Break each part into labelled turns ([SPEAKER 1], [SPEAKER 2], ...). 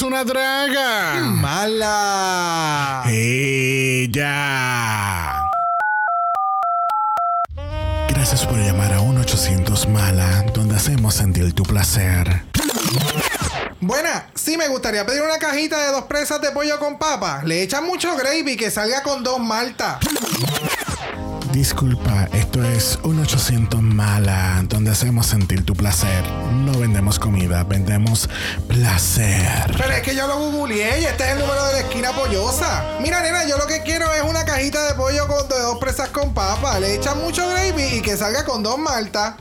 [SPEAKER 1] es una draga.
[SPEAKER 2] Mala.
[SPEAKER 1] Ella. Gracias por llamar a 1-800 Mala, donde hacemos sentir tu placer.
[SPEAKER 2] Buena, sí me gustaría pedir una cajita de dos presas de pollo con papa. Le echan mucho gravy que salga con dos maltas.
[SPEAKER 1] Disculpa, esto es 1-800 Mala, donde hacemos sentir tu placer. No vendemos comida, vendemos placer.
[SPEAKER 2] Pero es que yo lo googleé y este es el número de la esquina pollosa. Mira, nena, yo lo que quiero es una cajita de pollo con de dos presas con papa. Le echan mucho gravy y que salga con dos maltas.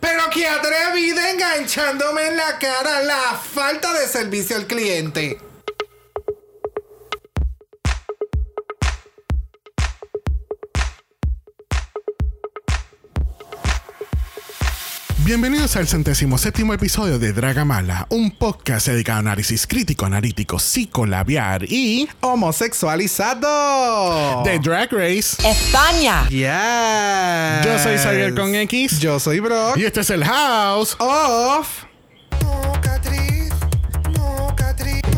[SPEAKER 2] Pero qué atrevida enganchándome en la cara la falta de servicio al cliente.
[SPEAKER 1] Bienvenidos al centésimo séptimo episodio de Dragamala, un podcast dedicado a análisis crítico, analítico, psicolabiar y
[SPEAKER 2] Homosexualizado.
[SPEAKER 1] de Drag Race.
[SPEAKER 3] España.
[SPEAKER 2] Yes.
[SPEAKER 1] Yo soy Xavier con X
[SPEAKER 2] Yo soy Brock.
[SPEAKER 1] y este es el House.
[SPEAKER 2] Off.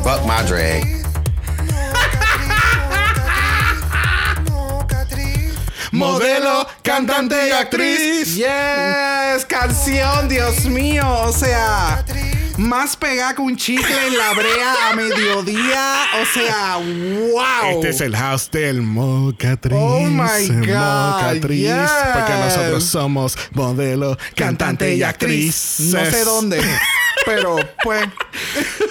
[SPEAKER 4] Fuck my drag.
[SPEAKER 1] Modelo, cantante y actriz.
[SPEAKER 2] Yes, canción, Dios mío. O sea, más pegada que un chicle en la brea a mediodía. O sea, wow.
[SPEAKER 1] Este es el house del Mocatriz.
[SPEAKER 2] Oh my God,
[SPEAKER 1] Mocatriz.
[SPEAKER 2] yes.
[SPEAKER 1] Porque nosotros somos modelo, cantante y actriz.
[SPEAKER 2] No sé dónde. Pero, pues.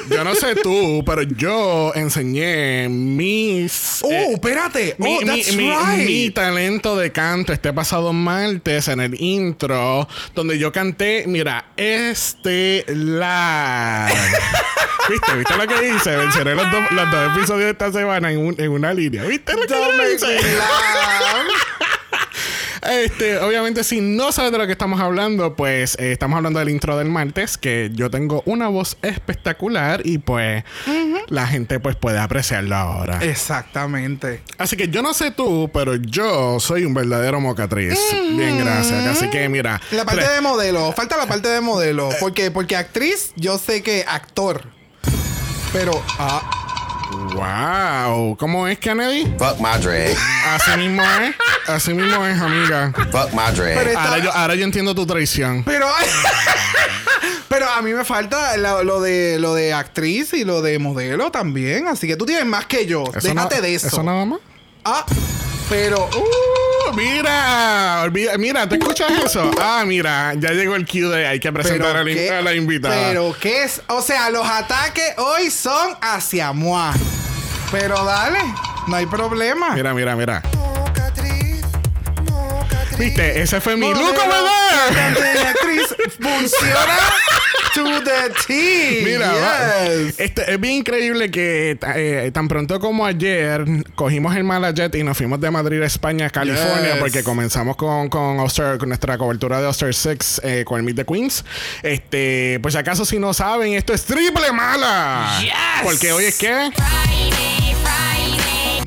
[SPEAKER 1] Yo no sé tú, pero yo enseñé mis.
[SPEAKER 2] Oh,
[SPEAKER 1] eh,
[SPEAKER 2] espérate.
[SPEAKER 1] mi,
[SPEAKER 2] oh,
[SPEAKER 1] mi-
[SPEAKER 2] that's
[SPEAKER 1] mi-
[SPEAKER 2] right.
[SPEAKER 1] mi talento de canto este pasado martes en el intro, donde yo canté, mira, este la. ¿Viste? ¿Viste lo que hice? Mencioné los, dos- los dos episodios de esta semana en, un- en una línea. ¿Viste lo que hice? Este, obviamente, si no sabes de lo que estamos hablando, pues eh, estamos hablando del intro del martes, que yo tengo una voz espectacular y pues la gente pues puede apreciarlo ahora.
[SPEAKER 2] Exactamente.
[SPEAKER 1] Así que yo no sé tú, pero yo soy un verdadero mocatriz. Bien, gracias. Así que mira.
[SPEAKER 2] La parte de modelo. Falta la parte de modelo. Porque, porque actriz, yo sé que actor. Pero, ah,
[SPEAKER 1] Wow. ¿Cómo es, Kennedy?
[SPEAKER 4] Fuck my drag.
[SPEAKER 1] Así mismo es. Así mismo es, amiga.
[SPEAKER 4] Fuck my
[SPEAKER 2] Pero
[SPEAKER 4] drag.
[SPEAKER 2] esta-
[SPEAKER 1] Ahora yo, ahora yo entiendo tu traición.
[SPEAKER 2] Pero, pero a mí me falta lo, lo de lo de actriz y lo de modelo también. Así que tú tienes más que yo.
[SPEAKER 1] Eso
[SPEAKER 2] Déjate
[SPEAKER 1] no-
[SPEAKER 2] de eso.
[SPEAKER 1] Eso nada más.
[SPEAKER 2] Ah, pero
[SPEAKER 1] Uh, mira, olvida- mira, ¿te escuchas eso? Ah, mira, ya llegó el cue de hay que presentar a la,
[SPEAKER 2] qué-
[SPEAKER 1] a la invitada.
[SPEAKER 2] Pero qué es, o sea, los ataques hoy son hacia moi. Pero dale, no hay problema.
[SPEAKER 1] Mira, mira, mira. ¿Viste? Ese fue mi
[SPEAKER 2] y actriz funciona to the T.
[SPEAKER 1] Mira, va-
[SPEAKER 2] yes.
[SPEAKER 1] este, es bien increíble que eh, tan pronto como ayer cogimos el Malajet y nos fuimos de Madrid a España, California,
[SPEAKER 2] Yes.
[SPEAKER 1] porque comenzamos con, con, Oster- con nuestra cobertura de Oster 6 eh, con el Meet the Queens. Este, pues si acaso si no saben, esto es triple mala.
[SPEAKER 3] Yes.
[SPEAKER 1] Porque hoy es que.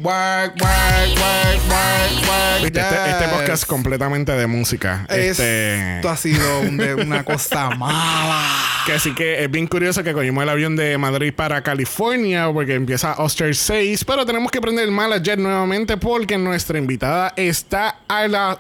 [SPEAKER 2] Work, work, work, work, work.
[SPEAKER 1] Viste, este, este podcast es completamente de música. Este,
[SPEAKER 2] Esto ha sido un- de una cosa mala.
[SPEAKER 1] que así que es bien curioso que cogimos el avión de Madrid para California porque empieza Oster 6, pero tenemos que prender el Malajet nuevamente porque nuestra invitada está a la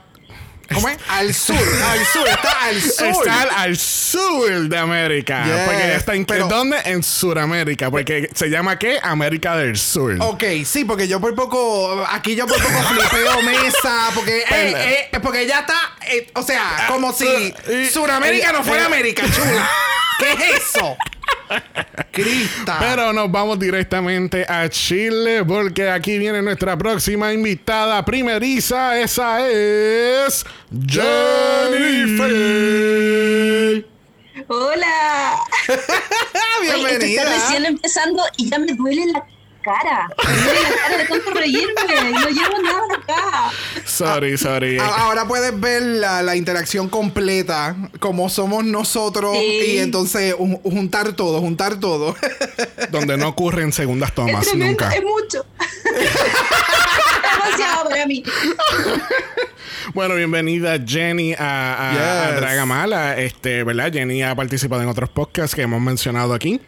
[SPEAKER 2] ¿Cómo es? Al sur, al sur, está al sur.
[SPEAKER 1] Está al, al sur de América.
[SPEAKER 2] Yes,
[SPEAKER 1] porque ella está en
[SPEAKER 2] pero-
[SPEAKER 1] ¿dónde? En Sudamérica. Porque se llama ¿qué? América del Sur.
[SPEAKER 2] Ok, sí, porque yo por poco, aquí yo por poco flipeo mesa, porque, eh, eh, porque ya está, eh, o sea, como si
[SPEAKER 1] eh,
[SPEAKER 2] Suramérica no fuera América, chula. ¿Qué es eso? Crista.
[SPEAKER 1] Pero nos vamos directamente a Chile porque aquí viene nuestra próxima invitada primeriza. Esa es Jennifer.
[SPEAKER 5] Hola. Oye, esto
[SPEAKER 2] bienvenida.
[SPEAKER 5] está recién empezando y ya me duele la cara. Me duele la cara de tanto reírme. No llevo nada acá.
[SPEAKER 1] Sorry, sorry.
[SPEAKER 2] A- Ahora puedes ver la, la interacción completa, como somos nosotros,
[SPEAKER 5] Sí.
[SPEAKER 2] y entonces un- juntar todo, juntar todo.
[SPEAKER 1] Donde no ocurren segundas tomas
[SPEAKER 5] es tremendo,
[SPEAKER 1] nunca.
[SPEAKER 5] es mucho. Demasiado para mí.
[SPEAKER 1] Bueno, bienvenida Jenny a, a, a
[SPEAKER 2] Yes.
[SPEAKER 1] Dragamala. Este, ¿verdad? Jenny ha participado en otros podcasts que hemos mencionado aquí.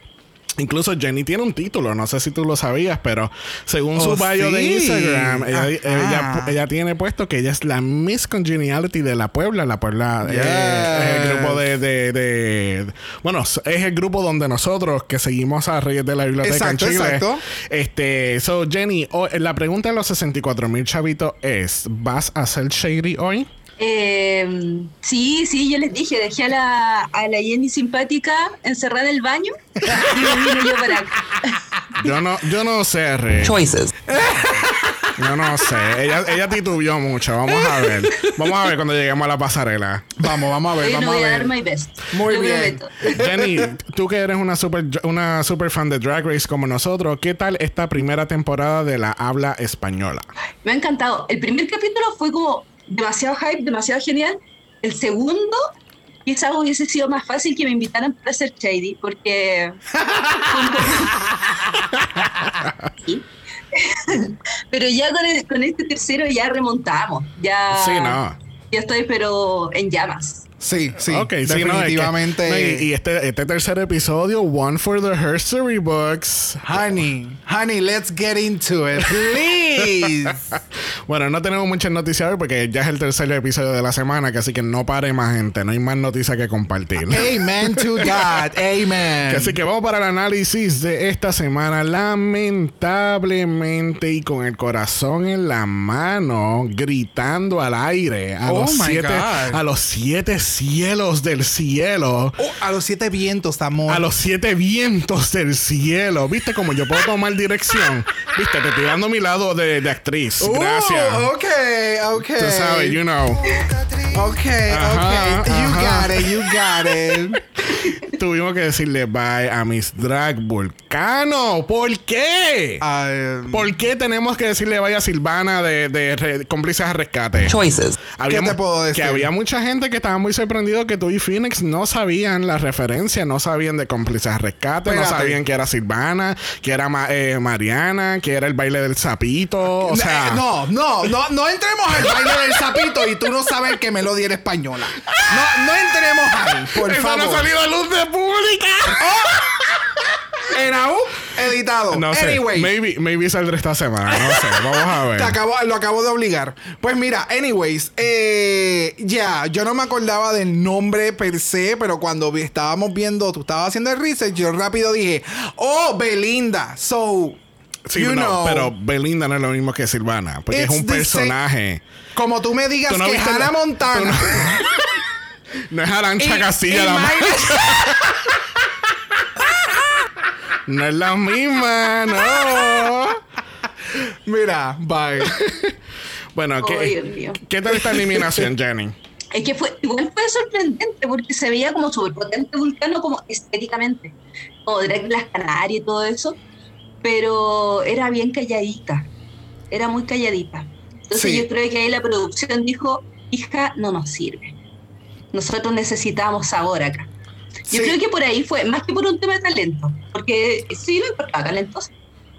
[SPEAKER 1] Incluso Jenny tiene un título, no sé si tú lo sabías, pero según su
[SPEAKER 2] Oh,
[SPEAKER 1] bio de. Instagram, ella,
[SPEAKER 2] Ajá.
[SPEAKER 1] ella, ella tiene puesto que ella es la Miss Congeniality de la Puebla. La Puebla eh, es el grupo de, de- de- Bueno, es el grupo donde nosotros que seguimos a Reyes de la Biblioteca
[SPEAKER 2] Exacto,
[SPEAKER 1] en Chile.
[SPEAKER 2] exacto.
[SPEAKER 1] Este, so Jenny, o- la pregunta de los 64 mil chavitos es: ¿vas a hacer Shady hoy?
[SPEAKER 5] Eh, sí, sí, yo les dije, dejé a la, a la Jenny simpática encerrada en el baño y me vine yo para acá.
[SPEAKER 1] Yo no, yo no sé, Rey.
[SPEAKER 4] Choices.
[SPEAKER 1] Yo no sé. Ella, ella titubeó mucho. Vamos a ver. Vamos a ver cuando lleguemos a la pasarela.
[SPEAKER 2] Vamos, vamos a ver,
[SPEAKER 5] Hoy no
[SPEAKER 2] vamos
[SPEAKER 5] voy
[SPEAKER 2] a
[SPEAKER 5] a dar
[SPEAKER 2] ver.
[SPEAKER 5] my best.
[SPEAKER 2] Muy
[SPEAKER 5] lo
[SPEAKER 2] bien.
[SPEAKER 1] Jenny, tú que eres una super, una super fan de Drag Race como nosotros, ¿qué tal esta primera temporada de la habla española?
[SPEAKER 5] Me ha encantado. El primer capítulo fue como demasiado hype, demasiado genial. El segundo, quizás hubiese sido más fácil que me invitaran para hacer Shady, porque. Pero ya con, el- con este tercero ya remontamos. Ya,
[SPEAKER 1] Sí, no.
[SPEAKER 5] ya estoy, pero en llamas.
[SPEAKER 2] Sí, sí,
[SPEAKER 1] Ok, sí, no, es que-
[SPEAKER 2] definitivamente.
[SPEAKER 1] no, y, y este, este tercer episodio, One for the Herstory Books.
[SPEAKER 2] Honey, honey, let's get into it, please.
[SPEAKER 1] Bueno, no tenemos muchas noticias hoy porque ya es el tercer episodio de la semana, que así que no pare más gente, no hay más noticias que compartir.
[SPEAKER 2] Amen to God, amen.
[SPEAKER 1] Así que vamos para el análisis de esta semana. Lamentablemente y con el corazón en la mano, gritando al aire a,
[SPEAKER 2] Oh
[SPEAKER 1] los, siete,
[SPEAKER 2] God.
[SPEAKER 1] a los siete cielos del cielo.
[SPEAKER 2] Oh, a los siete vientos, amor.
[SPEAKER 1] A los siete vientos del cielo. ¿Viste cómo yo puedo tomar dirección? ¿Viste? Te estoy dando mi lado de, de actriz.
[SPEAKER 2] Uh,
[SPEAKER 1] Gracias.
[SPEAKER 2] ok, ok.
[SPEAKER 1] Tú sabes, you know.
[SPEAKER 2] Ok,
[SPEAKER 1] Ajá,
[SPEAKER 2] ok. You
[SPEAKER 1] ajá.
[SPEAKER 2] got it, you got it.
[SPEAKER 1] Tuvimos que decirle bye a Miss Drag Vulcano. ¿Por qué?
[SPEAKER 2] Um,
[SPEAKER 1] ¿Por qué tenemos que decirle vaya a Silvana de, de cómplices a rescate?
[SPEAKER 4] Choices.
[SPEAKER 1] Había
[SPEAKER 2] ¿Qué te puedo decir?
[SPEAKER 1] Que había mucha gente que estaba muy sorprendido que tú y Phoenix no sabían la referencia, no sabían de cómplices a rescate, no sabían que era Silvana, que era Ma- eh, Mariana, que era el baile del sapito. O sea,
[SPEAKER 2] Eh, no, no, no, no entremos al baile del sapito y tú no sabes qué melodía era española. No, no entremos ahí, por
[SPEAKER 1] eso
[SPEAKER 2] favor.
[SPEAKER 1] no ha salido a luz de pública.
[SPEAKER 2] En AU, editado.
[SPEAKER 1] No sé,
[SPEAKER 2] Anyway.
[SPEAKER 1] maybe, maybe saldrá esta semana, no sé, vamos a ver.
[SPEAKER 2] Te acabo, lo acabo de obligar. Pues mira, anyways, eh, ya, yo no me acordaba del nombre per se, pero cuando estábamos viendo, tú estabas haciendo el research, yo rápido dije, oh, Belinda. So,
[SPEAKER 1] Sí,
[SPEAKER 2] you
[SPEAKER 1] no,
[SPEAKER 2] know,
[SPEAKER 1] pero Belinda no es lo mismo que Silvana, porque es un personaje.
[SPEAKER 2] Como tú me digas
[SPEAKER 1] Tú no
[SPEAKER 2] que Hannah
[SPEAKER 1] la-
[SPEAKER 2] Montana.
[SPEAKER 1] No es Arancha Castilla la más. No es la misma, no.
[SPEAKER 2] Mira, bye.
[SPEAKER 1] Bueno,
[SPEAKER 5] Oh,
[SPEAKER 1] ¿qué,
[SPEAKER 5] Dios mío.
[SPEAKER 1] ¿qué tal esta eliminación, Jenny?
[SPEAKER 5] Es que fue, igual fue sorprendente porque se veía como súper potente Vulcano como estéticamente, como las Canarias y todo eso, pero era bien calladita, era muy calladita. Entonces
[SPEAKER 2] Sí.
[SPEAKER 5] yo creo que ahí la producción dijo, hija, no nos sirve. Nosotros necesitamos sabor acá.
[SPEAKER 2] Sí.
[SPEAKER 5] Yo creo que por ahí fue, más que por un tema de talento, porque sí no importaba talentosa.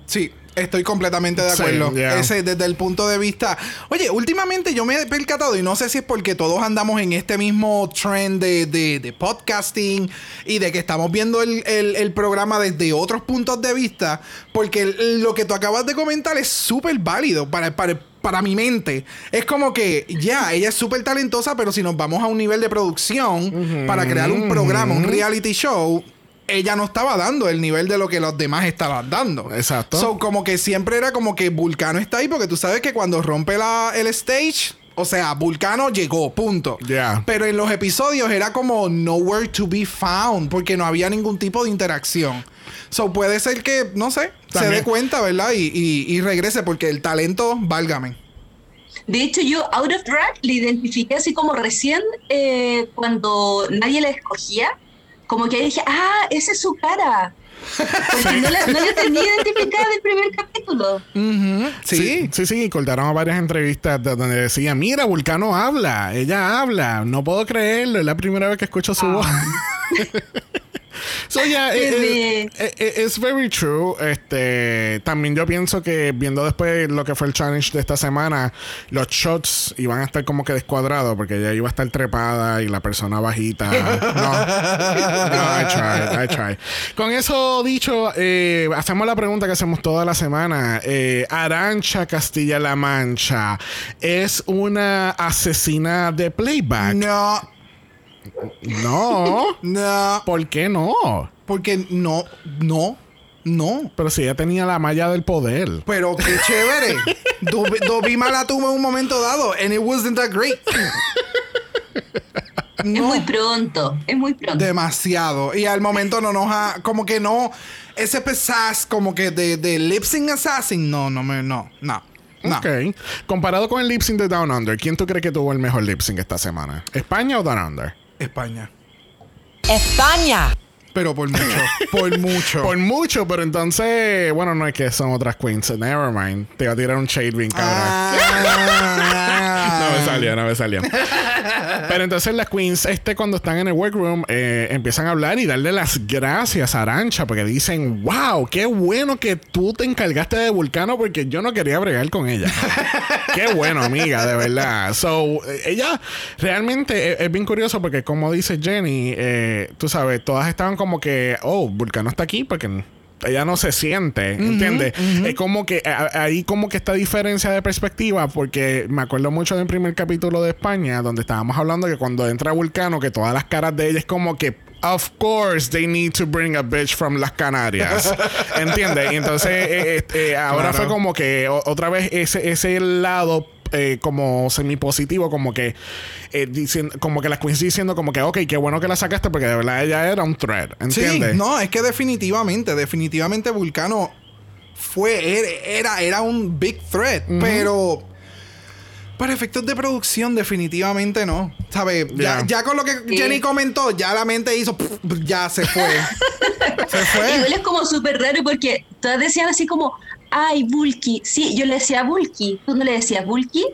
[SPEAKER 2] Sí, estoy completamente de
[SPEAKER 1] Sí,
[SPEAKER 2] acuerdo.
[SPEAKER 1] ya.
[SPEAKER 2] Ese desde el punto de vista. Oye, últimamente yo me he percatado, y no sé si es porque todos andamos en este mismo trend de, de- de podcasting y de que estamos viendo el, el- el programa desde otros puntos de vista, porque lo que tú acabas de comentar es súper válido para, para, para mi mente. Es como que, ya, ella es súper talentosa, pero si nos vamos a un nivel de producción para crear un programa, un reality show. Ella no estaba dando el nivel de lo que los demás estaban dando.
[SPEAKER 1] Exacto.
[SPEAKER 2] So, como que siempre era como que Vulcano está ahí, porque tú sabes que cuando rompe la, el stage, o sea, Vulcano llegó, punto.
[SPEAKER 1] Ya.
[SPEAKER 2] Pero en los episodios era como nowhere to be found, porque no había ningún tipo de interacción. So, puede ser que, no sé, se dé cuenta, ¿verdad? Y, y- y regrese, porque el talento, válgame.
[SPEAKER 5] De hecho, yo Out of Drag le identifiqué así como recién eh, cuando nadie la escogía, como que ahí dije, ah, esa es su cara. Porque no, la, no la tenía identificada del primer capítulo.
[SPEAKER 2] Ujú, Sí.
[SPEAKER 1] Sí, sí, cortaron varias entrevistas de- donde decía, mira, Vulcano habla, ella habla, no puedo creerlo, es la primera vez que escucho su voz. So, yeah, it- it- it- it's very true. Este, también yo pienso que viendo después lo que fue el challenge de esta semana, los shots iban a estar como que descuadrados porque ella iba a estar trepada y la persona bajita. No, no, I tried, I tried. Con eso dicho, eh, hacemos la pregunta que hacemos toda la semana. Eh, Arancha Castilla-La Mancha es una asesina de playback.
[SPEAKER 2] No,
[SPEAKER 1] No.
[SPEAKER 2] no.
[SPEAKER 1] ¿Por qué no?
[SPEAKER 2] Porque no, no, no.
[SPEAKER 1] Pero si ella tenía la malla del poder.
[SPEAKER 2] Pero qué chévere. Dobi Dobima la tuvo en un momento dado. And it wasn't that great.
[SPEAKER 5] Es
[SPEAKER 2] No.
[SPEAKER 5] muy pronto, es muy pronto.
[SPEAKER 2] Demasiado. Y al momento no nos ha. Como que no. Ese pesaz como que de, de lip sync assassin. No, no me. No, no. No.
[SPEAKER 1] Ok. Comparado con el lip sync de Down Under, ¿quién tú crees que tuvo el mejor lip sync esta semana? ¿España o Down Under?
[SPEAKER 2] España.
[SPEAKER 3] España.
[SPEAKER 2] Pero por mucho. por mucho.
[SPEAKER 1] Por mucho, pero entonces, bueno, no es que son otras queens. Never mind. Te iba a tirar un shade bien cabrón.
[SPEAKER 2] Ah.
[SPEAKER 1] Me salió, no me salió. Pero entonces las queens, este cuando están en el workroom, eh, empiezan a hablar y darle las gracias a Arancha porque dicen, wow, qué bueno que tú te encargaste de Vulcano porque yo no quería bregar con ella. qué bueno, amiga, de verdad. So, eh, ella realmente es, es bien curioso porque como dice Jenny, eh, tú sabes, todas estaban como que, oh, Vulcano está aquí porque ella no se siente, ¿entiendes? Es como que ahí como que esta diferencia de perspectiva, porque me acuerdo mucho del primer capítulo de España, donde estábamos hablando que cuando entra Vulcano, que todas las caras de ella es como que Of course they need to bring a bitch from las Canarias. ¿Entiendes? Y entonces eh, este, ahora
[SPEAKER 2] Claro.
[SPEAKER 1] fue como que otra vez ese, ese lado eh, como semipositivo, como que eh, dicien- como que las queens diciendo como que ok, qué bueno que la sacaste porque de verdad ella era un threat. ¿Entiendes?
[SPEAKER 2] Sí, no, es que definitivamente, definitivamente Vulcano fue, er- era, era un big threat, pero para efectos de producción definitivamente no. ¿Sabes? Ya, con lo que
[SPEAKER 5] Sí.
[SPEAKER 2] Jenny comentó, ya la mente hizo, pff, ya se fue. se fue.
[SPEAKER 5] Igual es como súper raro porque todas decían así como, ay, Bulky. Sí, yo le decía Bulky. ¿Tú no le decías Bulky?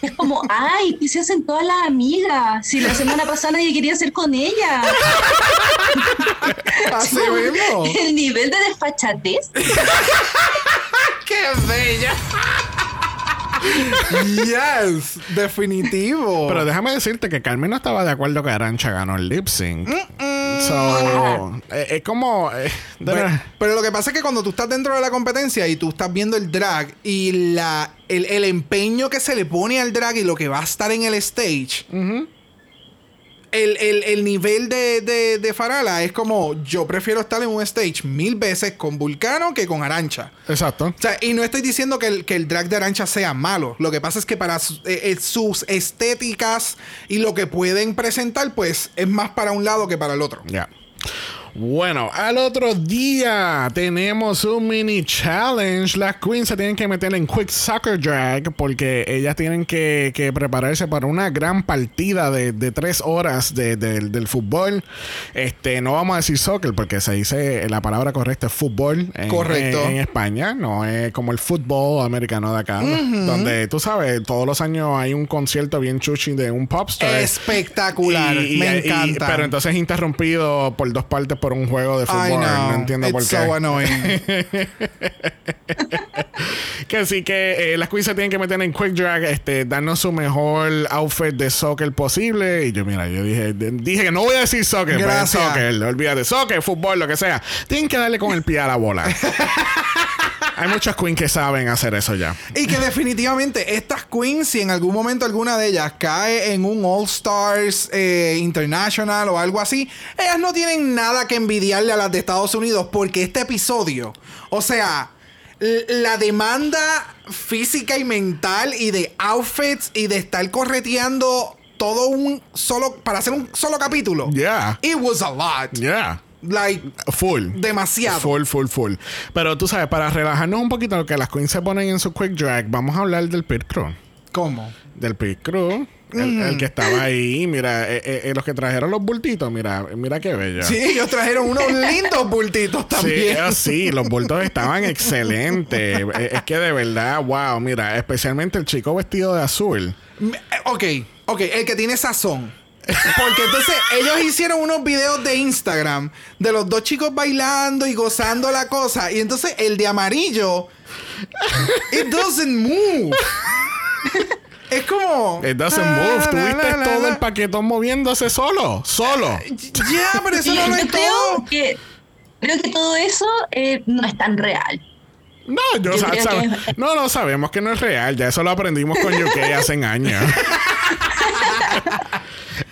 [SPEAKER 5] Es como, ay, ¿qué se hacen todas las amigas? Si la semana pasada nadie quería hacer con ella.
[SPEAKER 2] Así mismo.
[SPEAKER 5] El nivel de desfachatez.
[SPEAKER 2] ¡Qué bella! yes, definitivo.
[SPEAKER 1] Pero déjame decirte que Carmen no estaba de acuerdo que Arancha ganó el lip sync. So, eh, es como. eh,
[SPEAKER 2] Pero, lo que pasa es que cuando tú estás dentro de la competencia y tú estás viendo el drag y la, el, el empeño que se le pone al drag y lo que va a estar en el stage, el, el- el nivel de, de, de Farala es como yo prefiero estar en un stage mil veces con Vulcano que con Arancha.
[SPEAKER 1] Exacto.
[SPEAKER 2] O sea, y no estoy diciendo que el, que el drag de Arancha sea malo. Lo que pasa es que para su- eh, eh, sus estéticas y lo que pueden presentar, pues es más para un lado que para el otro.
[SPEAKER 1] Ya. Bueno, al otro día tenemos un mini challenge. Las queens se tienen que meter en Quick Soccer Drag porque ellas tienen que, que prepararse para una gran partida de, de tres horas de- de- del fútbol. Este, no vamos a decir soccer porque se dice la palabra correcta es fútbol en,
[SPEAKER 2] Correcto.
[SPEAKER 1] en- en España. No es como el fútbol americano de acá, donde tú sabes, todos los años hay un concierto bien chuchi de un popstar.
[SPEAKER 2] Espectacular.
[SPEAKER 1] Y- y-
[SPEAKER 2] Me
[SPEAKER 1] y-
[SPEAKER 2] encanta.
[SPEAKER 1] pero entonces interrumpido por dos partes por un juego de fútbol. No entiendo por qué.
[SPEAKER 2] so annoying.
[SPEAKER 1] que sí que eh, las se tienen que meter en Quick Drag, este, darnos su mejor outfit de soccer posible. Y yo, mira, yo dije, dije que no voy a decir soccer, pero es
[SPEAKER 2] Gracias.
[SPEAKER 1] soccer, olvídate, soccer, fútbol, lo que sea. Tienen que darle con el pie a la bola. Hay muchas queens que saben hacer eso ya.
[SPEAKER 2] Y que definitivamente estas queens, si en algún momento alguna de ellas cae en un All Stars eh, International o algo así, ellas no tienen nada que envidiarle a las de Estados Unidos porque este episodio, o sea, la demanda física y mental y de outfits y de estar correteando todo un solo, para hacer un solo capítulo.
[SPEAKER 1] Yeah.
[SPEAKER 2] It was a lot.
[SPEAKER 1] Yeah.
[SPEAKER 2] Like,
[SPEAKER 1] Full.
[SPEAKER 2] demasiado.
[SPEAKER 1] Full, full, full. Pero tú sabes, para relajarnos un poquito lo que las queens se ponen en su quick drag, vamos a hablar del pit crew.
[SPEAKER 2] ¿Cómo?
[SPEAKER 1] Del pit crew. El, el que estaba ahí, mira, eh, eh, eh, los que trajeron los bultitos, mira, mira qué bello.
[SPEAKER 2] Sí, ellos trajeron unos lindos bultitos
[SPEAKER 1] Sí,
[SPEAKER 2] también.
[SPEAKER 1] ah, sí, los bultos estaban excelentes. Eh, Es que de verdad, wow, mira, especialmente el chico vestido de azul.
[SPEAKER 2] Ok, ok, el que tiene sazón. Porque entonces ellos hicieron unos videos de Instagram de los dos chicos bailando y gozando la cosa. Y entonces el de amarillo, it doesn't move. Es como.
[SPEAKER 1] It doesn't
[SPEAKER 2] Ah,
[SPEAKER 1] move.
[SPEAKER 2] la,
[SPEAKER 1] Tuviste
[SPEAKER 2] la, la,
[SPEAKER 1] todo
[SPEAKER 2] la.
[SPEAKER 1] el paquetón moviéndose solo. Solo.
[SPEAKER 2] Ya, pero eso
[SPEAKER 5] Sí,
[SPEAKER 2] no lo
[SPEAKER 5] yo
[SPEAKER 2] es
[SPEAKER 5] creo
[SPEAKER 2] todo.
[SPEAKER 5] que, creo que todo eso eh, no es tan real.
[SPEAKER 1] No, yo,
[SPEAKER 5] Yo
[SPEAKER 1] sa-
[SPEAKER 5] creo
[SPEAKER 1] sabe-
[SPEAKER 5] que-
[SPEAKER 1] no, no sabemos que no es real. Ya eso lo aprendimos con UK hace años.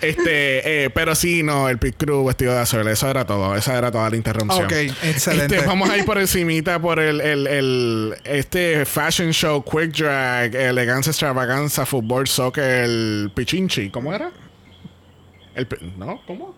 [SPEAKER 1] este, eh, pero sí, no, el pit crew vestido de azul, eso era todo, esa era toda la interrupción.
[SPEAKER 2] Ok, excelente.
[SPEAKER 1] Este, vamos a ir por encimita por el, el, el- este fashion show, quick drag, elegancia, extravaganza, fútbol, soccer, el pichinchi, ¿cómo era? El, no, ¿cómo?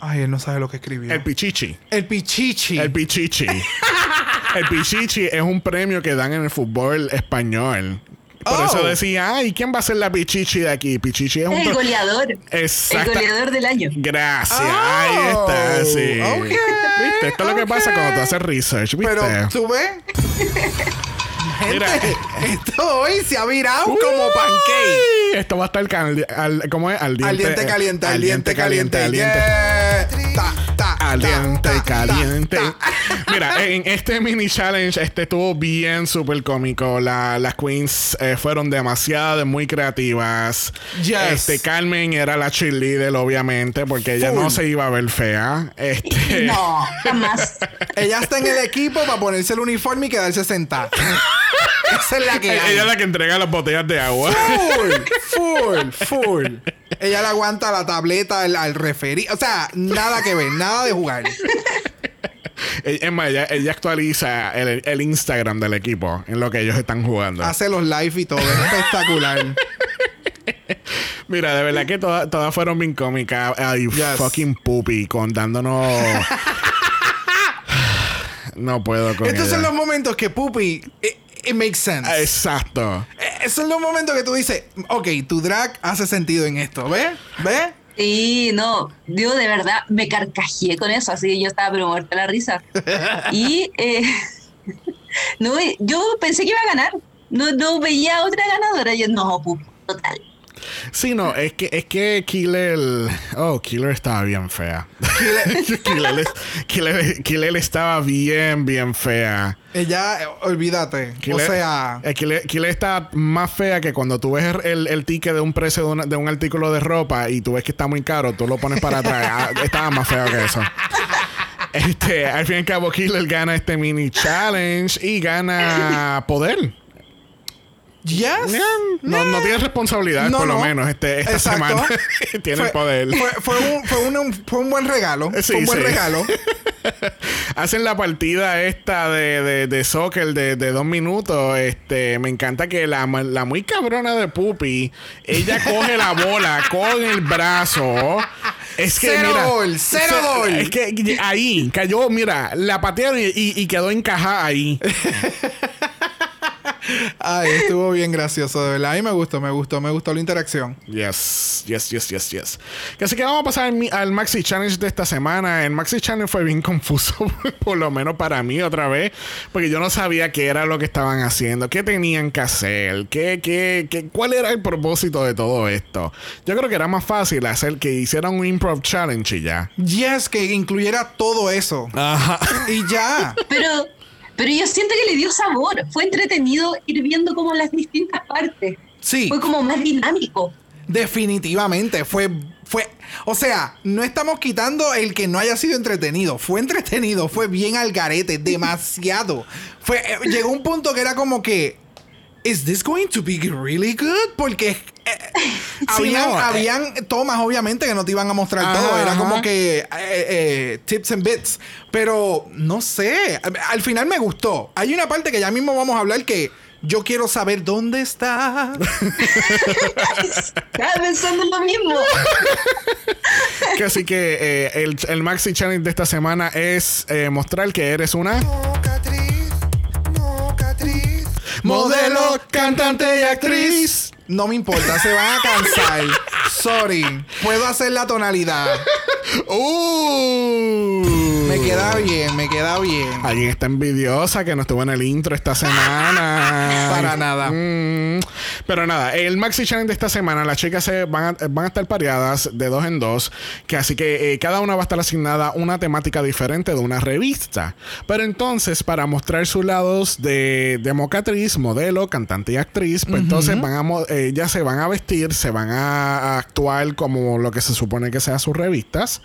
[SPEAKER 2] Ay, él no sabe lo que escribió.
[SPEAKER 1] El pichichi.
[SPEAKER 2] El pichichi.
[SPEAKER 1] El Pichichi. el Pichichi es un premio que dan en el fútbol español. Por
[SPEAKER 2] Oh.
[SPEAKER 1] eso decía, ay, ¿quién va a ser la Pichichi de aquí? Pichichi es un...
[SPEAKER 5] El goleador.
[SPEAKER 1] Exacta-
[SPEAKER 5] El goleador del año.
[SPEAKER 1] Gracias.
[SPEAKER 2] Oh,
[SPEAKER 1] Ahí está, sí.
[SPEAKER 2] ok,
[SPEAKER 1] ¿Viste? Esto es lo que pasa cuando tú haces research, ¿viste?
[SPEAKER 2] Pero, ¿tú ves? Gente,
[SPEAKER 1] Mira.
[SPEAKER 2] esto hoy se ha virado como pancake.
[SPEAKER 1] Esto va a estar cal- al, ¿cómo es? Al diente,
[SPEAKER 2] Al diente caliente, al diente caliente.
[SPEAKER 1] al diente.
[SPEAKER 2] Yeah. Ta, ta,
[SPEAKER 1] Caliente,
[SPEAKER 2] ta, ta,
[SPEAKER 1] caliente.
[SPEAKER 2] ta.
[SPEAKER 1] Mira, en este mini challenge, este estuvo bien súper cómico. La- las queens eh, fueron demasiado muy creativas.
[SPEAKER 2] Yes.
[SPEAKER 1] Este, Carmen era la cheerleader, obviamente, porque ella
[SPEAKER 2] Full.
[SPEAKER 1] no se iba a ver fea. Este,
[SPEAKER 5] No, jamás.
[SPEAKER 2] Ella está en el equipo para ponerse el uniforme y quedarse sentada. Esa es la que
[SPEAKER 1] ella es la que entrega las botellas de agua.
[SPEAKER 2] Full, full, full. Ella le aguanta la tableta al, al referí. O sea, nada que ver, nada de jugar.
[SPEAKER 1] es más, ella, ella actualiza el, el Instagram del equipo en lo que ellos están jugando.
[SPEAKER 2] Hace los live y todo. Es espectacular.
[SPEAKER 1] Mira, de verdad que todas, fueron bien cómicas. Ay,
[SPEAKER 2] Yes.
[SPEAKER 1] fucking poopy, contándonos. no puedo con
[SPEAKER 2] Estos
[SPEAKER 1] ella.
[SPEAKER 2] son los momentos que Puppy. It, it makes sense.
[SPEAKER 1] Exacto.
[SPEAKER 2] Esos son los momentos que tú dices, ok, tu drag hace sentido en esto. ¿Ves? ¿Ves?
[SPEAKER 5] Sí, no, yo de verdad me carcajeé con eso, así que yo estaba pero muerta de la risa. Y eh, no, yo pensé que iba a ganar, no, no veía otra ganadora, yo no, total.
[SPEAKER 1] Sí, no, es que, es que Killer. Oh, Killer estaba bien fea. Killer, Killer- Killer estaba bien, bien fea.
[SPEAKER 2] Ella, eh, olvídate. o sea,
[SPEAKER 1] eh, Killer, Killer está más fea que cuando tú ves el, el ticket de un precio de, una- de un artículo de ropa y tú ves que está muy caro, tú lo pones para atrás. Ah, estaba más feo que eso. Este, al fin y al cabo, Killer gana este mini challenge y gana poder.
[SPEAKER 2] Yes.
[SPEAKER 1] No, no tiene responsabilidad,
[SPEAKER 2] No,
[SPEAKER 1] por lo
[SPEAKER 2] no.
[SPEAKER 1] menos, este, esta
[SPEAKER 2] Exacto.
[SPEAKER 1] semana. tiene
[SPEAKER 2] Fue-
[SPEAKER 1] el poder.
[SPEAKER 2] Fue, fue un, fue, un, fue un buen regalo.
[SPEAKER 1] Sí,
[SPEAKER 2] fue un buen
[SPEAKER 1] sí.
[SPEAKER 2] regalo.
[SPEAKER 1] Hacen la partida esta de, de, de soccer de, de dos minutos. Este, me encanta que la, la muy cabrona de Puppy, ella coge la bola con el brazo. Es que,
[SPEAKER 2] Cero
[SPEAKER 1] mira,
[SPEAKER 2] gol, cero
[SPEAKER 1] se-
[SPEAKER 2] gol.
[SPEAKER 1] Es que ahí cayó, mira, la patearon y, y- y quedó encajada ahí.
[SPEAKER 2] Ay, estuvo bien gracioso, de verdad. A mí me gustó, me gustó, me gustó la interacción.
[SPEAKER 1] Yes, yes, yes, yes, yes. Así que vamos a pasar al, Maxi Challenge de esta semana. El Maxi Challenge fue bien confuso, por lo menos para mí otra vez, porque yo no sabía qué era lo que estaban haciendo, qué tenían que hacer, qué, qué, qué, cuál era el propósito de todo esto. Yo creo que era más fácil hacer que hicieran un improv challenge y ya.
[SPEAKER 2] Yes, que incluyera todo eso.
[SPEAKER 1] Ajá.
[SPEAKER 2] Y ya.
[SPEAKER 5] Pero, pero yo siento que le dio sabor, fue entretenido ir viendo como las distintas partes,
[SPEAKER 2] Sí,
[SPEAKER 5] fue como más dinámico.
[SPEAKER 2] definitivamente. Fue, fue. O sea, no estamos quitando el que no haya sido entretenido. Fue entretenido, fue bien al garete, demasiado. Fue, eh, llegó un punto que era como que. ¿Is this going to be really good? Porque eh, habían,
[SPEAKER 1] no, eh.
[SPEAKER 2] habían tomas, obviamente, que no te iban a mostrar
[SPEAKER 1] Ajá,
[SPEAKER 2] todo. Era
[SPEAKER 1] ajá.
[SPEAKER 2] como que eh, eh, tips and bits. Pero no sé. Al, al final me gustó. Hay una parte que ya mismo vamos a hablar que yo quiero saber dónde está.
[SPEAKER 5] Estaba pensando en lo mismo.
[SPEAKER 1] Que Así que eh, el, el Maxi Challenge de esta semana es eh, mostrar que eres una modelo, cantante y actriz.
[SPEAKER 2] No me importa, se van a cansar. Sorry. Puedo hacer la tonalidad.
[SPEAKER 1] Uh.
[SPEAKER 2] Me queda bien, me queda bien.
[SPEAKER 1] Alguien está envidiosa que no estuvo en el intro esta semana.
[SPEAKER 2] Para nada.
[SPEAKER 1] Mm, pero nada, el Maxi Challenge de esta semana, las chicas se van, a, van a estar pareadas de dos en dos. Que así que eh, cada una va a estar asignada una temática diferente de una revista. Pero entonces, para mostrar sus lados de, de mocatriz, modelo, cantante y actriz, pues entonces van a, ya se van a vestir, se van a, actuar como lo que se supone que sean sus revistas.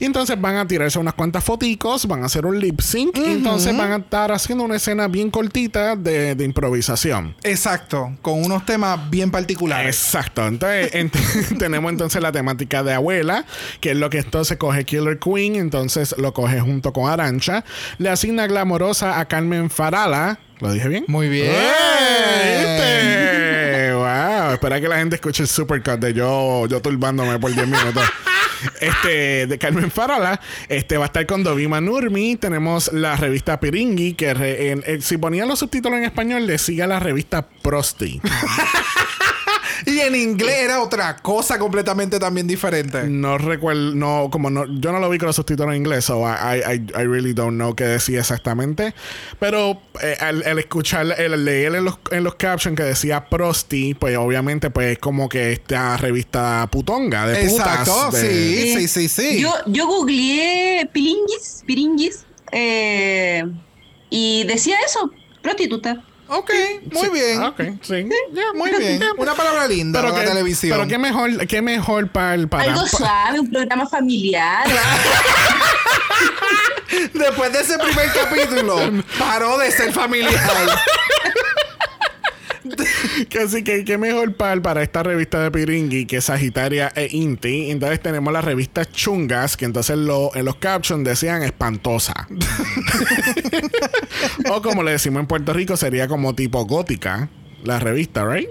[SPEAKER 1] Y entonces van a tirarse unas cuantas foticos, van a hacer un lip sync. Y entonces van a estar haciendo una escena bien cortita de, de improvisación.
[SPEAKER 2] Exacto, con unos temas bien particulares.
[SPEAKER 1] Exacto. Entonces, ent- tenemos entonces la temática de abuela, que es lo que entonces coge Killer Queen, entonces lo coge junto con Arancha. Le asigna glamorosa a Carmen Farala. ¿Lo dije bien?
[SPEAKER 2] Muy bien.
[SPEAKER 1] ¿Viste? Wow. Espera que la gente escuche el supercut de yo, yo turbándome por 10 minutos. Este, de Carmen Farala, este va a estar con Dovima Nurmi. Tenemos la revista Piringui, que re- en- en- si ponían los subtítulos en español, le sigue a la revista Prosti.
[SPEAKER 2] Y en inglés era otra cosa completamente también diferente.
[SPEAKER 1] No recuerdo, no, como no, yo no lo vi con los subtítulos en inglés, so I, I, I- really don't know qué decía exactamente. Pero eh, al, al escuchar, el leer en los, en los captions que decía Prosti, pues obviamente, pues es como que esta revista putonga de putas.
[SPEAKER 2] Exacto,
[SPEAKER 1] de-
[SPEAKER 2] sí, sí, sí, sí.
[SPEAKER 5] Yo, yo googleé piringis, piringis, eh, y decía eso, prostituta.
[SPEAKER 2] Ok, muy
[SPEAKER 1] Sí,
[SPEAKER 2] bien.
[SPEAKER 1] Ok, sí.
[SPEAKER 2] Muy bien. Una palabra linda
[SPEAKER 1] Pero,
[SPEAKER 2] para
[SPEAKER 1] que,
[SPEAKER 2] la televisión.
[SPEAKER 1] pero qué mejor, qué mejor para el para,
[SPEAKER 5] Algo suave, un programa familiar.
[SPEAKER 2] Después de ese primer capítulo, paró de ser familiar.
[SPEAKER 1] Que así que qué mejor par para esta revista de Piringui que Sagitaria e Inti. Entonces tenemos las revistas chungas que entonces lo- en los captions decían espantosa. o como le decimos en Puerto Rico sería como tipo gótica la revista, ¿right?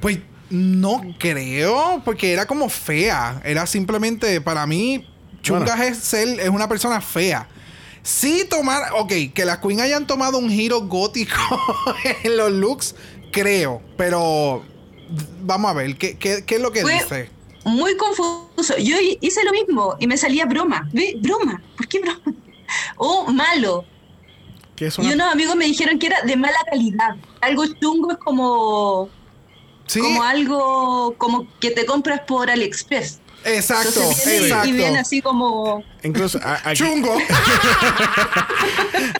[SPEAKER 2] Pues no creo, porque era como fea. Era simplemente, para mí, Chungas es ser, es una persona fea. Sí tomar, ok, que las Queen hayan tomado un giro gótico en los looks, creo. Pero vamos a ver, ¿qué, qué- qué es lo que
[SPEAKER 5] Fue
[SPEAKER 2] dice?
[SPEAKER 5] muy confuso. Yo hi- hice lo mismo y me salía broma. ¿Ve? Broma. ¿Por qué broma? O malo.
[SPEAKER 1] Que es
[SPEAKER 5] Y
[SPEAKER 1] una-
[SPEAKER 5] unos amigos me dijeron que era de mala calidad. Algo chungo es como,
[SPEAKER 2] Sí,
[SPEAKER 5] como algo como que te compras por AliExpress.
[SPEAKER 2] Exacto,
[SPEAKER 5] viene
[SPEAKER 2] exacto.
[SPEAKER 5] y viene así como...
[SPEAKER 1] Incluso a-
[SPEAKER 2] Chungo.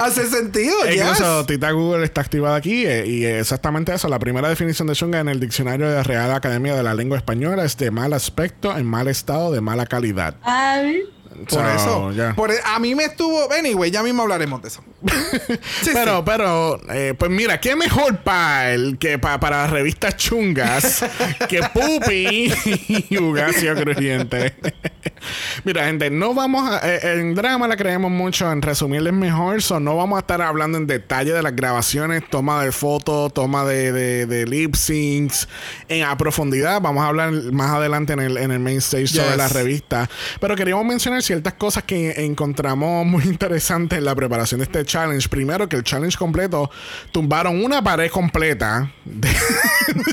[SPEAKER 2] Hace sentido,
[SPEAKER 1] E
[SPEAKER 2] yes.
[SPEAKER 1] Incluso Tita Google está activada aquí eh, y exactamente eso. La primera definición de chunga en el diccionario de la Real Academia de la Lengua Española es de mal aspecto, en mal estado, de mala calidad.
[SPEAKER 5] Ay,
[SPEAKER 2] Por
[SPEAKER 1] So,
[SPEAKER 2] eso.
[SPEAKER 1] ya.
[SPEAKER 2] Por- e, a mí me estuvo. Anyway, ya mismo hablaremos de eso. Sí,
[SPEAKER 1] pero,
[SPEAKER 2] sí.
[SPEAKER 1] pero, eh, pues mira, qué mejor pal que pa- para revistas chungas que Pupi y Ugacio Crujiente. mira, gente, no vamos a. eh, en drama la creemos mucho, en resumirles mejor, so no vamos a estar hablando en detalle de las grabaciones, toma de fotos, toma de, de, de lip syncs, en a profundidad. Vamos a hablar más adelante en el, en el main stage sobre la revista. Pero queríamos mencionar ciertas cosas que encontramos muy interesantes en la preparación de este challenge. Primero, que el challenge completo tumbaron una pared completa de-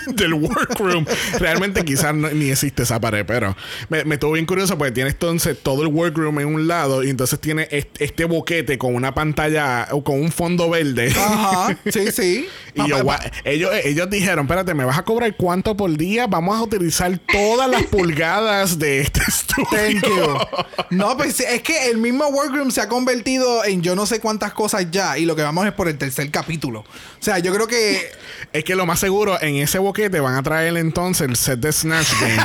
[SPEAKER 1] del workroom. Realmente quizás no- ni existe esa pared, pero me, me estuvo bien curioso porque tiene entonces todo el workroom en un lado y entonces tiene este, este boquete con una pantalla o con un fondo verde.
[SPEAKER 2] Ajá, sí, sí.
[SPEAKER 1] Y yo, ellos, ellos dijeron, espérate, ¿me vas a cobrar cuánto por día? Vamos a utilizar todas las pulgadas de este estudio.
[SPEAKER 2] Thank you. No, pues es que el mismo workroom se ha convertido en yo no sé cuántas cosas ya y lo que vamos es por el tercer capítulo. O sea, yo creo que
[SPEAKER 1] Es que lo más seguro, en ese boquete van a traer entonces el set de Snatch Game.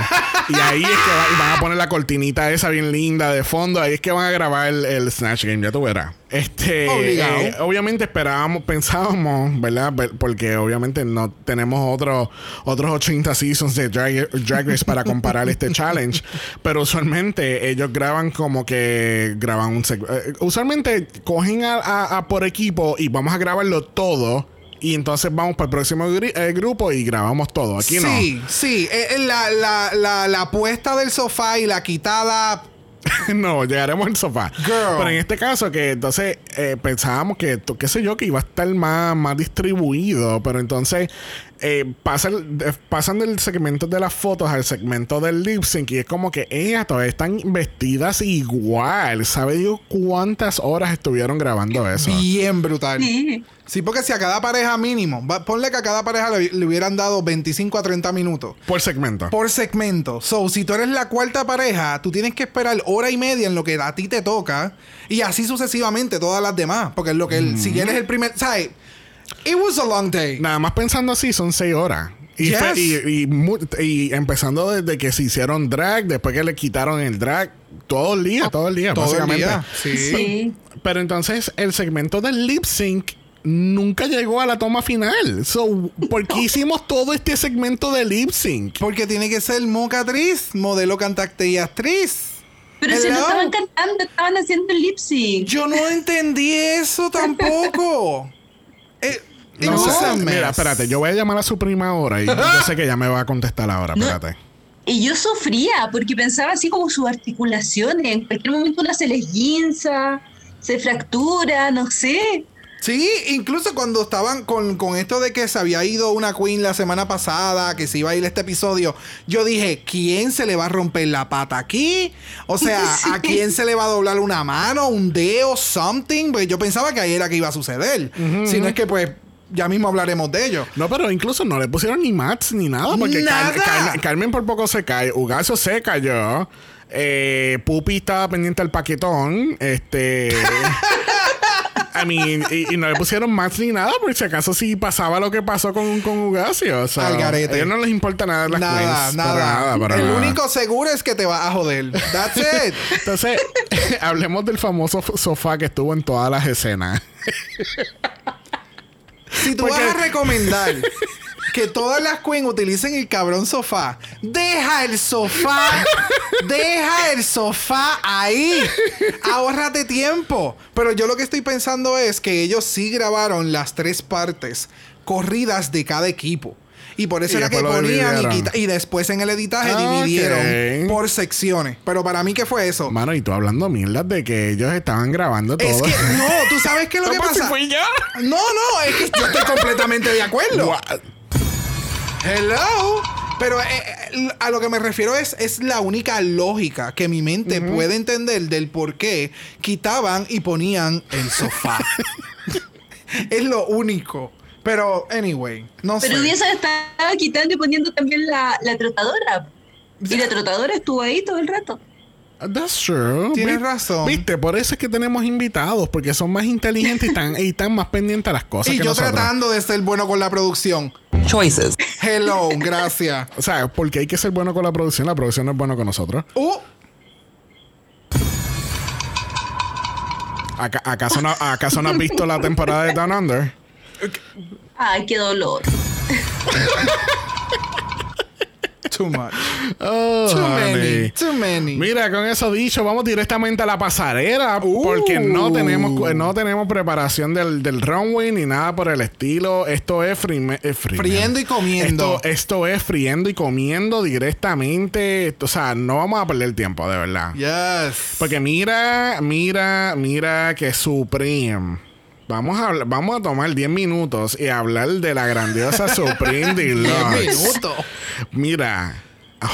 [SPEAKER 1] y ahí es que van a poner la cortinita esa bien linda de fondo. Ahí es que van a grabar el, el Snatch Game, ya tú verás. Este,
[SPEAKER 2] Obligado.
[SPEAKER 1] eh, obviamente esperábamos, pensábamos, ¿verdad? Ver- Porque obviamente no tenemos otro, otros 80 seasons de Drag, Drag Race para comparar este challenge. Pero usualmente ellos graban como que graban un eh, Usualmente cogen a, a- a por equipo y vamos a grabarlo todo. Y entonces vamos para el próximo gri- eh, grupo y grabamos todo. Aquí no.
[SPEAKER 2] sí, sí. eh, la, la, la, la puesta del sofá y la quitada.
[SPEAKER 1] no, llegaremos al sofá.
[SPEAKER 2] Girl.
[SPEAKER 1] Pero en este caso, que entonces eh, pensábamos que, qué sé yo, que iba a estar más, más distribuido. Pero entonces eh, pasan, de- pasan del segmento de las fotos al segmento del lip sync y es como que ellas todavía están vestidas igual. ¿Sabe Dios cuántas horas estuvieron grabando eso?
[SPEAKER 2] Bien brutal.
[SPEAKER 5] Sí.
[SPEAKER 2] Sí, porque si a cada pareja mínimo, va- ponle que a cada pareja le, le hubieran dado 25 a 30 minutos
[SPEAKER 1] Por segmento.
[SPEAKER 2] por segmento. So, si tú eres la cuarta pareja, tú tienes que esperar hora y media en lo que a ti te toca y así sucesivamente todas las demás. Porque es lo que el, si eres el primer. ¿Sabes? It was a long day.
[SPEAKER 1] Nada más pensando así, son seis horas. Y,
[SPEAKER 2] Yes.
[SPEAKER 1] y, y mu- y empezando desde que se hicieron drag, después que le quitaron el drag, todo el día, todo el día,
[SPEAKER 2] Todo el
[SPEAKER 1] básicamente.
[SPEAKER 2] día. Sí.
[SPEAKER 5] Sí.
[SPEAKER 1] Pero entonces el segmento del lip sync nunca llegó a la toma final. So, ¿por qué hicimos todo este segmento de lip sync?
[SPEAKER 2] Porque tiene que ser mocatriz, modelo, cantante y actriz.
[SPEAKER 5] Pero si no
[SPEAKER 2] Hello.
[SPEAKER 5] estaban cantando, estaban haciendo el lip sync.
[SPEAKER 2] Yo no entendí eso tampoco. Eh,
[SPEAKER 1] No
[SPEAKER 2] was
[SPEAKER 1] sé. Mira, espérate, yo voy a llamar a su prima ahora y yo sé que ella me va a contestar ahora,
[SPEAKER 5] No.
[SPEAKER 1] espérate.
[SPEAKER 5] Y yo sufría porque pensaba así como sus articulaciones. En cualquier momento una se les guinza, se fractura, no sé.
[SPEAKER 2] Sí, incluso cuando estaban con, con esto de que se había ido una queen la semana pasada, que se iba a ir este episodio, yo dije, ¿quién se le va a romper la pata aquí? O sea, ¿a quién se le va a doblar una mano, un dedo, something? Pues yo pensaba que ahí era que iba a suceder. Si no es que pues ya mismo hablaremos de ello.
[SPEAKER 1] No, pero incluso no le pusieron ni mats ni nada, porque
[SPEAKER 2] Nada.
[SPEAKER 1] Car- Carmen, Carmen por poco se cae, Ugacio se cayó, eh, Pupi estaba pendiente al paquetón, este... I mean, y, y no le pusieron mats ni nada, por si acaso sí pasaba lo que pasó con, con Ugacio. O sea,
[SPEAKER 2] Al garete.
[SPEAKER 1] a ellos no les importa nada las
[SPEAKER 2] nada,
[SPEAKER 1] queens,
[SPEAKER 2] nada.
[SPEAKER 1] para nada, para
[SPEAKER 2] El
[SPEAKER 1] nada.
[SPEAKER 2] único seguro es que te va a joder. That's it.
[SPEAKER 1] Entonces, hablemos del famoso sofá que estuvo en todas las escenas.
[SPEAKER 2] Si tú
[SPEAKER 1] Porque-
[SPEAKER 2] vas a recomendar que todas las queens utilicen el cabrón sofá, deja el sofá, deja el sofá ahí. Ahórrate tiempo. Pero yo lo que estoy pensando es que ellos sí grabaron las tres partes corridas de cada equipo. Y por eso
[SPEAKER 1] Y
[SPEAKER 2] era que ponían y, y después en el editaje
[SPEAKER 1] Ah,
[SPEAKER 2] dividieron por secciones. Pero para mí, ¿qué fue eso?
[SPEAKER 1] Mano, y tú hablando mierdas de que ellos estaban grabando todo.
[SPEAKER 2] Es que no, tú sabes qué es lo que
[SPEAKER 1] pues, si
[SPEAKER 2] pasa.
[SPEAKER 1] fui yo.
[SPEAKER 2] No, no, es que yo estoy completamente de acuerdo.
[SPEAKER 1] What?
[SPEAKER 2] Hello. Pero eh, eh, a lo que me refiero es, es la única lógica que mi mente puede entender del por qué quitaban y ponían el sofá. es lo único. Pero, anyway, no
[SPEAKER 5] Pero
[SPEAKER 2] sé.
[SPEAKER 5] Dieza estaba quitando y poniendo también la, la trotadora. Y la trotadora estuvo ahí todo el rato.
[SPEAKER 1] That's true.
[SPEAKER 2] Tienes
[SPEAKER 1] Vi-
[SPEAKER 2] razón.
[SPEAKER 1] Viste, por eso es que tenemos invitados, porque son más inteligentes y están, y están más pendientes a las cosas
[SPEAKER 2] Y
[SPEAKER 1] que
[SPEAKER 2] yo
[SPEAKER 1] nosotros.
[SPEAKER 2] tratando de ser bueno con la producción.
[SPEAKER 3] Choices.
[SPEAKER 2] Hello, gracias.
[SPEAKER 1] O sea, porque hay que ser bueno con la producción, la producción no es bueno con nosotros.
[SPEAKER 2] Uh,
[SPEAKER 1] Aca- ¿Acaso no, ¿Acaso no has visto la temporada de Down Under?
[SPEAKER 5] Ay, qué dolor.
[SPEAKER 2] too much.
[SPEAKER 1] Oh,
[SPEAKER 2] Too
[SPEAKER 1] honey.
[SPEAKER 2] many. Too many.
[SPEAKER 1] Mira, con eso dicho, vamos directamente a la pasarela
[SPEAKER 2] Uh.
[SPEAKER 1] porque no tenemos no tenemos preparación del, del runway ni nada por el estilo. Esto es frime- eh,
[SPEAKER 2] Friendo y comiendo.
[SPEAKER 1] Esto, esto es friendo y comiendo directamente. O sea, no vamos a perder tiempo, de verdad.
[SPEAKER 2] Yes.
[SPEAKER 1] Porque mira, mira, mira que Supreme. Vamos a, hablar- vamos a tomar 10 minutos y hablar de la grandiosa Supreme Deluxe.
[SPEAKER 2] minutos.
[SPEAKER 1] Mira,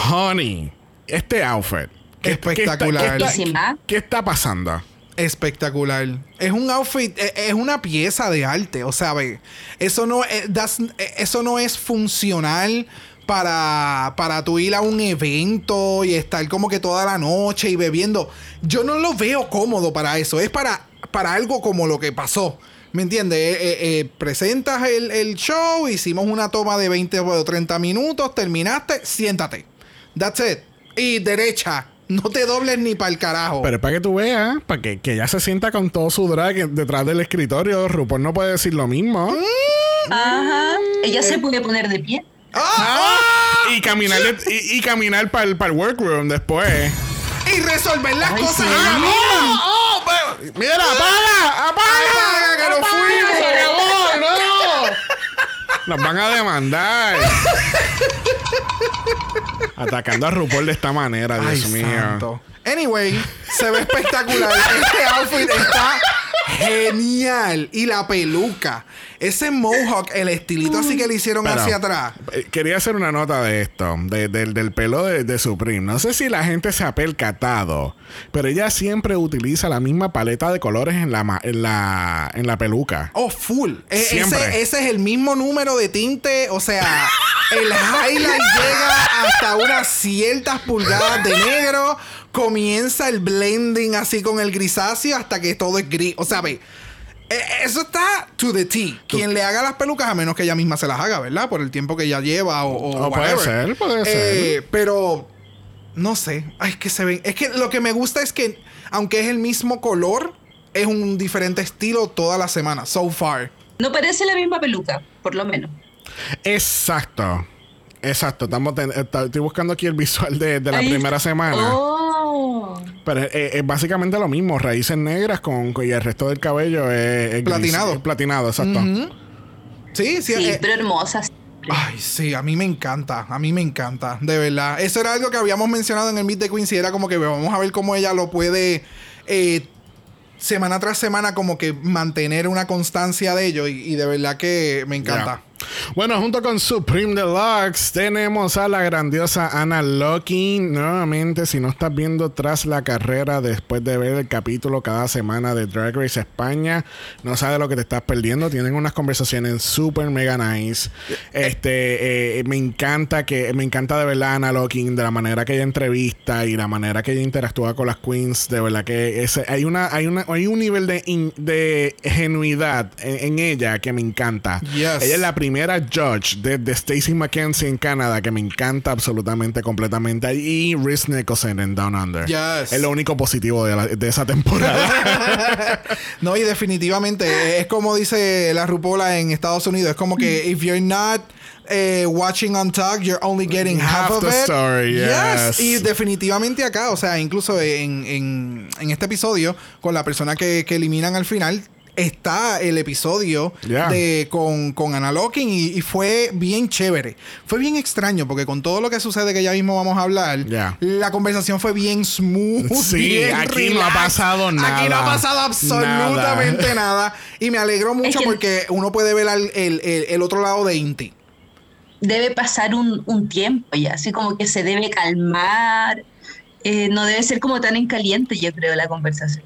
[SPEAKER 1] Honey, este outfit. ¿qué-
[SPEAKER 2] Espectacular.
[SPEAKER 1] ¿Qué está, qué
[SPEAKER 5] Bellísima.
[SPEAKER 1] está- qué está pasando?
[SPEAKER 2] Espectacular. Es un outfit, eh, es una pieza de arte. O sea, ve, eso no, that's- eh, eso no es funcional para, para tú ir a un evento y estar como que toda la noche y bebiendo. Yo no lo veo cómodo para eso. Es para, para algo como lo que pasó. ¿Me entiendes? Eh, eh, eh, presentas el, el show, hicimos una toma de 20 o 30 minutos, terminaste, siéntate. That's it. Y derecha. No te dobles ni para el carajo.
[SPEAKER 1] Pero es para que tú veas, para que, que ella se sienta con todo su drag detrás del escritorio. RuPaul no puede decir lo mismo.
[SPEAKER 5] Ajá. Ella se puede poner de pie.
[SPEAKER 1] Ah, Y caminar, de- y, y caminar para el, workroom después.
[SPEAKER 2] Y resolver las
[SPEAKER 5] Ay,
[SPEAKER 2] cosas
[SPEAKER 5] sí.
[SPEAKER 2] ahí mismo.
[SPEAKER 1] ¡Oh! pero- ¡Mira, apaga! ¡Apaga!
[SPEAKER 2] Apaga, que nos
[SPEAKER 1] ¡Apaga,
[SPEAKER 2] fuimos!
[SPEAKER 1] se acabó! ¡No! Nos van a demandar. Atacando a RuPaul de esta manera, Dios
[SPEAKER 2] Ay,
[SPEAKER 1] mío.
[SPEAKER 2] santo. Anyway, se ve espectacular. este outfit está genial. Y la peluca. Ese mohawk, el estilito así que le hicieron
[SPEAKER 1] Pero,
[SPEAKER 2] hacia atrás.
[SPEAKER 1] eh, Quería hacer una nota de esto, de- del- del pelo de, de Supreme. No sé si la gente se ha percatado, pero ella siempre utiliza la misma paleta de colores en la, en la, en la peluca.
[SPEAKER 2] Oh, full. E-
[SPEAKER 1] Siempre.
[SPEAKER 2] ese, ese es el mismo número de tinte. O sea, el highlight llega hasta unas ciertas pulgadas de negro. Comienza el blending así con el grisáceo hasta que todo es gris. O sea, e- Eso está to the T. Quien le haga las pelucas, a menos que ella misma se las haga, ¿verdad? Por el tiempo que ella lleva o, o
[SPEAKER 1] Oh, puede ser, puede
[SPEAKER 2] Eh,
[SPEAKER 1] ser.
[SPEAKER 2] Pero no sé. Ay, es que se ven. Es que lo que me gusta es que, aunque es el mismo color, es un diferente estilo toda la semana. So far.
[SPEAKER 5] No parece la misma peluca, por lo menos.
[SPEAKER 1] Exacto. Exacto. Estamos estoy buscando aquí el visual de, de la
[SPEAKER 5] Ahí
[SPEAKER 1] primera
[SPEAKER 5] está.
[SPEAKER 1] semana.
[SPEAKER 5] Oh.
[SPEAKER 1] Pero eh, es básicamente lo mismo. Raíces negras con, y el resto del cabello es, es gris-
[SPEAKER 2] Platinado.
[SPEAKER 1] es platinado, exacto.
[SPEAKER 2] Sí, sí.
[SPEAKER 5] Sí,
[SPEAKER 2] eh,
[SPEAKER 5] pero hermosas.
[SPEAKER 2] Ay, sí, a mí me encanta, a mí me encanta, de verdad. Eso era algo que habíamos mencionado en el Meet de Quincy, era como que vamos a ver cómo ella lo puede eh, semana tras semana como que mantener una constancia de ello y, y de verdad que me encanta.
[SPEAKER 1] Bueno, junto con Supreme Deluxe tenemos a la grandiosa Anna Locking. Nuevamente, si no estás viendo tras la carrera después de ver el capítulo cada semana de Drag Race España, no sabes lo que te estás perdiendo. Tienen unas conversaciones súper mega nice. Este, eh, me encanta que, me encanta de verdad Anna Locking, de la manera que ella entrevista y la manera que ella interactúa con las queens. De verdad que ese- hay una, hay una, hay un nivel de, in- de genuidad en, en ella que me encanta.
[SPEAKER 2] Yes.
[SPEAKER 1] Ella es la primera judge de, de Stacey McKenzie en Canadá que me encanta absolutamente, completamente. Y Rhys Nicholson en Down Under.
[SPEAKER 2] Yes.
[SPEAKER 1] Es lo único positivo de, la- de esa temporada.
[SPEAKER 2] No, y definitivamente es como dice la Rupola en Estados Unidos, es como que if you're not eh, watching on talk, you're only getting half,
[SPEAKER 1] Half
[SPEAKER 2] of
[SPEAKER 1] the
[SPEAKER 2] it.
[SPEAKER 1] story, yes.
[SPEAKER 2] Y definitivamente acá, o sea, incluso en, en- en este episodio, con la persona que, que eliminan al final, está el episodio
[SPEAKER 1] Yeah.
[SPEAKER 2] de con, con Anna Locking y, y fue bien chévere. Fue bien extraño porque con todo lo que sucede que ya mismo vamos a hablar,
[SPEAKER 1] Yeah.
[SPEAKER 2] la conversación fue bien smooth.
[SPEAKER 1] Sí,
[SPEAKER 2] bien
[SPEAKER 1] aquí no ha pasado
[SPEAKER 2] Aquí no ha
[SPEAKER 1] nada.
[SPEAKER 2] pasado absolutamente nada. Y me alegró mucho
[SPEAKER 5] que-
[SPEAKER 2] porque uno puede ver al- el, el- el otro lado de Inti.
[SPEAKER 5] Debe pasar un, un tiempo ya, así como que se debe calmar. Eh, no debe ser como tan en caliente, yo creo, la conversación.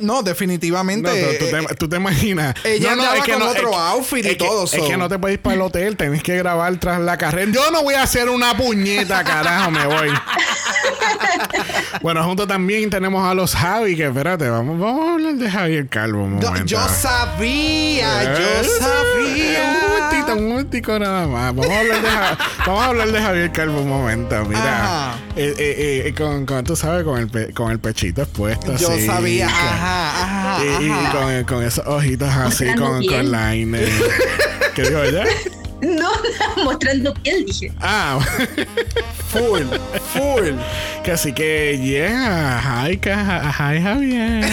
[SPEAKER 2] No, definitivamente.
[SPEAKER 1] No, tú, tú
[SPEAKER 2] eh,
[SPEAKER 1] te, tú te imaginas.
[SPEAKER 2] ella
[SPEAKER 1] no, no,
[SPEAKER 2] andaba con
[SPEAKER 1] no,
[SPEAKER 2] otro
[SPEAKER 1] es que-
[SPEAKER 2] outfit y
[SPEAKER 1] es que-
[SPEAKER 2] todo,
[SPEAKER 1] Es
[SPEAKER 2] so.
[SPEAKER 1] que no te puedes ir para el hotel, tenés que grabar tras la carrera. Yo no voy a hacer una puñeta, carajo, me voy. bueno, junto también tenemos a los Javi, que espérate, vamos, vamos a hablar de Javier Calvo un
[SPEAKER 2] yo,
[SPEAKER 1] momento.
[SPEAKER 2] yo sabía, yo
[SPEAKER 1] Eh, Un
[SPEAKER 2] sabía.
[SPEAKER 1] momentito, un momentico nada más. Vamos a hablar de, Ja- vamos a hablar de Javier Calvo un momento. Mira, eh, eh, eh, con, con, tú sabes, con el, pe- con el pechito expuesto.
[SPEAKER 2] Yo
[SPEAKER 1] así,
[SPEAKER 2] sabía,
[SPEAKER 1] con-
[SPEAKER 2] ajá, ajá.
[SPEAKER 1] y,
[SPEAKER 2] ajá.
[SPEAKER 1] con, con esos ojitos así, con,
[SPEAKER 5] piel.
[SPEAKER 1] con liner. ¿Qué digo ella?
[SPEAKER 5] No, mostrando piel, dije.
[SPEAKER 1] Ah,
[SPEAKER 2] Full, full.
[SPEAKER 1] que así que, yeah, hi, hi Javier.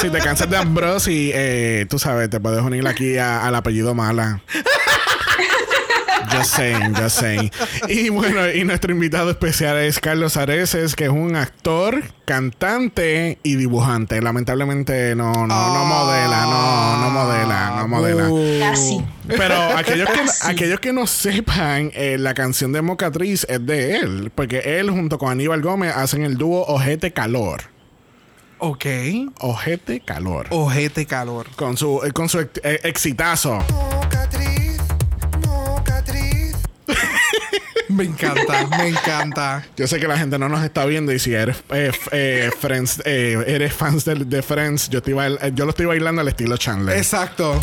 [SPEAKER 1] si te cansas de Ambrosi, eh, tú sabes, te puedes unir aquí a- al apellido Mala. Just saying, just saying. Y bueno, y nuestro invitado especial es Carlos Areces, que es un actor, cantante y dibujante. Lamentablemente no, no, no modela, no, no modela, no modela.
[SPEAKER 2] Uh,
[SPEAKER 5] Casi.
[SPEAKER 1] Pero aquellos que,
[SPEAKER 5] Casi.
[SPEAKER 1] aquellos que no sepan, eh, la canción de Mocatriz es de él. Porque él junto con Aníbal Gómez hacen el dúo Ojete Calor.
[SPEAKER 2] Ok.
[SPEAKER 1] Ojete Calor.
[SPEAKER 2] Ojete calor.
[SPEAKER 1] Con su, eh, con su ex- eh, exitazo.
[SPEAKER 2] Me encanta, me encanta.
[SPEAKER 1] Yo sé que la gente no nos está viendo y si eres eh, eh, Friends, eh, eres fans de, de Friends, yo, eh, yo lo estoy bailando al estilo Chandler.
[SPEAKER 2] Exacto.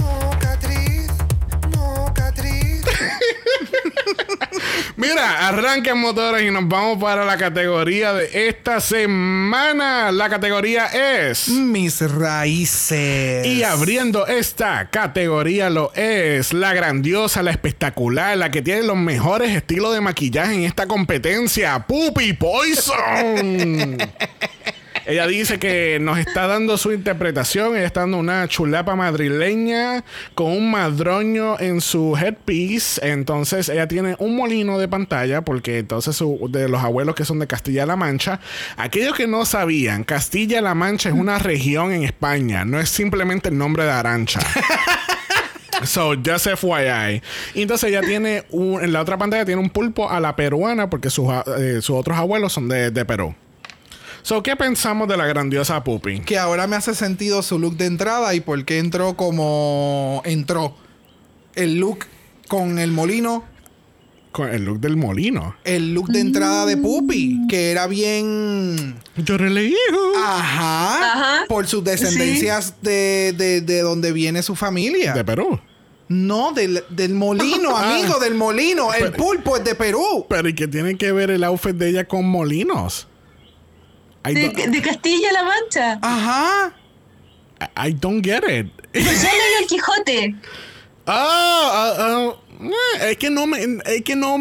[SPEAKER 1] Mira, arranquen motores y nos vamos para la categoría de esta semana. La categoría es...
[SPEAKER 2] Mis raíces.
[SPEAKER 1] Y abriendo esta categoría lo es la grandiosa, la espectacular, la que tiene los mejores estilos de maquillaje en esta competencia, Puppy Poison. Ella dice que nos está dando su interpretación. Ella está dando una chulapa madrileña con un madroño en su headpiece. Entonces, ella tiene un molino de pantalla porque entonces su- de los abuelos que son de Castilla-La Mancha. Aquellos que no sabían, Castilla-La Mancha es una región en España. No es simplemente el nombre de Arancha. So, just FYI. Y entonces ella tiene un, en la otra pantalla tiene un pulpo a la peruana porque sus, eh, sus otros abuelos son de, de Perú. So, ¿qué pensamos de la grandiosa Pupi?
[SPEAKER 2] Que ahora me hace sentido su look de entrada y por qué entró como entró. El look con el molino,
[SPEAKER 1] Con el look del molino.
[SPEAKER 2] el look de entrada de Puppy, que era bien.
[SPEAKER 1] Yo releí.
[SPEAKER 2] Ajá.
[SPEAKER 5] Ajá.
[SPEAKER 2] Por sus descendencias de, de, de donde viene su familia.
[SPEAKER 1] De Perú.
[SPEAKER 2] No, del, del molino,
[SPEAKER 1] Ah.
[SPEAKER 2] amigo, del molino. El pulpo es de Perú.
[SPEAKER 1] Pero ¿y qué tiene que ver el outfit de ella con molinos?
[SPEAKER 5] De, de Castilla-La Mancha.
[SPEAKER 2] Ajá.
[SPEAKER 1] I don't get it.
[SPEAKER 5] Pues yo leí el Quijote.
[SPEAKER 1] Ah, eh, es que no me. Es que no.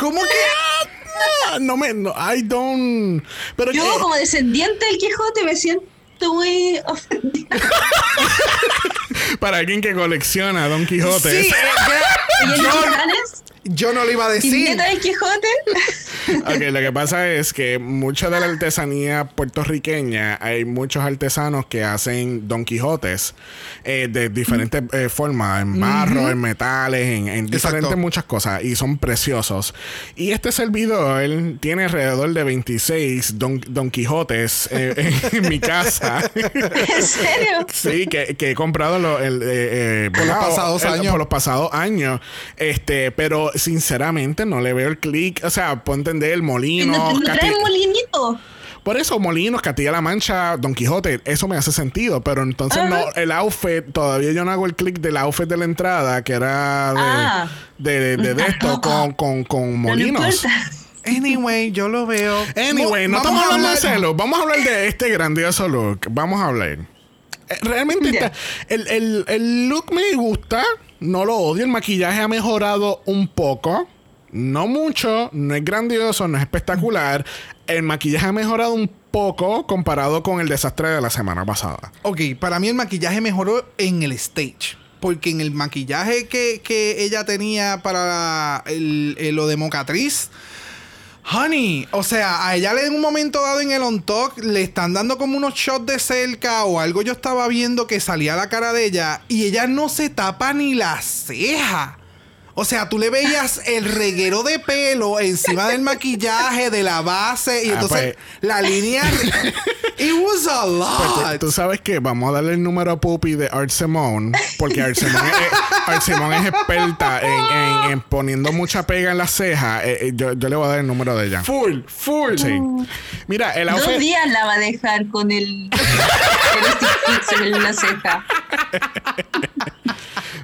[SPEAKER 2] ¿Cómo que?
[SPEAKER 1] No me. no, I don't. Pero
[SPEAKER 5] Yo,
[SPEAKER 1] que-
[SPEAKER 5] como descendiente del Quijote, me siento muy ofendida.
[SPEAKER 1] para alguien que colecciona Don Quijote.
[SPEAKER 2] Sí,
[SPEAKER 5] ¿Y en
[SPEAKER 2] yo? Yo no lo iba a
[SPEAKER 5] ¿Y
[SPEAKER 2] decir.
[SPEAKER 5] del Quijote?
[SPEAKER 1] Ok, lo que pasa es que mucha de la artesanía puertorriqueña hay muchos artesanos que hacen Don Quijotes eh, de diferentes eh, formas, en barro, en metales, en, en diferentes
[SPEAKER 2] Exacto.
[SPEAKER 1] muchas cosas y son preciosos. Y este servidor él tiene alrededor de 26 Don, Don Quijotes eh, en mi casa.
[SPEAKER 5] ¿En serio?
[SPEAKER 1] Sí, que, que he comprado lo- el, eh, eh,
[SPEAKER 2] Por los pasados
[SPEAKER 1] El-
[SPEAKER 2] años.
[SPEAKER 1] Por los pasados años. Este, pero sinceramente no le veo el clic. O sea, puedo entender el molino.
[SPEAKER 5] ¿No, no molinito?
[SPEAKER 1] por eso, Molinos, Castilla-La Mancha, Don Quijote, eso me hace sentido. Pero entonces no, el outfit, todavía yo no hago el clic del outfit de la entrada, que era de,
[SPEAKER 5] Ah.
[SPEAKER 1] de, de, de- de esto, con, con, con
[SPEAKER 5] No, no
[SPEAKER 1] molinos.
[SPEAKER 5] importa.
[SPEAKER 2] Anyway, yo lo veo.
[SPEAKER 1] Anyway, no
[SPEAKER 2] Mo-
[SPEAKER 1] estamos
[SPEAKER 2] vamos a
[SPEAKER 1] hablando de
[SPEAKER 2] hablar-
[SPEAKER 1] celos. Vamos a hablar de este grandioso look. Vamos a hablar. Eh, Realmente está- el, el- el look me gusta. No lo odio. El maquillaje ha mejorado un poco. No mucho. No es grandioso. No es espectacular. El maquillaje ha mejorado un poco comparado con el desastre de la semana pasada.
[SPEAKER 2] Ok, para mí el maquillaje mejoró en el stage. Porque en el maquillaje que, que ella tenía para el, el- lo de Mocatriz. Honey, o sea, a ella le en un momento dado en el on talk le están dando como unos shots de cerca o algo yo estaba viendo que salía la cara de ella y ella no se tapa ni la ceja. O sea, tú le veías el reguero de pelo encima del maquillaje, de la base y
[SPEAKER 1] Ah,
[SPEAKER 2] entonces
[SPEAKER 1] pues.
[SPEAKER 2] la línea... It was a
[SPEAKER 1] Pues
[SPEAKER 2] lot.
[SPEAKER 1] tú, tú sabes que vamos a darle el número a Puppy de Art Simone, porque Art Simone es, Art Simone es experta en, en- en poniendo mucha pega en las cejas. Eh, eh, yo, yo le voy a dar el número de ella.
[SPEAKER 2] Full, full.
[SPEAKER 1] Sí. Mira, el
[SPEAKER 5] Dos
[SPEAKER 1] outfit.
[SPEAKER 5] días la va a dejar con el, el en la ceja.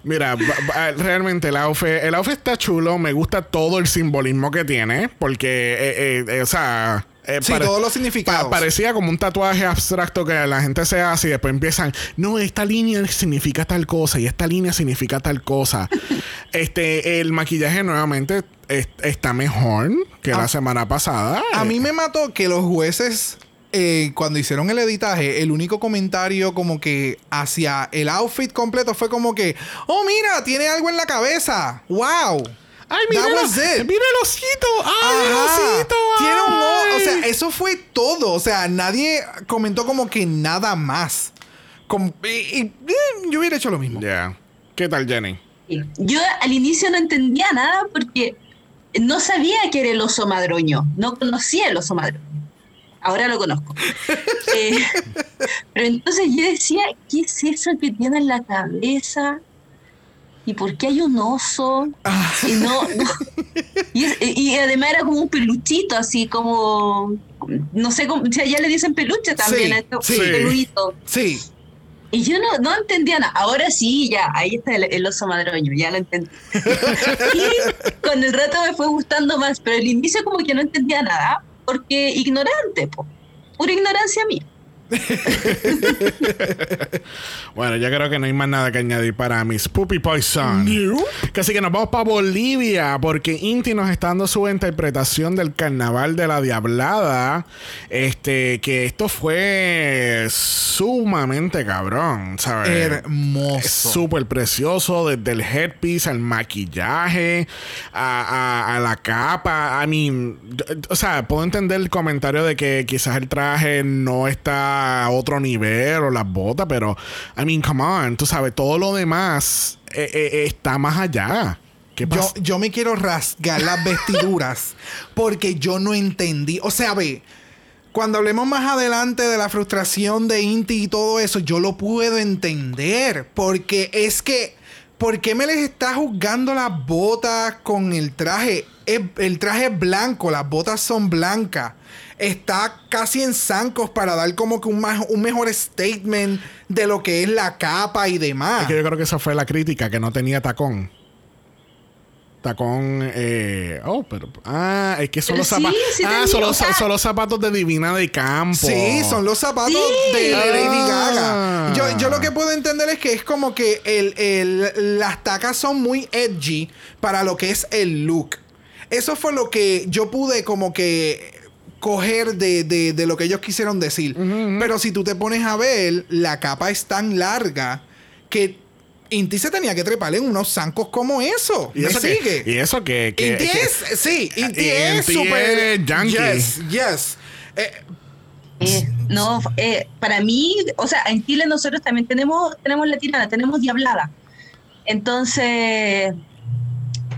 [SPEAKER 1] Mira, ba- realmente el outfit, el outfit está chulo. Me gusta todo el simbolismo que tiene, porque, eh, eh, eh, o sea. eh,
[SPEAKER 2] Sí, todos los significados.
[SPEAKER 1] parecía como un tatuaje abstracto que la gente se hace y después empiezan, no, esta línea significa tal cosa y esta línea significa tal cosa. este, el maquillaje nuevamente es- está mejor que la
[SPEAKER 2] A-
[SPEAKER 1] semana pasada.
[SPEAKER 2] A mí me mató que los jueces, eh, cuando hicieron el editaje, el único comentario como que hacia el outfit completo fue como que, oh, mira, tiene algo en la cabeza. ¡Wow!
[SPEAKER 1] Ay, mira,
[SPEAKER 2] That
[SPEAKER 1] el-
[SPEAKER 2] was it.
[SPEAKER 1] mira el osito. Ay, el osito.
[SPEAKER 2] Tiene un o- sea, eso fue todo. O sea, nadie comentó como que nada más. Como- y- y, eh, yo hubiera hecho lo mismo.
[SPEAKER 1] Ya. ¿Qué tal, Jenny?
[SPEAKER 5] Yo al inicio no entendía nada porque no sabía que era el oso madroño. No conocía el oso madroño. Ahora lo conozco. Eh, pero entonces yo decía, ¿qué es eso que tiene en la cabeza? ¿Y por qué hay un oso? Y no, no- y, es- y además era como un peluchito, así como, no sé, cómo, o sea, ya le dicen peluche también
[SPEAKER 2] Sí,
[SPEAKER 5] a estos
[SPEAKER 2] sí. Sí.
[SPEAKER 5] Y yo no, no entendía nada. Ahora sí, ya, ahí está el, el oso madroño, ya lo entendí. y con el rato me fue gustando más, pero al inicio como que no entendía nada, porque ignorante, po. pura ignorancia mía.
[SPEAKER 1] Bueno, yo creo que no hay más nada que añadir para Miss Puppy Poison. Que así que nos vamos para Bolivia porque Inti nos está dando su interpretación del carnaval de la Diablada. Este, que esto fue sumamente cabrón, ¿sabes?
[SPEAKER 2] Hermoso.
[SPEAKER 1] Súper precioso, desde el headpiece al maquillaje, a, a- a la capa. I mean, yo- o sea, puedo entender el comentario de que quizás el traje no está a otro nivel o las botas, pero, I mean, come on, tú sabes, todo lo demás eh, eh, está más allá. ¿Qué
[SPEAKER 2] Yo,
[SPEAKER 1] pasa?
[SPEAKER 2] yo me quiero rasgar las vestiduras porque yo no entendí. O sea, ve, cuando hablemos más adelante de la frustración de Inti y todo eso, yo lo puedo entender. Porque es que, ¿por qué me les está juzgando las botas con el traje? El traje es blanco, las botas son blancas. Está casi en zancos para dar como que un, más, un mejor statement de lo que es la capa y demás.
[SPEAKER 1] Es que yo creo que esa fue la crítica, que no tenía tacón. Tacón, eh, oh, pero, ah, es que son los
[SPEAKER 5] sí,
[SPEAKER 1] zapatos,
[SPEAKER 5] sí
[SPEAKER 1] ah, son los,
[SPEAKER 5] sea-
[SPEAKER 1] son los zapatos de Divina de Campo.
[SPEAKER 2] Sí, son los zapatos
[SPEAKER 5] Sí.
[SPEAKER 2] de, de Lady
[SPEAKER 1] Ah.
[SPEAKER 2] Gaga. Yo, yo lo que puedo entender es que es como que el, el- las tacas son muy edgy para lo que es el look. Eso fue lo que yo pude como que coger de, de- de lo que ellos quisieron decir. Pero si tú te pones a ver, la capa es tan larga que Inti se tenía que trepar en unos zancos como eso.
[SPEAKER 1] Y
[SPEAKER 2] ¿Me
[SPEAKER 1] eso que-
[SPEAKER 2] sigue?
[SPEAKER 1] y eso que- que-
[SPEAKER 2] Inti
[SPEAKER 1] que-
[SPEAKER 2] es, sí, Inti
[SPEAKER 1] Y
[SPEAKER 2] es
[SPEAKER 1] Inti
[SPEAKER 2] súper
[SPEAKER 1] yankee.
[SPEAKER 2] Yes, yes. Eh,
[SPEAKER 5] Eh, no, eh, para mí, o sea, en Chile nosotros también tenemos, tenemos la tirana, tenemos diablada. Entonces, eh,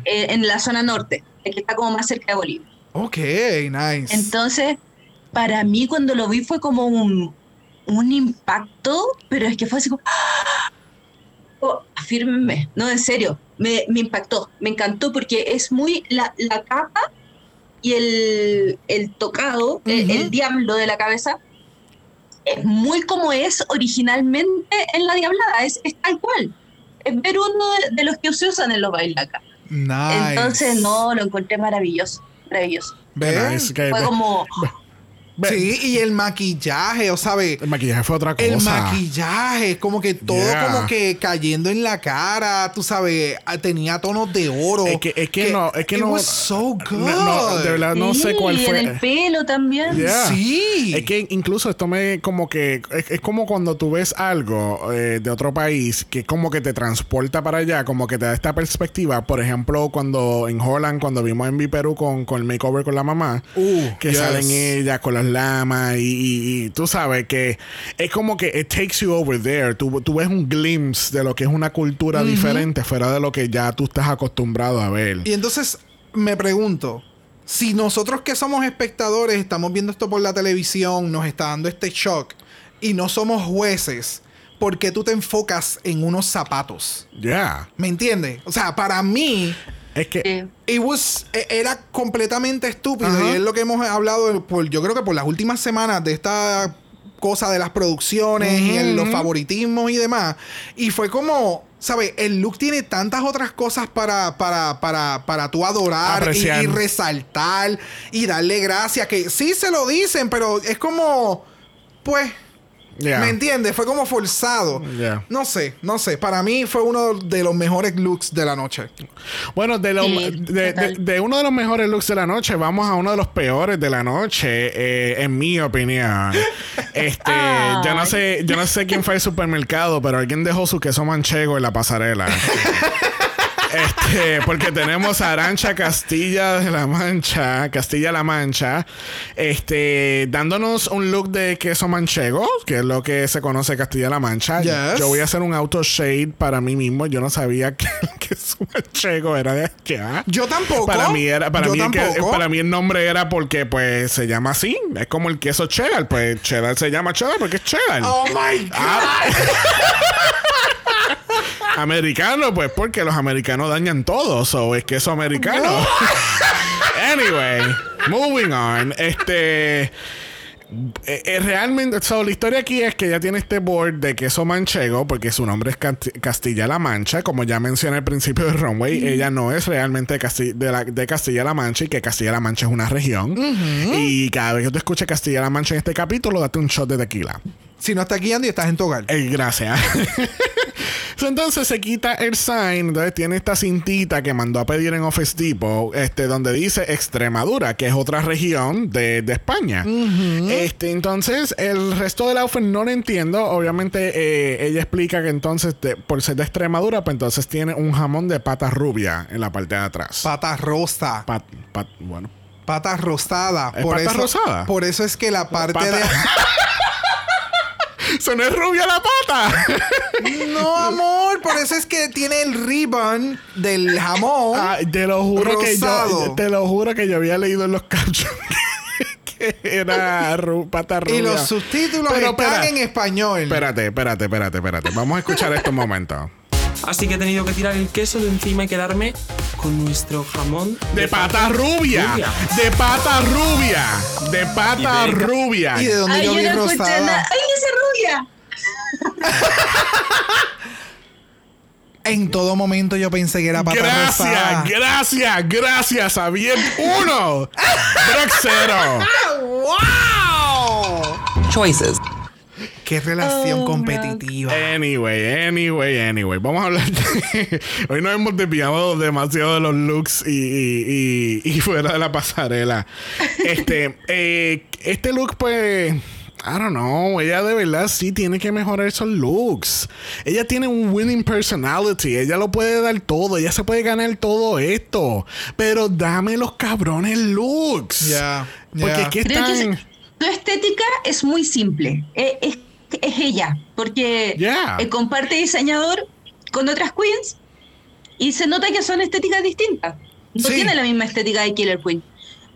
[SPEAKER 5] en la zona norte, que está como más cerca de Bolivia.
[SPEAKER 2] Ok, nice.
[SPEAKER 5] Entonces, para mí cuando lo vi fue como un, un impacto, pero es que fue así como... ¡ah! Oh, afírmenme. No, en serio, me, me impactó, me encantó porque es muy la, la capa y el, el tocado, el, diablo de la cabeza, es muy como es originalmente en la diablada, es, es tal cual. Es ver uno de, de los que se usan en los bailacas.
[SPEAKER 2] Nice.
[SPEAKER 5] Entonces, no, lo encontré maravilloso, maravilloso.
[SPEAKER 2] ¿Ves?
[SPEAKER 1] Nice, que-
[SPEAKER 5] Fue como...
[SPEAKER 2] Sí, y el maquillaje, o sabe,
[SPEAKER 1] El maquillaje fue otra cosa.
[SPEAKER 2] el maquillaje, como que todo
[SPEAKER 1] Yeah.
[SPEAKER 2] como que cayendo en la cara, tú sabes, ah, tenía tonos de oro.
[SPEAKER 1] Es que, es que no, es que
[SPEAKER 2] it
[SPEAKER 1] no.
[SPEAKER 2] was so good.
[SPEAKER 1] No, no, de verdad no sé cuál
[SPEAKER 5] en
[SPEAKER 1] fue.
[SPEAKER 5] el pelo también.
[SPEAKER 1] Yeah.
[SPEAKER 2] Sí.
[SPEAKER 1] Es que incluso esto me como que es, es como cuando tú ves algo eh, de otro país que como que te transporta para allá, como que te da esta perspectiva. Por ejemplo, cuando en Holland, cuando vimos en Mi Perú con, con el makeover con la mamá,
[SPEAKER 2] Uh,
[SPEAKER 1] que
[SPEAKER 2] yes.
[SPEAKER 1] salen ellas con las lamas y, y- y tú sabes que es como que it takes you over there. Tú, tú ves un glimpse de lo que es una cultura diferente fuera de lo que ya tú estás acostumbrado a ver.
[SPEAKER 2] Y entonces me pregunto, si nosotros que somos espectadores estamos viendo esto por la televisión, nos está dando este shock y no somos jueces, ¿por qué tú te enfocas en unos zapatos?
[SPEAKER 1] Ya.
[SPEAKER 2] ¿Me entiendes? O sea, para mí,
[SPEAKER 1] Es que
[SPEAKER 5] Sí.
[SPEAKER 2] it was- e- era completamente estúpido
[SPEAKER 1] Ajá.
[SPEAKER 2] y es lo que hemos hablado por, yo creo que por las últimas semanas de esta cosa de las producciones y en los favoritismos y demás. Y fue como, ¿sabes? El look tiene tantas otras cosas para, para, para, para tú adorar y, y resaltar y darle gracias. Que sí se lo dicen, pero es como, pues... ¿Me entiendes? Fue como forzado.
[SPEAKER 1] Ya.
[SPEAKER 2] No sé, no sé. Para mí fue uno de los mejores looks de la noche.
[SPEAKER 1] Bueno, de, lo-
[SPEAKER 5] Sí,
[SPEAKER 1] de, de-
[SPEAKER 5] total.
[SPEAKER 1] de uno de los mejores looks de la noche, vamos a uno de los peores de la noche, eh, en mi opinión. Este, yo no sé, yo no sé quién fue al supermercado, pero alguien dejó su queso manchego en la pasarela. Este, porque tenemos a Arancha Castilla de la Mancha, Castilla-La Mancha, este, dándonos un look de queso manchego, que es lo que se conoce Castilla-La Mancha.
[SPEAKER 2] Yes.
[SPEAKER 1] Yo voy a hacer un auto shade para mí mismo. Yo no sabía que el queso manchego era de allá.
[SPEAKER 2] Yo tampoco.
[SPEAKER 1] Para mí era, para mí, el que- para mí el nombre era porque pues se llama así. Es como el queso cheddar. Pues cheddar se llama cheddar porque es cheddar.
[SPEAKER 2] Oh my God.
[SPEAKER 1] Ah. Americano, pues porque los americanos dañan todo. So es queso americano. anyway, moving on. Este. eh, eh, realmente, so, la historia aquí es que ella tiene este board de queso manchego, porque su nombre es Casti- Castilla-La Mancha. Como ya mencioné al principio de Runway, ella no es realmente Casti- de, la- de Castilla-La Mancha y que Castilla-La Mancha es una región. Y cada vez que tú escuches Castilla-La Mancha en este capítulo, date un shot de tequila.
[SPEAKER 2] Si no estás guiando y estás en tu hogar.
[SPEAKER 1] Eh, gracias. So, entonces se quita el sign, entonces tiene esta cintita que mandó a pedir en Office Depot, este, donde dice Extremadura, que es otra región de, de España. Este, entonces, el resto del outfit no lo entiendo. Obviamente, eh, ella explica que entonces, de- por ser de Extremadura, pues entonces tiene un jamón de pata rubia en la parte de atrás.
[SPEAKER 2] Pata rosa.
[SPEAKER 1] Pat- pat- bueno.
[SPEAKER 2] Pata rosada.
[SPEAKER 1] ¿Es
[SPEAKER 2] Por
[SPEAKER 1] pata
[SPEAKER 2] eso,
[SPEAKER 1] rosada?
[SPEAKER 2] Por eso es que la parte
[SPEAKER 1] Pata-
[SPEAKER 2] de.
[SPEAKER 1] ¡Se no es rubia la pata!
[SPEAKER 2] No, amor. Por eso es que tiene el ribbon del jamón.
[SPEAKER 1] Ah, te lo juro que yo,
[SPEAKER 2] Rosado.
[SPEAKER 1] te lo juro que yo había leído en los captions que era pata rubia.
[SPEAKER 2] y los subtítulos
[SPEAKER 1] Pero
[SPEAKER 2] están
[SPEAKER 1] espera,
[SPEAKER 2] en español.
[SPEAKER 1] Espérate, espérate, espérate, espérate. Vamos a escuchar esto un momento.
[SPEAKER 6] Así que he tenido que tirar el queso de encima y quedarme con nuestro jamón
[SPEAKER 1] De pata rubia.
[SPEAKER 6] rubia.
[SPEAKER 1] De pata rubia. De pata
[SPEAKER 6] Ibérica.
[SPEAKER 1] rubia.
[SPEAKER 2] ¿Y de dónde
[SPEAKER 5] Ay,
[SPEAKER 2] yo
[SPEAKER 5] yo
[SPEAKER 2] vi
[SPEAKER 5] no
[SPEAKER 2] rosada?
[SPEAKER 5] nada. ¡Ay, esa rubia!
[SPEAKER 2] En todo momento yo pensé que era pata rosada.
[SPEAKER 1] Gracias, gracias, gracias, Javier. Uno. Brock cero.
[SPEAKER 2] ¡Wow!
[SPEAKER 3] Choices.
[SPEAKER 2] Qué relación
[SPEAKER 5] Oh,
[SPEAKER 2] competitiva.
[SPEAKER 1] Anyway, anyway, anyway. Vamos a hablar de... Hoy nos hemos desviado demasiado de los looks y, y- y- y fuera de la pasarela. Este, eh, este look, pues... I don't know, ella de verdad sí tiene que mejorar esos looks. Ella tiene un winning personality, ella lo puede dar todo, ella se puede ganar todo esto. Pero dame los cabrones looks.
[SPEAKER 2] Ya,
[SPEAKER 1] Porque es que están...
[SPEAKER 5] tu estética es muy simple. Eh, Es, es ella. Porque
[SPEAKER 1] Yeah.
[SPEAKER 5] eh, comparte diseñador con otras queens y se nota que son estéticas distintas. No
[SPEAKER 2] Sí.
[SPEAKER 5] tiene la misma estética de Killer Queen.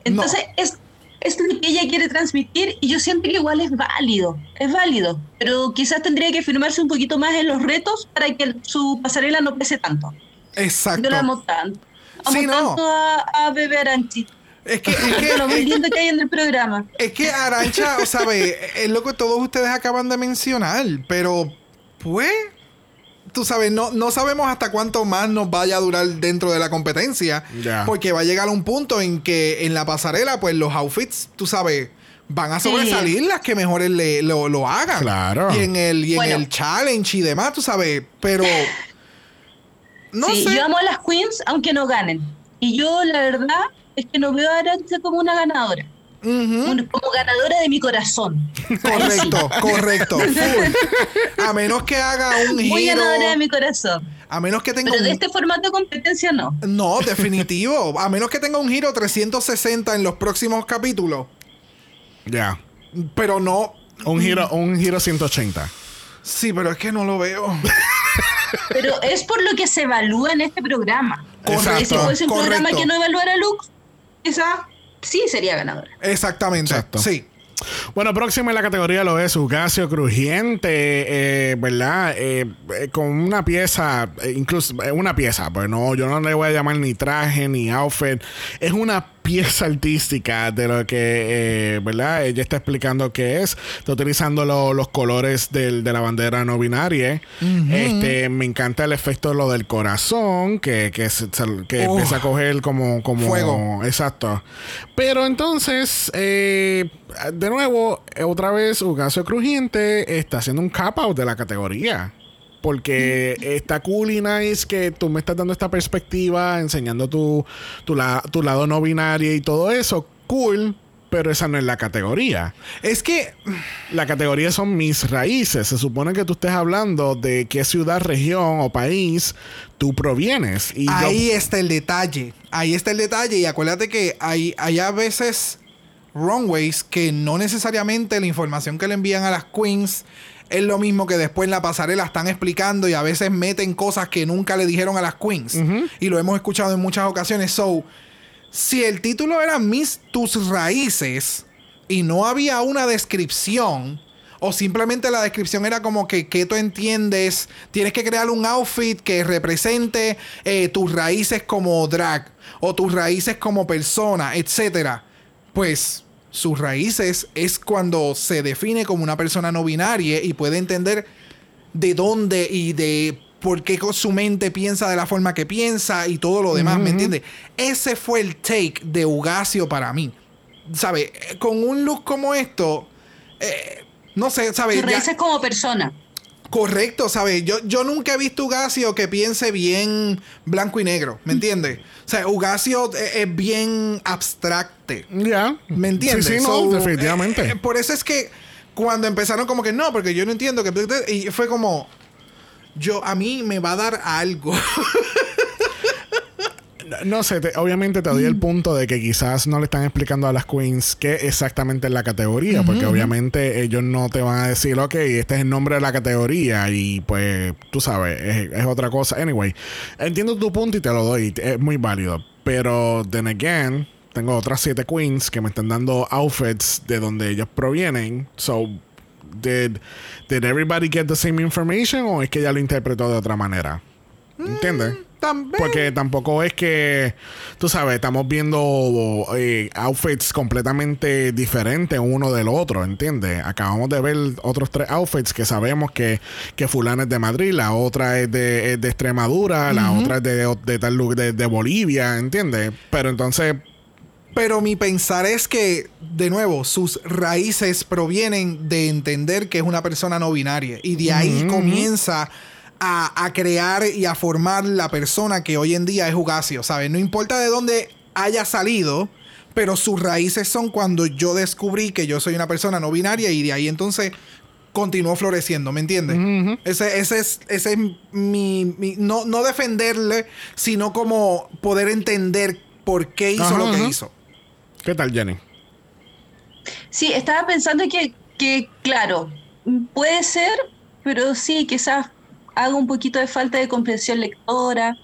[SPEAKER 5] Entonces, es, es lo que ella quiere transmitir y yo siento que igual es válido. Es válido. Pero quizás tendría que firmarse un poquito más en los retos para que su pasarela no pese tanto.
[SPEAKER 2] Exacto.
[SPEAKER 5] Yo la amo tanto. Amo
[SPEAKER 2] Sí, no.
[SPEAKER 5] a, a Bebe Aranchi.
[SPEAKER 2] Es que, es que,
[SPEAKER 5] Lo muy lindo que hay en el programa.
[SPEAKER 2] Es que Arancha, o sabe, es lo que todos ustedes acaban de mencionar, pero pues, tú sabes, no, no sabemos hasta cuánto más nos vaya a durar dentro de la competencia, porque va a llegar un punto en que en la pasarela, pues los outfits, tú sabes, van a
[SPEAKER 5] Sí.
[SPEAKER 2] sobresalir las que mejores le, lo, lo hagan.
[SPEAKER 1] Claro.
[SPEAKER 2] Y en el, y en
[SPEAKER 5] Bueno.
[SPEAKER 2] el challenge y demás, tú sabes, pero... No
[SPEAKER 5] sí,
[SPEAKER 2] sé.
[SPEAKER 5] yo amo a las queens aunque no ganen. Y yo la verdad es que no veo a Arancha como una ganadora. Como ganadora de mi corazón.
[SPEAKER 2] Correcto, correcto. full. A menos que haga un
[SPEAKER 5] Muy
[SPEAKER 2] giro.
[SPEAKER 5] ganadora de mi corazón.
[SPEAKER 2] A menos que tenga
[SPEAKER 5] Pero de
[SPEAKER 2] un...
[SPEAKER 5] este formato de competencia no.
[SPEAKER 2] No, definitivo. A menos que tenga un giro 360 en los próximos capítulos.
[SPEAKER 1] Ya.
[SPEAKER 2] Pero no.
[SPEAKER 1] Un giro, un giro 180.
[SPEAKER 2] Sí, pero es que no lo veo.
[SPEAKER 5] Pero es por lo que se evalúa en este programa. Porque si fuese un programa
[SPEAKER 2] correcto.
[SPEAKER 5] que no evaluara looks, quizá sí sería ganadora.
[SPEAKER 2] Exactamente.
[SPEAKER 1] Exacto.
[SPEAKER 2] Sí.
[SPEAKER 1] Bueno, próximo en la categoría lo es Ugasio Crujiente, eh, ¿verdad? Eh, eh, con una pieza, eh, incluso eh, una pieza, pues no, yo no le voy a llamar ni traje ni outfit, es una pieza artística de lo que, eh, ¿verdad? Ella está explicando qué es, está utilizando lo- los colores del- de la bandera no binaria. Este, me encanta el efecto de lo del corazón, que, que, se- que empieza a coger como, como
[SPEAKER 2] Fuego.
[SPEAKER 1] Exacto. Pero entonces, eh, de nuevo, otra vez, Ugasio Crujiente está haciendo un cap out de la categoría. Porque está cool y nice que tú me estás dando esta perspectiva, enseñando tu, tu, la- tu lado no binario y todo eso. Cool, pero esa no es la categoría.
[SPEAKER 2] Es que.
[SPEAKER 1] La categoría son mis raíces. Se supone que tú estés hablando de qué ciudad, región o país tú provienes.
[SPEAKER 2] Ahí está el detalle. Ahí está el detalle. Y acuérdate que hay, hay a veces runways que no necesariamente la información que le envían a las queens es lo mismo que después en la pasarela están explicando y a veces meten cosas que nunca le dijeron a las queens. Y lo hemos escuchado en muchas ocasiones. So, si el título era Mis tus raíces y no había una descripción, o simplemente la descripción era como que, ¿qué tú entiendes? Tienes que crear un outfit que represente eh, tus raíces como drag, o tus raíces como persona, etcétera. Pues sus raíces es cuando se define como una persona no binaria y puede entender de dónde y de por qué con su mente piensa de la forma que piensa y todo lo demás, ¿me entiendes? Ese fue el take de Ugacio para mí. ¿Sabe? Con un look como esto, eh, no sé, ¿sabe?
[SPEAKER 5] Tus
[SPEAKER 2] Ya-
[SPEAKER 5] raíces como persona.
[SPEAKER 2] Correcto, ¿sabes? Yo, yo nunca he visto Ugacio que piense bien blanco y negro, ¿me entiendes? O sea, Ugacio es, es bien abstracte.
[SPEAKER 1] Ya.
[SPEAKER 2] ¿Me entiendes?
[SPEAKER 1] Sí, sí, no,
[SPEAKER 2] So,
[SPEAKER 1] definitivamente.
[SPEAKER 2] eh, eh, por eso es que cuando empezaron como que no, porque yo no entiendo que... Y fue como... Yo, a mí me va a dar algo.
[SPEAKER 1] No sé, te- obviamente te doy
[SPEAKER 2] Mm.
[SPEAKER 1] el punto de que quizás no le están explicando a las queens qué exactamente es la categoría, porque obviamente ellos no te van a decir, ok, este es el nombre de la categoría y pues tú sabes, es, es otra cosa. Anyway, entiendo tu punto y te lo doy, es muy válido, pero then again, tengo otras siete queens que me están dando outfits de donde ellos provienen, so... Did, did everybody get the same information o es que ella lo interpretó de otra manera? ¿Entiendes?
[SPEAKER 2] También.
[SPEAKER 1] Porque tampoco es que, tú sabes, estamos viendo eh, outfits completamente diferentes uno del otro, ¿entiendes? Acabamos de ver otros tres outfits que sabemos que, que fulana es de Madrid, la otra es de, es de Extremadura, la otra es de, de tal lugar de, de Bolivia, ¿entiendes? Pero entonces,
[SPEAKER 2] Pero mi pensar es que, de nuevo, sus raíces provienen de entender que es una persona no binaria. Y de ahí comienza a, a crear y a formar la persona que hoy en día es Ugacio, ¿sabes? No importa de dónde haya salido, pero sus raíces son cuando yo descubrí que yo soy una persona no binaria y de ahí entonces continuó floreciendo, ¿me entiendes? ese, ese es, ese es mi, mi- no, no defenderle, sino como poder entender por qué hizo
[SPEAKER 1] Ajá,
[SPEAKER 2] lo que
[SPEAKER 1] ajá.
[SPEAKER 2] hizo.
[SPEAKER 1] ¿qué tal, Jenny?
[SPEAKER 5] Sí, estaba pensando que, que, claro, puede ser, pero sí, quizás haga un poquito de falta de comprensión lectora.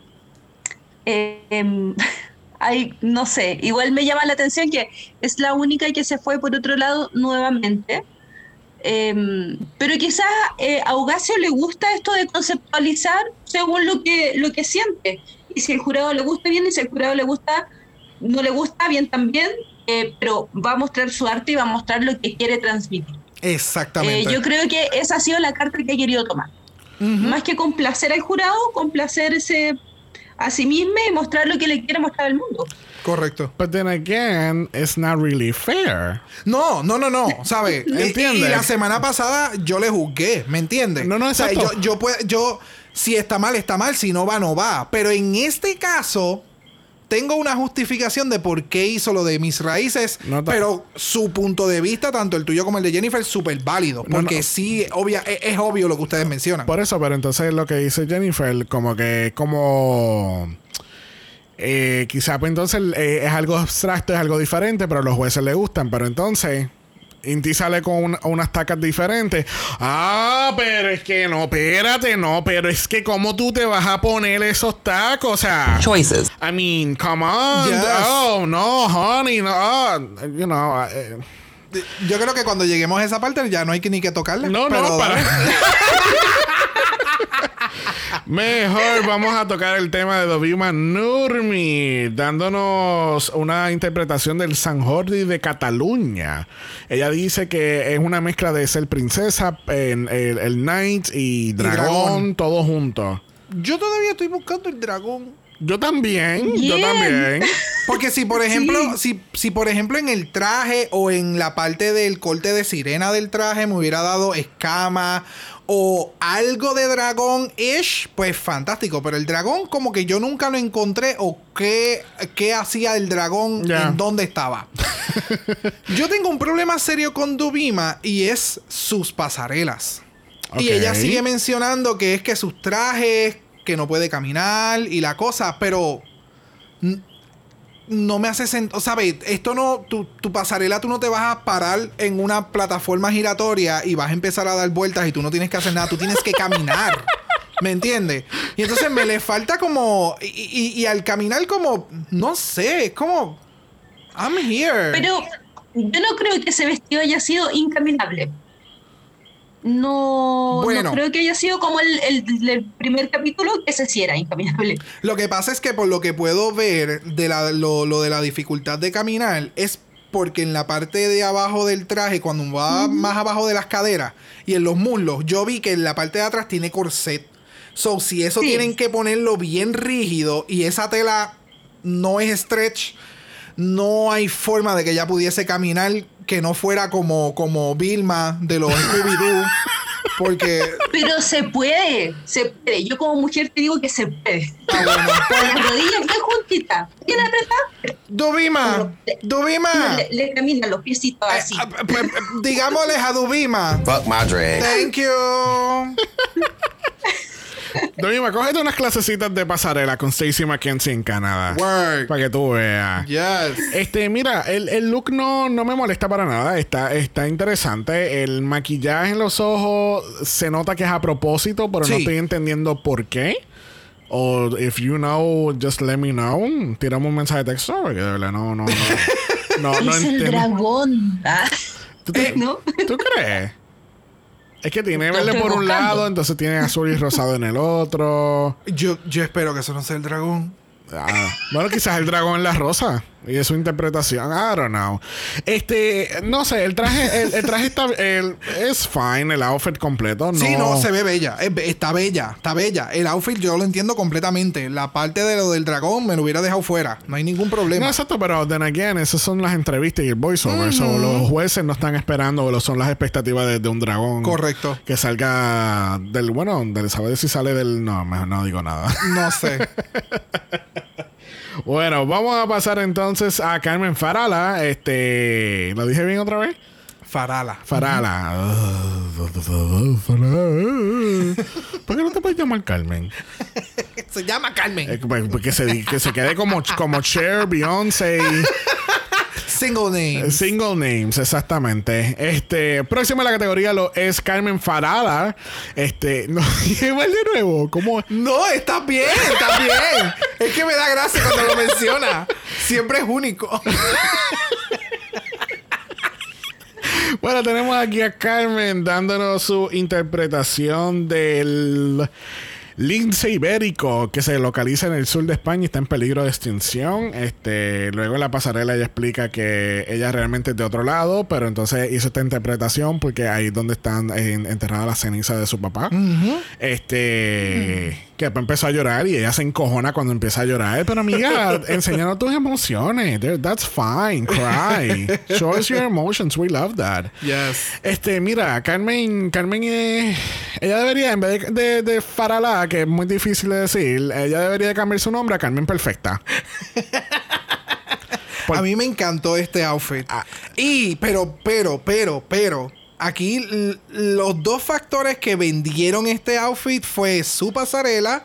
[SPEAKER 5] Eh, em, hay, no sé, igual me llama la atención que es la única que se fue por otro lado nuevamente. Em, pero quizás eh, a Ugacio le gusta esto de conceptualizar según lo que, lo que siente. Y si el jurado le gusta bien y si el jurado le gusta, no le gusta bien también, eh, pero va a mostrar su arte y va a mostrar lo que quiere transmitir.
[SPEAKER 2] Exactamente.
[SPEAKER 5] Eh, yo creo que esa ha sido la carta que ha querido tomar. Más que complacer al jurado, complacerse a sí misma y mostrar lo que le quiere mostrar al mundo.
[SPEAKER 2] Correcto.
[SPEAKER 1] But then again, it's not really fair.
[SPEAKER 2] No, no, no, no, ¿sabes?
[SPEAKER 1] ¿Entiendes?
[SPEAKER 2] Y, y la semana pasada yo le juzgué, ¿me entiendes?
[SPEAKER 1] No, no,
[SPEAKER 2] O sea,
[SPEAKER 1] exacto.
[SPEAKER 2] yo, yo, puedo- yo, si está mal, está mal, si no va, no va. Pero en este caso, tengo una justificación de por qué hizo lo de mis raíces,
[SPEAKER 1] No
[SPEAKER 2] pero su punto de vista, tanto el tuyo como el de Jennifer, es súper válido. Porque
[SPEAKER 1] no.
[SPEAKER 2] sí, obvia, es, es obvio lo que ustedes mencionan.
[SPEAKER 1] Por eso, pero entonces lo que dice Jennifer, como que como eh, quizá pues entonces eh, es algo abstracto, es algo diferente, pero a los jueces les gustan, pero entonces Inti sale con un- unas tacas diferentes. Ah, pero es que no, espérate, no, pero es que cómo tú te vas a poner esos tacos, o sea.
[SPEAKER 3] Choices.
[SPEAKER 1] I mean, come on.
[SPEAKER 2] Yes.
[SPEAKER 1] Oh, no, honey, no. ah, you know, eh,
[SPEAKER 2] Yo creo que cuando lleguemos a esa parte ya no hay que ni que tocarla.
[SPEAKER 1] No,
[SPEAKER 2] pero
[SPEAKER 1] no, para. Mejor vamos a tocar el tema de Dovima Nurmi, dándonos una interpretación del San Jordi de Cataluña. Ella dice que es una mezcla de ser princesa, en- el, el knight y dragón,
[SPEAKER 2] dragón.
[SPEAKER 1] todo junto.
[SPEAKER 2] Yo todavía estoy buscando el dragón.
[SPEAKER 1] Yo también, yo también.
[SPEAKER 2] Porque si por ejemplo, si, si por ejemplo en el traje o en la parte del corte de sirena del traje me hubiera dado escama o algo de dragón ish, pues fantástico. Pero el dragón como que yo nunca lo encontré o qué, qué hacía el dragón, en dónde estaba. yo tengo un problema serio con Dubima y es sus pasarelas. Y ella sigue mencionando que es que sus trajes, que no puede caminar y la cosa, pero no me hace sentido. ¿Sabes? Esto no. Tu, tu pasarela, tú no te vas a parar en una plataforma giratoria y vas a empezar a dar vueltas y tú no tienes que hacer nada. Tú tienes que caminar. ¿Me entiendes? Y entonces me le falta como. Y, y- y al caminar, como. No sé, es como. I'm here.
[SPEAKER 5] Pero yo no creo que ese vestido haya sido incaminable. No,
[SPEAKER 2] Bueno.
[SPEAKER 5] no creo que haya sido como el, el- el primer capítulo, que ese sí era incaminable.
[SPEAKER 2] Lo que pasa es que por lo que puedo ver de la, lo, lo de la dificultad de caminar es porque en la parte de abajo del traje, cuando va más abajo de las caderas y en los muslos, yo vi que en la parte de atrás tiene corset. So, si eso
[SPEAKER 5] Sí.
[SPEAKER 2] tienen que ponerlo bien rígido y esa tela no es stretch, no hay forma de que ella pudiese caminar que no fuera como, como Vilma de los Scooby-Doo. Porque
[SPEAKER 5] Pero se puede, se puede. Yo como mujer te digo que se puede.
[SPEAKER 2] Ah, bueno.
[SPEAKER 5] Con las rodillas bien juntitas, bien apretadas,
[SPEAKER 2] Dubima, Dubima,
[SPEAKER 5] le, le caminan los piecitos
[SPEAKER 2] Eh,
[SPEAKER 5] así.
[SPEAKER 2] ah, pues, eh, digámosles a Dubima.
[SPEAKER 4] Fuck my drag.
[SPEAKER 2] Thank you.
[SPEAKER 1] Doña, cógete unas clasecitas de pasarela con Stacey McKenzie en Canadá.
[SPEAKER 2] Work.
[SPEAKER 1] Para que tú veas.
[SPEAKER 2] Yes.
[SPEAKER 1] Este, mira, el, el look no, no me molesta para nada. Está, está interesante. El maquillaje en los ojos se nota que es a propósito, pero no estoy entendiendo por qué. O if you know, just let me know. Tirame un mensaje de texto. Porque de verdad no, no, no. No, no
[SPEAKER 5] es el dragón.
[SPEAKER 1] ¿Tú, te-
[SPEAKER 5] ¿No?
[SPEAKER 1] ¿Tú crees? Es que tiene verde por un lado, entonces tiene azul y rosado en el otro.
[SPEAKER 2] Yo, yo espero que eso no sea el dragón.
[SPEAKER 1] Ah, bueno, quizás el dragón en la rosa. Y es su interpretación. I don't know. Este, no sé, el traje, el, el traje está, el, es fine, el outfit completo. No.
[SPEAKER 2] Sí, no, se ve bella. Es be- está bella, está bella. El outfit yo lo entiendo completamente. La parte de lo del dragón me lo hubiera dejado fuera. No hay ningún
[SPEAKER 1] No,
[SPEAKER 2] problema.
[SPEAKER 1] exacto, pero then again, esas son las entrevistas y el voiceover. So, los jueces no están esperando, lo son las expectativas de, de un dragón.
[SPEAKER 2] Correcto.
[SPEAKER 1] Que salga del, bueno, del saber si sale del. No, mejor no digo nada.
[SPEAKER 2] No sé.
[SPEAKER 1] bueno, vamos a pasar entonces a Carmen Farala. Este. ¿Lo dije bien otra vez?
[SPEAKER 2] Farala.
[SPEAKER 1] Farala. ¿Por qué no te puedes llamar Carmen?
[SPEAKER 2] Se llama Carmen.
[SPEAKER 1] Eh, pues, Que se, que se quede como, como Cher, Beyoncé.
[SPEAKER 2] Single name.
[SPEAKER 1] Single names, exactamente. Este, próxima a la categoría lo es Carmen Farala. Este, no, igual de nuevo, como
[SPEAKER 2] No, está bien, está bien. Es que me da gracia cuando lo menciona. Siempre es único.
[SPEAKER 1] Bueno, tenemos aquí a Carmen dándonos su interpretación del lince ibérico que se localiza en el sur de España y está en peligro de extinción. Este, luego en la pasarela ella explica que ella realmente es de otro lado, pero entonces hizo esta interpretación porque ahí es donde están enterradas las cenizas de su papá. Este, que después empezó a llorar y ella se encojona cuando empieza a llorar. Pero amiga, enséñanos tus emociones. That's fine. Cry. Show us your emotions. We love that.
[SPEAKER 2] Yes.
[SPEAKER 1] Este, mira, Carmen, Carmen ella debería, en vez de, de, de Farala, que es muy difícil de decir, ella debería de cambiar su nombre a Carmen Perfecta. Por-
[SPEAKER 2] A mí me encantó este outfit.
[SPEAKER 1] Ah.
[SPEAKER 2] Y, pero, pero, pero, pero. Aquí los dos factores que vendieron este outfit fue su pasarela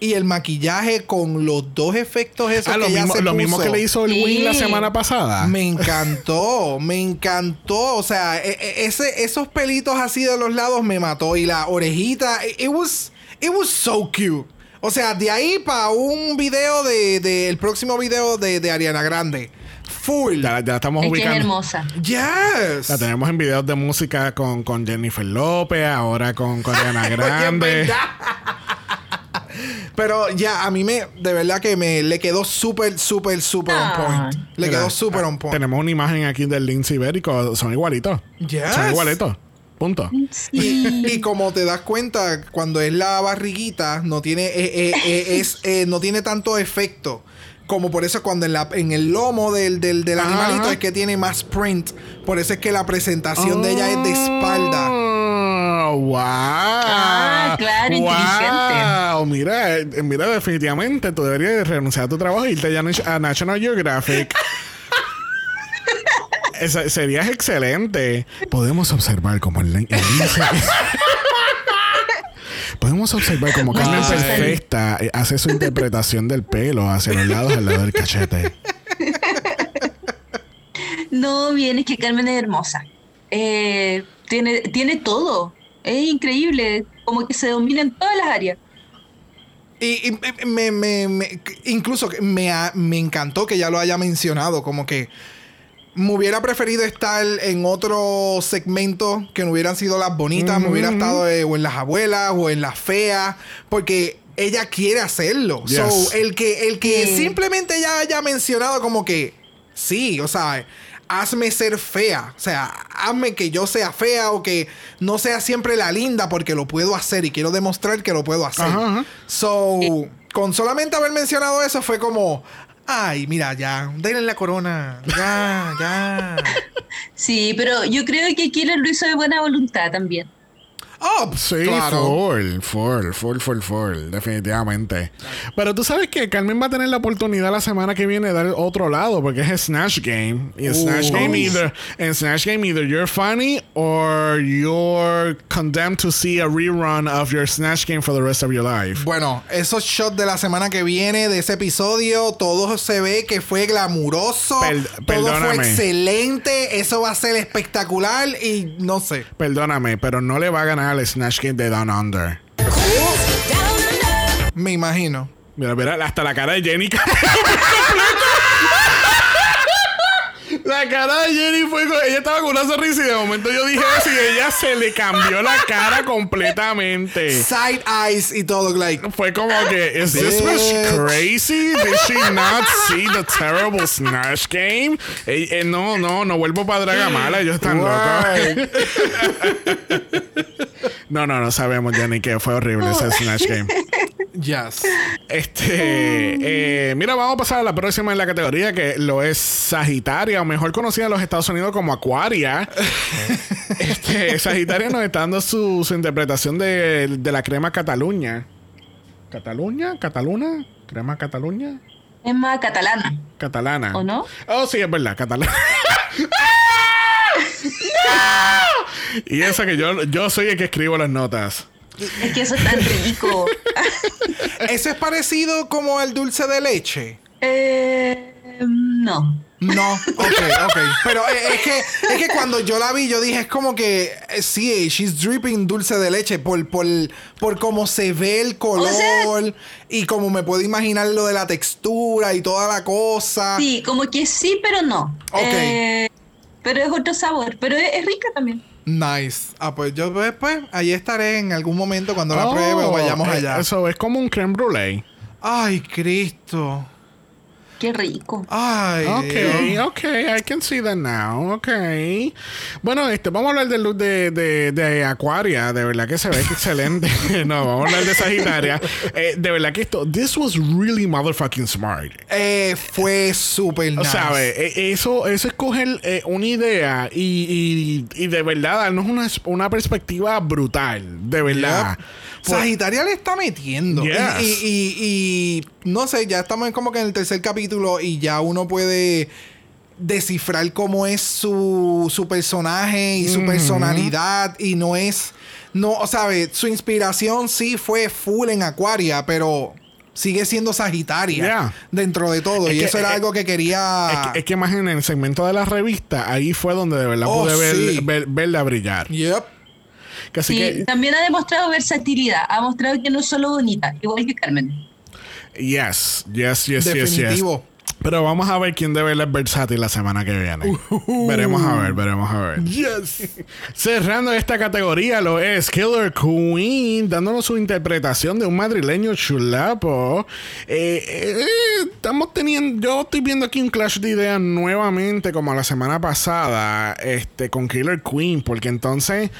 [SPEAKER 2] y el maquillaje con los dos efectos esos
[SPEAKER 1] Ah,
[SPEAKER 2] que
[SPEAKER 1] lo
[SPEAKER 2] ella
[SPEAKER 1] mismo,
[SPEAKER 2] se
[SPEAKER 1] lo mismo que le hizo el
[SPEAKER 5] Sí.
[SPEAKER 1] Win la semana pasada.
[SPEAKER 2] Me encantó, me encantó. O sea, e- e- ese, esos pelitos así de los lados me mató. Y la orejita, it, it was, it was so cute. O sea, de ahí para un video de, de- el próximo video de, de Ariana Grande. Full.
[SPEAKER 1] Ya, ya la estamos
[SPEAKER 5] Es que es
[SPEAKER 1] ubicando.
[SPEAKER 5] hermosa.
[SPEAKER 2] Yes.
[SPEAKER 1] La tenemos en videos de música con, con Jennifer López, ahora con,
[SPEAKER 2] en
[SPEAKER 1] Grande.
[SPEAKER 2] Pero ya, a mí me, de verdad que me le quedó súper, súper, súper on
[SPEAKER 5] Ah.
[SPEAKER 2] point. Le
[SPEAKER 1] Mira,
[SPEAKER 2] quedó súper
[SPEAKER 1] ah,
[SPEAKER 2] on point.
[SPEAKER 1] Tenemos una imagen aquí del lince ibérico. Son igualitos.
[SPEAKER 2] Yes.
[SPEAKER 1] Son igualitos. Punto.
[SPEAKER 2] Y, y como te das cuenta, cuando es la barriguita, no tiene, eh, eh, eh, es, eh, no tiene tanto efecto. Como por eso cuando en, la, en el lomo del, del, del
[SPEAKER 1] Ajá,
[SPEAKER 2] animalito
[SPEAKER 1] ajá.
[SPEAKER 2] es que tiene más print. Por eso es que la presentación de ella es de espalda.
[SPEAKER 1] Ah, wow.
[SPEAKER 5] Ah, claro,
[SPEAKER 1] wow. Mira, eh, mira, definitivamente tú deberías de renunciar a tu trabajo y irte ya a National Geographic. Esa- serías excelente. Podemos observar como el, el lince- Podemos observar como Carmen. Perfecta eh, hace su interpretación del pelo hacia los lados al lado del cachete.
[SPEAKER 5] No, bien, es que Carmen es hermosa. Eh, tiene, tiene todo. Es increíble. Como que se domina en todas las áreas.
[SPEAKER 2] Y, y me, me- me- incluso me, me encantó que ya lo haya mencionado, como que me hubiera preferido estar en otro segmento que no hubieran sido las bonitas, me hubiera estado eh, o en las abuelas o en las feas, porque ella quiere hacerlo.
[SPEAKER 1] Yes.
[SPEAKER 2] So, el que, el que simplemente ya haya mencionado como que sí, o sea, hazme ser fea. O sea, hazme que yo sea fea o que no sea siempre la linda porque lo puedo hacer y quiero demostrar que lo puedo hacer.
[SPEAKER 1] Ajá, ajá.
[SPEAKER 2] So, con solamente haber mencionado eso fue como, ay, mira, ya, denle la corona. Ya, ya.
[SPEAKER 5] Sí, pero yo creo que Killer lo hizo de buena voluntad también.
[SPEAKER 2] Oh,
[SPEAKER 1] Sí,
[SPEAKER 2] claro.
[SPEAKER 1] full, full, full, full, full, definitivamente. Pero tú sabes que Carmen va a tener la oportunidad la semana que viene de dar otro lado, porque es Snatch Game. Y en Snatch Game either, en Snatch Game either you're funny or you're condemned to see a rerun of your Snatch Game for the rest of your life.
[SPEAKER 2] Bueno, esos shots de la semana que viene de ese episodio, todo se ve que fue glamuroso,
[SPEAKER 1] Per-
[SPEAKER 2] todo fue
[SPEAKER 1] perdóname.
[SPEAKER 2] excelente, eso va a ser espectacular y no sé.
[SPEAKER 1] Perdóname, pero no le va a ganar al Snatch Game de Down Under.
[SPEAKER 2] Me imagino.
[SPEAKER 1] Mira, mira, hasta la cara de Jenny. La cara de Jenny fue. Ella estaba con una sonrisa y de momento yo dije eso y ella se le cambió la cara completamente.
[SPEAKER 2] Side eyes y todo, like.
[SPEAKER 1] Fue como que, ¿is this bitch crazy? Did she not see the terrible Snatch Game? Eh, eh, no, no, no vuelvo para Dragamala, ellos están locos. no, no, no sabemos, Jenny, que fue horrible ese Snatch Game.
[SPEAKER 2] Yes.
[SPEAKER 1] Este, eh, mira, vamos a pasar a la próxima en la categoría que lo es Sagitaria, o mejor conocida en los Estados Unidos como Acuaria. este, Sagitaria nos está dando su, su interpretación de, de la crema Cataluña. ¿Cataluña? ¿Cataluna? ¿Crema Cataluña?
[SPEAKER 5] Es más catalana,
[SPEAKER 1] Catalana.
[SPEAKER 5] ¿o no?
[SPEAKER 1] Oh, sí, es verdad, catalana. Y eso que yo, yo soy el que escribo las notas.
[SPEAKER 5] Es que eso es tan rico.
[SPEAKER 2] ¿Eso es parecido como el dulce de leche?
[SPEAKER 5] Eh, no.
[SPEAKER 2] No, ok, ok. Pero eh, es que, es que cuando yo la vi, yo dije, es como que eh, sí, she's dripping dulce de leche por, por, por cómo se ve el color
[SPEAKER 5] sea-
[SPEAKER 2] y como me puedo imaginar lo de la textura y toda la cosa.
[SPEAKER 5] Sí, como que sí, pero no.
[SPEAKER 2] Ok.
[SPEAKER 5] Eh, pero es otro sabor. Pero es, es rica también.
[SPEAKER 2] Nice. Ah, pues yo pues, pues, ahí estaré en algún momento cuando la
[SPEAKER 1] Oh,
[SPEAKER 2] pruebe o vayamos
[SPEAKER 1] eh,
[SPEAKER 2] allá.
[SPEAKER 1] Eso es como un creme brulee.
[SPEAKER 2] Ay, Cristo.
[SPEAKER 5] Qué rico.
[SPEAKER 2] Ay.
[SPEAKER 1] Ok, ok, I can see that now. Ok. Bueno, este, vamos a hablar del look de, de, de Aquaria. De verdad que se ve que excelente. no, vamos a hablar de Sagitaria. Eh, de verdad que esto, this was really motherfucking smart.
[SPEAKER 2] Eh, fue súper
[SPEAKER 1] O
[SPEAKER 2] nice.
[SPEAKER 1] sea, eh, eso, eso es coger eh, una idea y, y, y de verdad darnos una, una perspectiva brutal. De verdad.
[SPEAKER 2] Yep. Sagitaria le está metiendo.
[SPEAKER 1] Yes.
[SPEAKER 2] Y, y- y- y no sé, ya estamos como que en el tercer capítulo y ya uno puede descifrar cómo es su, su personaje y su personalidad y no es no, o sabe, su inspiración sí fue full en Aquaria, pero sigue siendo Sagitaria
[SPEAKER 1] Yeah.
[SPEAKER 2] dentro de todo
[SPEAKER 1] Es
[SPEAKER 2] y
[SPEAKER 1] que-
[SPEAKER 2] eso era
[SPEAKER 1] es-
[SPEAKER 2] algo que quería
[SPEAKER 1] Es que, es que más en el segmento de la revista, ahí fue donde de verdad
[SPEAKER 2] Oh,
[SPEAKER 1] pude ver- verla brillar.
[SPEAKER 2] Yep.
[SPEAKER 1] Que así
[SPEAKER 5] Sí,
[SPEAKER 1] que,
[SPEAKER 5] también ha demostrado versatilidad. Ha mostrado que no es solo bonita, igual que Carmen.
[SPEAKER 1] yes, yes, yes, yes, yes. Pero vamos a ver quién de verdad es versátil la semana que viene. Veremos a ver, veremos a ver.
[SPEAKER 2] Yes.
[SPEAKER 1] Cerrando esta categoría lo es Killer Queen, dándonos su interpretación de un madrileño chulapo. Eh, eh, estamos teniendo, yo estoy viendo aquí un clash de ideas nuevamente, como la semana pasada, este, con Killer Queen, porque entonces,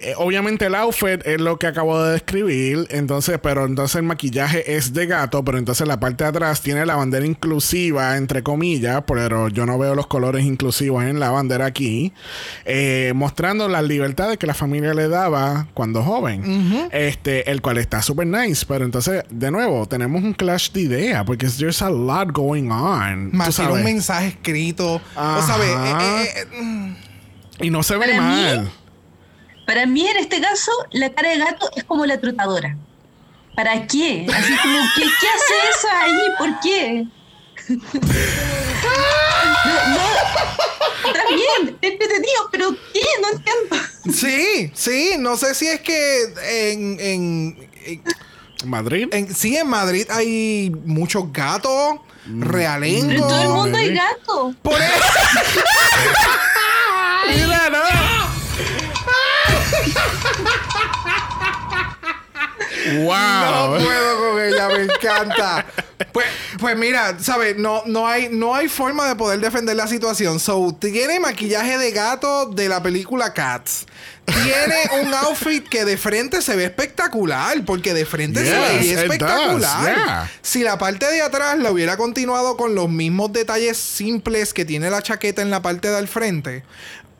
[SPEAKER 1] eh, obviamente el outfit es lo que acabo de describir, entonces, pero entonces el maquillaje es de gato, pero entonces la parte de atrás tiene la bandera inclusiva, entre comillas, pero yo no veo los colores inclusivos en la bandera aquí, eh, mostrando las libertades que la familia le daba cuando joven, este, el cual está súper nice, pero entonces, de nuevo, tenemos un clash de ideas, porque there's a lot going on.
[SPEAKER 2] Más un mensaje escrito.
[SPEAKER 1] Ajá.
[SPEAKER 2] O sabes, eh, eh, eh, mm.
[SPEAKER 1] y no se ve
[SPEAKER 5] Para mí-
[SPEAKER 1] mal.
[SPEAKER 5] Para mí, en este caso, la cara de gato es como la trotadora. ¿Para qué? Así como, ¿qué, qué hace eso ahí? ¿Por qué? No, no. Está bien, es entretenido, pero ¿qué? No entiendo.
[SPEAKER 2] Sí, sí, no sé si es que en, en, en-
[SPEAKER 1] Madrid.
[SPEAKER 2] en- sí, en Madrid hay muchos gatos, realengos.
[SPEAKER 5] Pero en todo el mundo hay
[SPEAKER 1] bebé.
[SPEAKER 5] gato.
[SPEAKER 2] Por eso.
[SPEAKER 1] Mira, no. Wow.
[SPEAKER 2] No puedo con ella, me encanta. Pues, pues mira, ¿sabes? No, no, hay, no hay forma de poder defender la situación. So, tiene maquillaje de gato de la película Cats. Tiene un outfit que de frente se ve espectacular, porque de frente se ve espectacular.
[SPEAKER 1] does, yeah.
[SPEAKER 2] Si la parte de atrás la hubiera continuado con los mismos detalles simples que tiene la chaqueta en la parte del frente,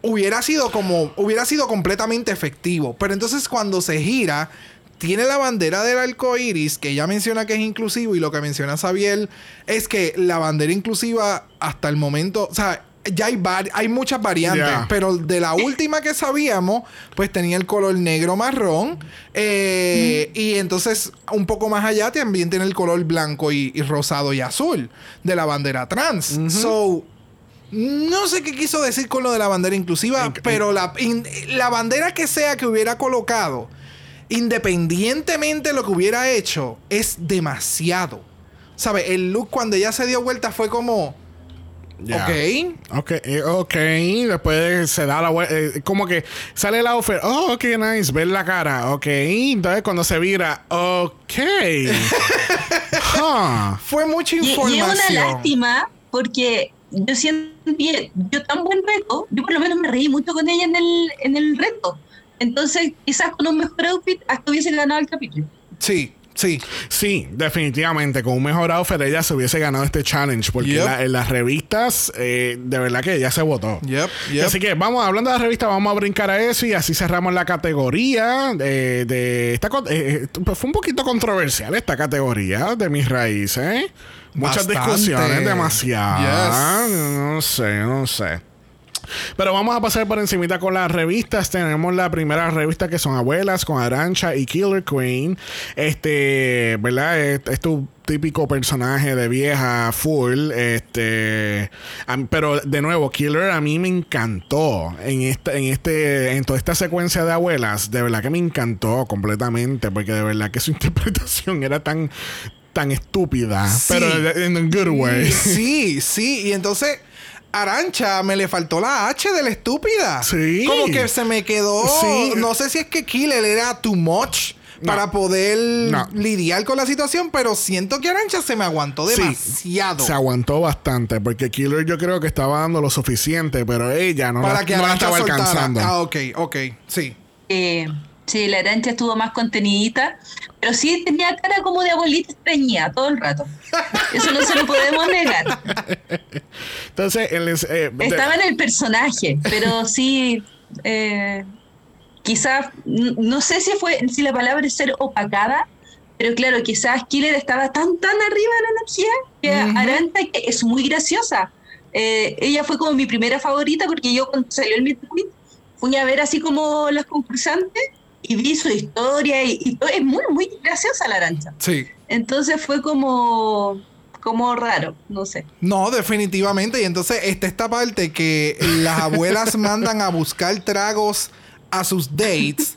[SPEAKER 2] hubiera sido como hubiera sido completamente efectivo. Pero entonces cuando se gira tiene la bandera del arco iris, que ella menciona que es inclusivo, y lo que menciona Xavier es que la bandera inclusiva hasta el momento, o sea, ya hay, hay muchas variantes,
[SPEAKER 1] Yeah.
[SPEAKER 2] pero de la última que sabíamos, pues tenía el color negro marrón, eh, y entonces un poco más allá también tiene el color blanco y, y rosado y azul de la bandera trans. So, no sé qué quiso decir con lo de la bandera inclusiva,
[SPEAKER 1] Inc-
[SPEAKER 2] pero la, in- la bandera que sea que hubiera colocado, independientemente de lo que hubiera hecho, es demasiado. ¿Sabe? El look cuando ella se dio vuelta fue como.
[SPEAKER 1] Ya.
[SPEAKER 2] Ok.
[SPEAKER 1] Ok, eh, ok. Después se da la vuelta. como que sale el outfit. Oh, ok, nice. Ver la cara. Ok. Entonces cuando se vira. Ok. Huh.
[SPEAKER 2] Fue mucha
[SPEAKER 5] Y, y es
[SPEAKER 2] información.
[SPEAKER 5] una lástima porque yo siento que yo tan buen reto, yo por lo menos me reí mucho con ella en el, en el reto. Entonces, quizás con un mejor outfit hasta hubiese ganado el capítulo.
[SPEAKER 2] Sí, sí.
[SPEAKER 1] Sí, definitivamente. Con un mejor outfit ella se hubiese ganado este challenge. Porque
[SPEAKER 2] Yep.
[SPEAKER 1] la- en las revistas, eh, de verdad que ella se votó.
[SPEAKER 2] Yep.
[SPEAKER 1] Así que vamos, hablando de la revista, vamos a brincar a eso y así cerramos la categoría de, de esta eh, eh, fue un poquito controversial esta categoría de mis raíces. Muchas
[SPEAKER 2] Bastante.
[SPEAKER 1] discusiones, demasiadas.
[SPEAKER 2] Yes.
[SPEAKER 1] No sé, no sé. Pero vamos a pasar por encimita con las revistas. Tenemos la primera revista que son Abuelas con Arancha y Killer Queen. Este, ¿verdad? Es, es tu típico personaje de vieja full. Este, pero de nuevo, Killer a mí me encantó en esta, en este, en toda esta secuencia de Abuelas. De verdad que me encantó completamente porque de verdad que su interpretación era tan tan estúpida,
[SPEAKER 2] Sí.
[SPEAKER 1] pero en un good way.
[SPEAKER 2] Sí, sí. Y entonces, Arancha, me le faltó la H de la estúpida.
[SPEAKER 1] Sí.
[SPEAKER 2] Como que se me quedó.
[SPEAKER 1] Sí.
[SPEAKER 2] No sé si es que Killer era too much.
[SPEAKER 1] No.
[SPEAKER 2] Para poder
[SPEAKER 1] No.
[SPEAKER 2] lidiar con la situación, pero siento que Arancha se me aguantó
[SPEAKER 1] Sí,
[SPEAKER 2] demasiado.
[SPEAKER 1] Se aguantó bastante porque Killer yo creo que estaba dando lo suficiente, pero ella no,
[SPEAKER 2] para
[SPEAKER 1] la,
[SPEAKER 2] que
[SPEAKER 1] no la estaba
[SPEAKER 2] soltara.
[SPEAKER 1] alcanzando.
[SPEAKER 2] Ah, ok, ok, sí.
[SPEAKER 5] Eh, sí, la arancha estuvo más contenidita, pero sí tenía cara como de abuelita extrañida todo el rato. Eso no se lo podemos negar.
[SPEAKER 1] Entonces, él es, eh,
[SPEAKER 5] Estaba en el personaje, pero sí, eh, quizás, no sé si fue, si la palabra es ser opacada, pero claro, quizás Killer estaba tan, tan arriba de la energía que Aranta que es muy graciosa. Eh, ella fue como mi primera favorita porque yo cuando salió el Meet fui a ver así como las concursantes y vi su historia y, y todo. es muy, muy graciosa la Arancha.
[SPEAKER 2] Sí.
[SPEAKER 5] Entonces fue como, como raro, no sé.
[SPEAKER 2] No, definitivamente. Y entonces está esta parte que las abuelas mandan a buscar tragos a sus dates.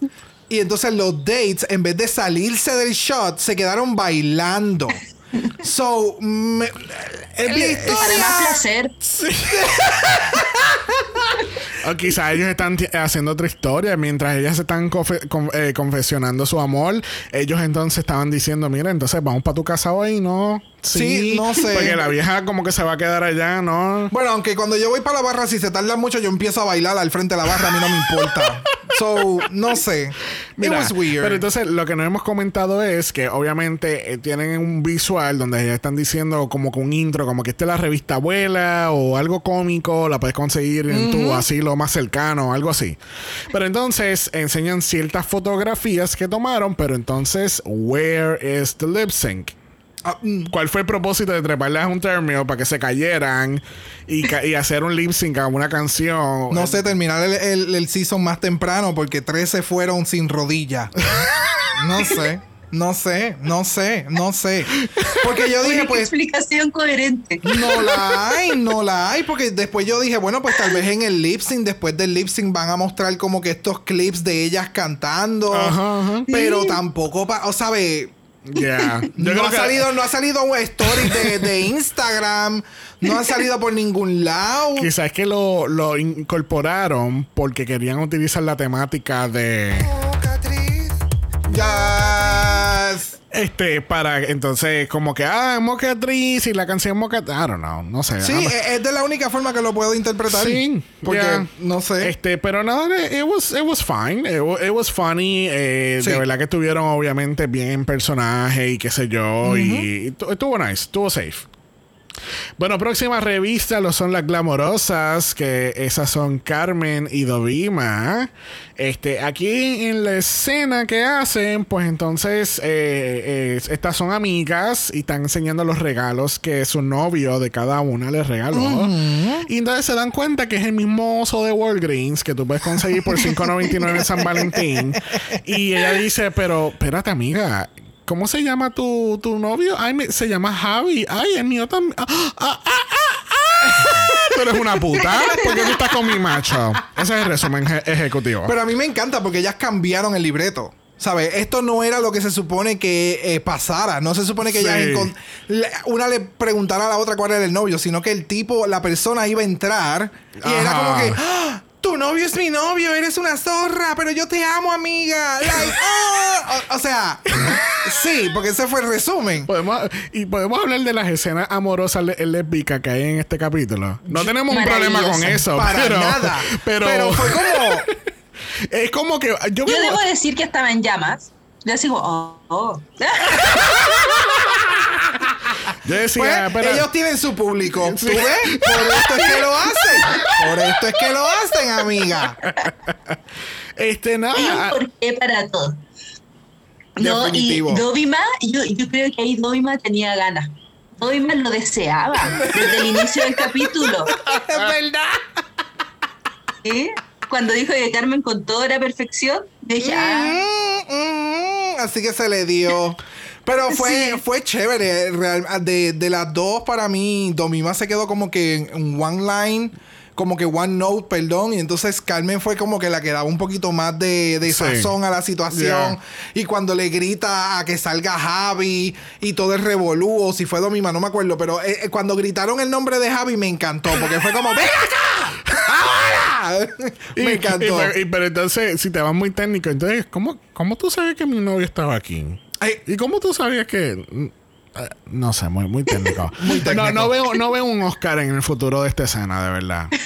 [SPEAKER 2] Y entonces los dates, en vez de salirse del shot, se quedaron bailando. So, me, la
[SPEAKER 5] Para
[SPEAKER 2] historia-
[SPEAKER 5] más placer.
[SPEAKER 1] o quizá ellos están haciendo otra historia mientras ellas se están confe- con- eh, confesionando su amor. Ellos entonces estaban diciendo, mira, entonces vamos para tu casa hoy, ¿no?
[SPEAKER 2] Sí, no sé.
[SPEAKER 1] Porque la vieja como que se va a quedar allá, ¿no?
[SPEAKER 2] Bueno, aunque cuando yo voy para la barra, si se tarda mucho, yo empiezo a bailar al frente de la barra, a mí no me importa. So, no sé. It
[SPEAKER 1] Mira,
[SPEAKER 2] was weird.
[SPEAKER 1] Pero entonces lo que no hemos comentado es que obviamente eh, tienen un visual donde ya están diciendo como con un intro, como que esta es la revista abuela o algo cómico, la puedes conseguir en tu asilo más cercano, algo así. Pero entonces enseñan ciertas fotografías que tomaron, pero entonces, where is the lip sync?
[SPEAKER 2] Ah, mm,
[SPEAKER 1] ¿Cuál fue el propósito de treparles a un término para que se cayeran y, ca- y hacer un lip sync a una canción?
[SPEAKER 2] no sé, terminar el, el, el season más temprano porque tres se fueron sin rodilla. no sé. No sé, no sé, no sé. Porque yo dije, pues,
[SPEAKER 5] explicación coherente.
[SPEAKER 2] No la hay, no la hay, porque después yo dije, bueno, pues tal vez en el lip sync, después del lip sync van a mostrar como que estos clips de ellas cantando,
[SPEAKER 1] Ajá, ajá.
[SPEAKER 2] pero tampoco, pa- o sabe,
[SPEAKER 1] Yeah. Yo
[SPEAKER 2] no ha
[SPEAKER 1] que-
[SPEAKER 2] salido, no ha salido un story de, de Instagram, no ha salido por ningún lado.
[SPEAKER 1] Quizás es que lo, lo incorporaron porque querían utilizar la temática de.
[SPEAKER 2] Ya,
[SPEAKER 1] Este, para entonces, como que, ah, mocatriz y la canción mocatriz. I don't know, no sé.
[SPEAKER 2] Sí, e- es de la única forma que lo puedo interpretar.
[SPEAKER 1] Sí,
[SPEAKER 2] Porque,
[SPEAKER 1] yeah.
[SPEAKER 2] no sé.
[SPEAKER 1] Este, pero nada, it was, it was fine. It was, it was funny. Eh,
[SPEAKER 2] Sí.
[SPEAKER 1] De verdad que estuvieron obviamente bien en personaje y qué sé yo. Y, y tu- estuvo nice, estuvo safe. Bueno, próxima revista lo son las glamorosas, que esas son Carmen y Dovima. Este, aquí en la escena que hacen, pues entonces eh, eh, estas son amigas y están enseñando los regalos que su novio de cada una les regaló. Y entonces se dan cuenta que es el mismo oso de Walgreens que tú puedes conseguir por $5.99 en San Valentín. Y ella dice, pero espérate amiga, ¿Cómo se llama tu, tu novio? Ay, me- se llama Javi. Ay, el mío también. Ah, ah, ah, ah. Tú eres una puta. porque tú estás con mi macho? Ese es el resumen eje- ejecutivo.
[SPEAKER 2] Pero a mí me encanta porque ellas cambiaron el libreto. ¿Sabes? Esto no era lo que se supone que eh, pasara. No se supone que
[SPEAKER 1] Sí.
[SPEAKER 2] ellas una le preguntara a la otra cuál era el novio, sino que el tipo, la persona iba a entrar y era como que. "Ah, Tu novio es mi novio, eres una zorra, pero yo te amo, amiga. Like, "Ah". o, o sea, sí, porque ese fue el resumen.
[SPEAKER 1] Podemos, y podemos hablar de las escenas amorosas lésbicas que hay en este capítulo. No tenemos un problema con eso.
[SPEAKER 2] Para
[SPEAKER 1] pero,
[SPEAKER 2] nada.
[SPEAKER 1] Pero,
[SPEAKER 2] Pero fue como.
[SPEAKER 1] es como que yo,
[SPEAKER 5] Yo debo decir que estaba en llamas. Yo como, oh, oh.
[SPEAKER 1] Yo decía,
[SPEAKER 2] Pues, ellos tienen su público.
[SPEAKER 1] Sí.
[SPEAKER 2] ¿Tú ves? Por esto es que lo hacen. Por esto es que lo hacen, amiga.
[SPEAKER 1] este nada.
[SPEAKER 5] Hay un porqué para todo. No, y
[SPEAKER 2] Definitivo.
[SPEAKER 5] Dovima, yo, yo creo que ahí Dovima tenía ganas. Dovima lo deseaba desde el inicio del capítulo.
[SPEAKER 2] Es verdad.
[SPEAKER 5] ¿sí? Cuando dijo que Carmen con toda la perfección, dije, ah,
[SPEAKER 2] Mm, mm, así que se le dio. Pero fue,
[SPEAKER 5] Sí.
[SPEAKER 2] fue chévere. real- de, de las dos, para mí, Domima se quedó como que en one line. Como que one note, perdón. Y entonces Carmen fue como que la que daba un poquito más de, de
[SPEAKER 1] Sí.
[SPEAKER 2] sazón a la situación.
[SPEAKER 1] Yeah.
[SPEAKER 2] Y cuando le grita a que salga Javi y todo el revolú, o si fue Domima, no me acuerdo. Pero eh, eh, cuando gritaron el nombre de Javi me encantó. Porque fue como, ¡Ven acá! ¡Ahora!
[SPEAKER 1] Y-
[SPEAKER 2] me
[SPEAKER 1] y-
[SPEAKER 2] encantó.
[SPEAKER 1] pero, y- pero entonces, si te vas muy técnico, entonces, ¿cómo, ¿cómo tú sabes que mi novio estaba aquí?
[SPEAKER 2] Ay,
[SPEAKER 1] ¿Y cómo tú sabías que.? mm, eh, No sé, muy, muy técnico.
[SPEAKER 2] Muy técnico.
[SPEAKER 1] No, no veo, no veo un Oscar en el futuro de esta escena, de verdad.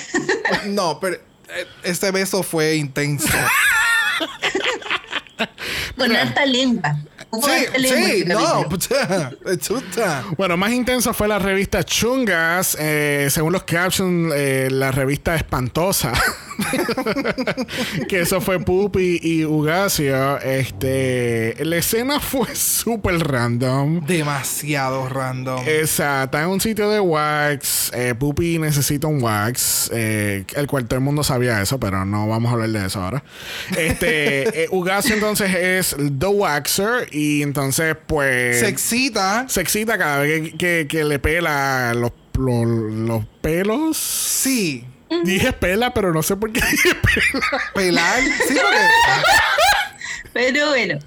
[SPEAKER 2] No, pero eh, este beso fue intenso.
[SPEAKER 5] con alta lengua. Hubo
[SPEAKER 2] sí, sí, no, chuta.
[SPEAKER 1] Bueno, más intenso fue la revista Chungas. eh, según los captions, eh, la revista Espantosa. que eso fue Pupi y Ugacio. Este, la escena fue súper random.
[SPEAKER 2] Demasiado random.
[SPEAKER 1] Exacto, en un sitio de wax. Eh, Pupi necesita un wax. eh, el cual todo el mundo sabía eso, pero no vamos a hablar de eso ahora. Este, eh, Ugacio entonces es The Waxer. Y entonces, pues.
[SPEAKER 2] Se excita.
[SPEAKER 1] se excita cada vez que, que- que le pela los, los, los pelos.
[SPEAKER 2] Sí.
[SPEAKER 1] Dije pela, pero no sé por qué dije pela.
[SPEAKER 2] Pelar. Sí, porque.
[SPEAKER 5] Pero bueno,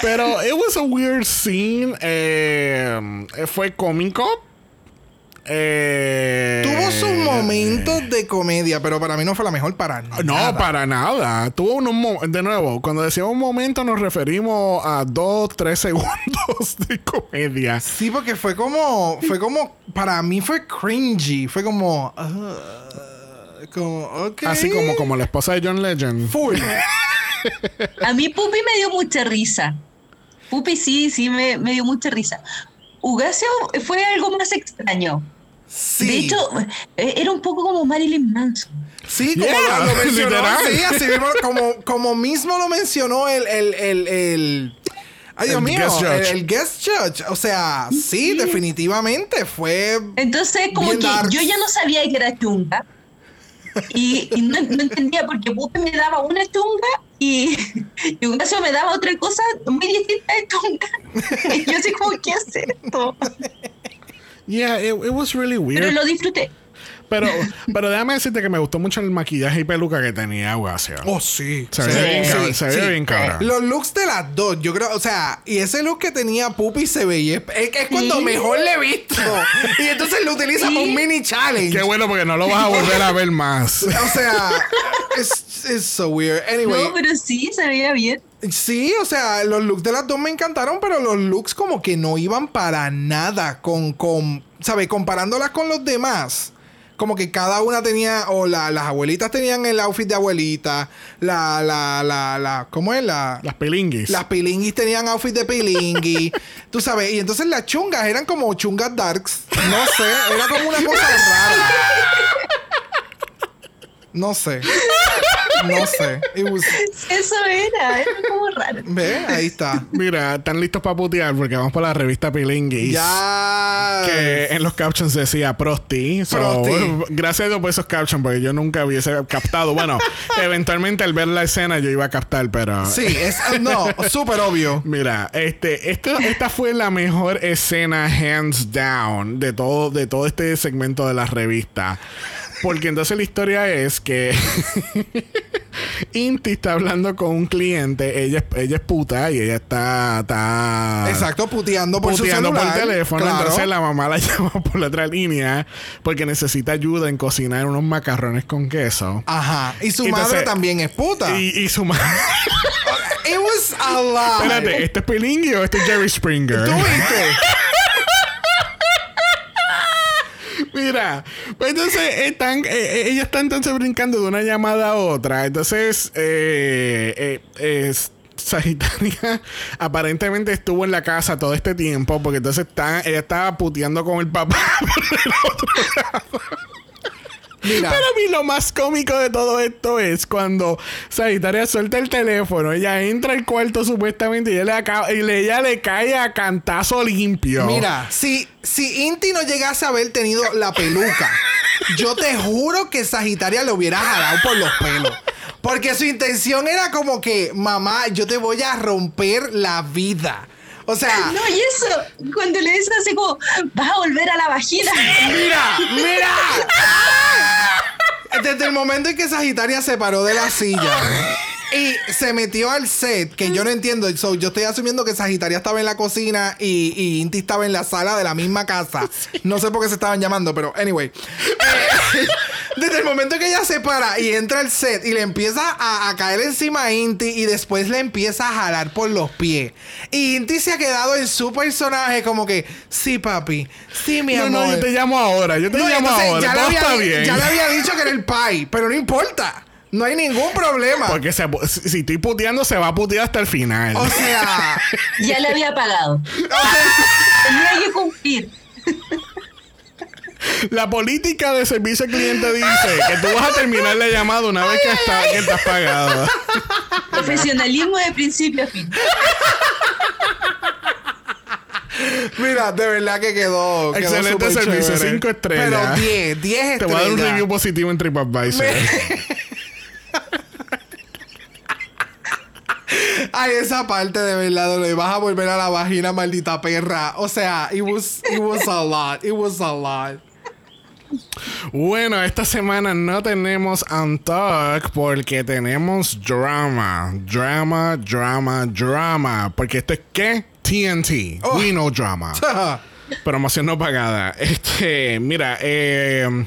[SPEAKER 1] Pero it was a weird scene. eh, fue cómico. Eh,
[SPEAKER 2] Tuvo sus momentos de comedia, pero para mí no fue la mejor para nada.
[SPEAKER 1] No, para nada. Tuvo unos mo- de nuevo, cuando decimos un momento nos referimos a dos, tres segundos de comedia.
[SPEAKER 2] Sí, porque fue como. Fue como. Para mí fue cringy. Fue como. ah, como. Ok.
[SPEAKER 1] Así como, como la esposa de John Legend.
[SPEAKER 2] Full.
[SPEAKER 5] a mí Pupi me dio mucha risa. Pupi sí, sí me, me dio mucha risa. Ugacio fue algo más extraño.
[SPEAKER 2] Sí.
[SPEAKER 5] De hecho, eh, era un poco como Marilyn Manson.
[SPEAKER 2] Sí, como
[SPEAKER 1] Yeah,
[SPEAKER 2] lo, lo mencionó.
[SPEAKER 1] literal.
[SPEAKER 2] Sí, así mismo, como, como mismo lo mencionó el, el, el, el- Ay, Dios
[SPEAKER 1] El
[SPEAKER 2] mío,
[SPEAKER 1] guest judge.
[SPEAKER 2] El, el guest judge. O sea, sí, definitivamente fue.
[SPEAKER 5] Entonces, como que yo ya no sabía que era chunga. Y, y no, no entendía porque Pupi me daba una chunga y, y Ugacio me daba otra cosa muy distinta de chunga. Y yo así como, ¿qué es esto?
[SPEAKER 1] Yeah, it, it was really weird.
[SPEAKER 5] Pero lo disfruté.
[SPEAKER 1] Pero, pero déjame decirte que me gustó mucho el maquillaje y peluca que tenía Guacio.
[SPEAKER 2] Oh, sí.
[SPEAKER 1] se
[SPEAKER 2] Sí,
[SPEAKER 1] ve bien,
[SPEAKER 2] sí,
[SPEAKER 1] cabrón, se ve
[SPEAKER 2] sí.
[SPEAKER 1] bien cabrón.
[SPEAKER 2] Los looks de las dos, yo creo, o sea, y ese look que tenía Puppy se veía, es, es cuando
[SPEAKER 5] Sí.
[SPEAKER 2] mejor le he visto. Y entonces lo utiliza para un mini challenge.
[SPEAKER 1] Qué bueno porque no lo vas a volver a ver más.
[SPEAKER 2] O sea, es- it's, it's so weird. Anyway,
[SPEAKER 5] No, pero sí, se veía bien.
[SPEAKER 2] sí, o sea, los looks de las dos me encantaron, pero los looks como que no iban para nada con, con ¿sabes? Comparándolas con los demás. Como que cada una tenía, o la- las abuelitas tenían el outfit de abuelita, la, la, la, la, ¿cómo es? La,
[SPEAKER 1] Las pilinguis.
[SPEAKER 2] las pilinguis tenían outfit de pilingui. tú sabes, y entonces las chungas eran como chungas darks. No sé, era como una cosa rara. No sé. No sé. Was-
[SPEAKER 5] Eso era, era como raro.
[SPEAKER 2] Ve, ahí está.
[SPEAKER 1] Mira, están listos para putear porque vamos por la revista Pilinguis.
[SPEAKER 2] Ya.
[SPEAKER 1] Que en los captions decía Prosti. So,
[SPEAKER 2] Prosti.
[SPEAKER 1] gracias a Dios por esos captions porque yo nunca hubiese captado. Bueno, eventualmente al ver la escena yo iba a captar, pero.
[SPEAKER 2] Sí, es no, súper obvio.
[SPEAKER 1] Mira, este, esto, esta fue la mejor escena hands down de todo, de todo este segmento de la revista. Porque entonces la historia es que Inti está hablando con un cliente, ella, es- ella es puta y ella está, está
[SPEAKER 2] Exacto, puteando por
[SPEAKER 1] puteando
[SPEAKER 2] su
[SPEAKER 1] por
[SPEAKER 2] celular.
[SPEAKER 1] teléfono.
[SPEAKER 2] Claro.
[SPEAKER 1] Entonces la mamá la llama por la otra línea porque necesita ayuda en cocinar unos macarrones con queso.
[SPEAKER 2] Ajá. Y su
[SPEAKER 1] Entonces-
[SPEAKER 2] madre también es puta.
[SPEAKER 1] Y, y su madre.
[SPEAKER 2] It was a lot.
[SPEAKER 1] Espérate, ¿este es Pilingui o este es Jerry Springer?
[SPEAKER 2] ¿Tú viste?
[SPEAKER 1] Mira, pues entonces están, eh, eh, ella está entonces brincando de una llamada a otra. Entonces, eh, eh, Sagitaria aparentemente estuvo en la casa todo este tiempo porque entonces está, ella estaba puteando con el papá por el otro lado.
[SPEAKER 2] Mira.
[SPEAKER 1] Pero a mí lo más cómico de todo esto es cuando Sagitaria suelta el teléfono, ella entra al cuarto supuestamente y ella le, acaba- y le- ella le cae a cantazo limpio.
[SPEAKER 2] Mira, si, si Inti no llegase a haber tenido la peluca, yo te juro que Sagitaria le hubiera jalado por los pelos. Porque su intención era como que, mamá, yo te voy a romper la vida. O sea,
[SPEAKER 5] No, y eso, cuando le dicen así como, vas a volver a la vagina.
[SPEAKER 2] mira, mira. Desde el momento en que Sagitaria se paró de la silla y se metió al set, que yo no entiendo, so, yo estoy asumiendo que Sagitaria estaba en la cocina y, y Inti estaba en la sala de la misma casa. No sé por qué se estaban llamando, pero anyway. Eh, desde el momento que ella se para y entra al set y le empieza a, a caer encima a Inti y después le empieza a jalar por los pies. Y Inti se ha quedado en su personaje como que, sí, papi, sí, mi
[SPEAKER 1] No,
[SPEAKER 2] amor.
[SPEAKER 1] no, yo te llamo ahora, yo te
[SPEAKER 2] No,
[SPEAKER 1] llamo
[SPEAKER 2] entonces
[SPEAKER 1] ahora,
[SPEAKER 2] ya, le había,
[SPEAKER 1] bien.
[SPEAKER 2] ya le había dicho que era el pai, pero no importa. No hay ningún problema.
[SPEAKER 1] Porque se- si estoy puteando, se va a putear hasta el final.
[SPEAKER 2] O sea,
[SPEAKER 5] Ya le había pagado. Tenía que cumplir.
[SPEAKER 1] La política de servicio al cliente dice que tú vas a terminar la llamada una vez que, está, que estás pagado.
[SPEAKER 5] Profesionalismo de principio a fin.
[SPEAKER 2] mira, de verdad que quedó. quedó
[SPEAKER 1] Excelente servicio,
[SPEAKER 2] chévere.
[SPEAKER 1] cinco estrellas.
[SPEAKER 2] Pero 10, 10 estrellas.
[SPEAKER 1] Te voy a dar un review positivo en TripAdvisor.
[SPEAKER 2] Ay, esa parte de verdad, le vas a volver a la vagina, maldita perra. O sea, it was, it was a lot. It was a lot.
[SPEAKER 1] Bueno, esta semana no tenemos Untalk porque tenemos drama. Drama, drama, drama. Porque esto es ¿qué? TNT.
[SPEAKER 2] Oh.
[SPEAKER 1] We know drama. Promoción no pagada. Este, mira, eh,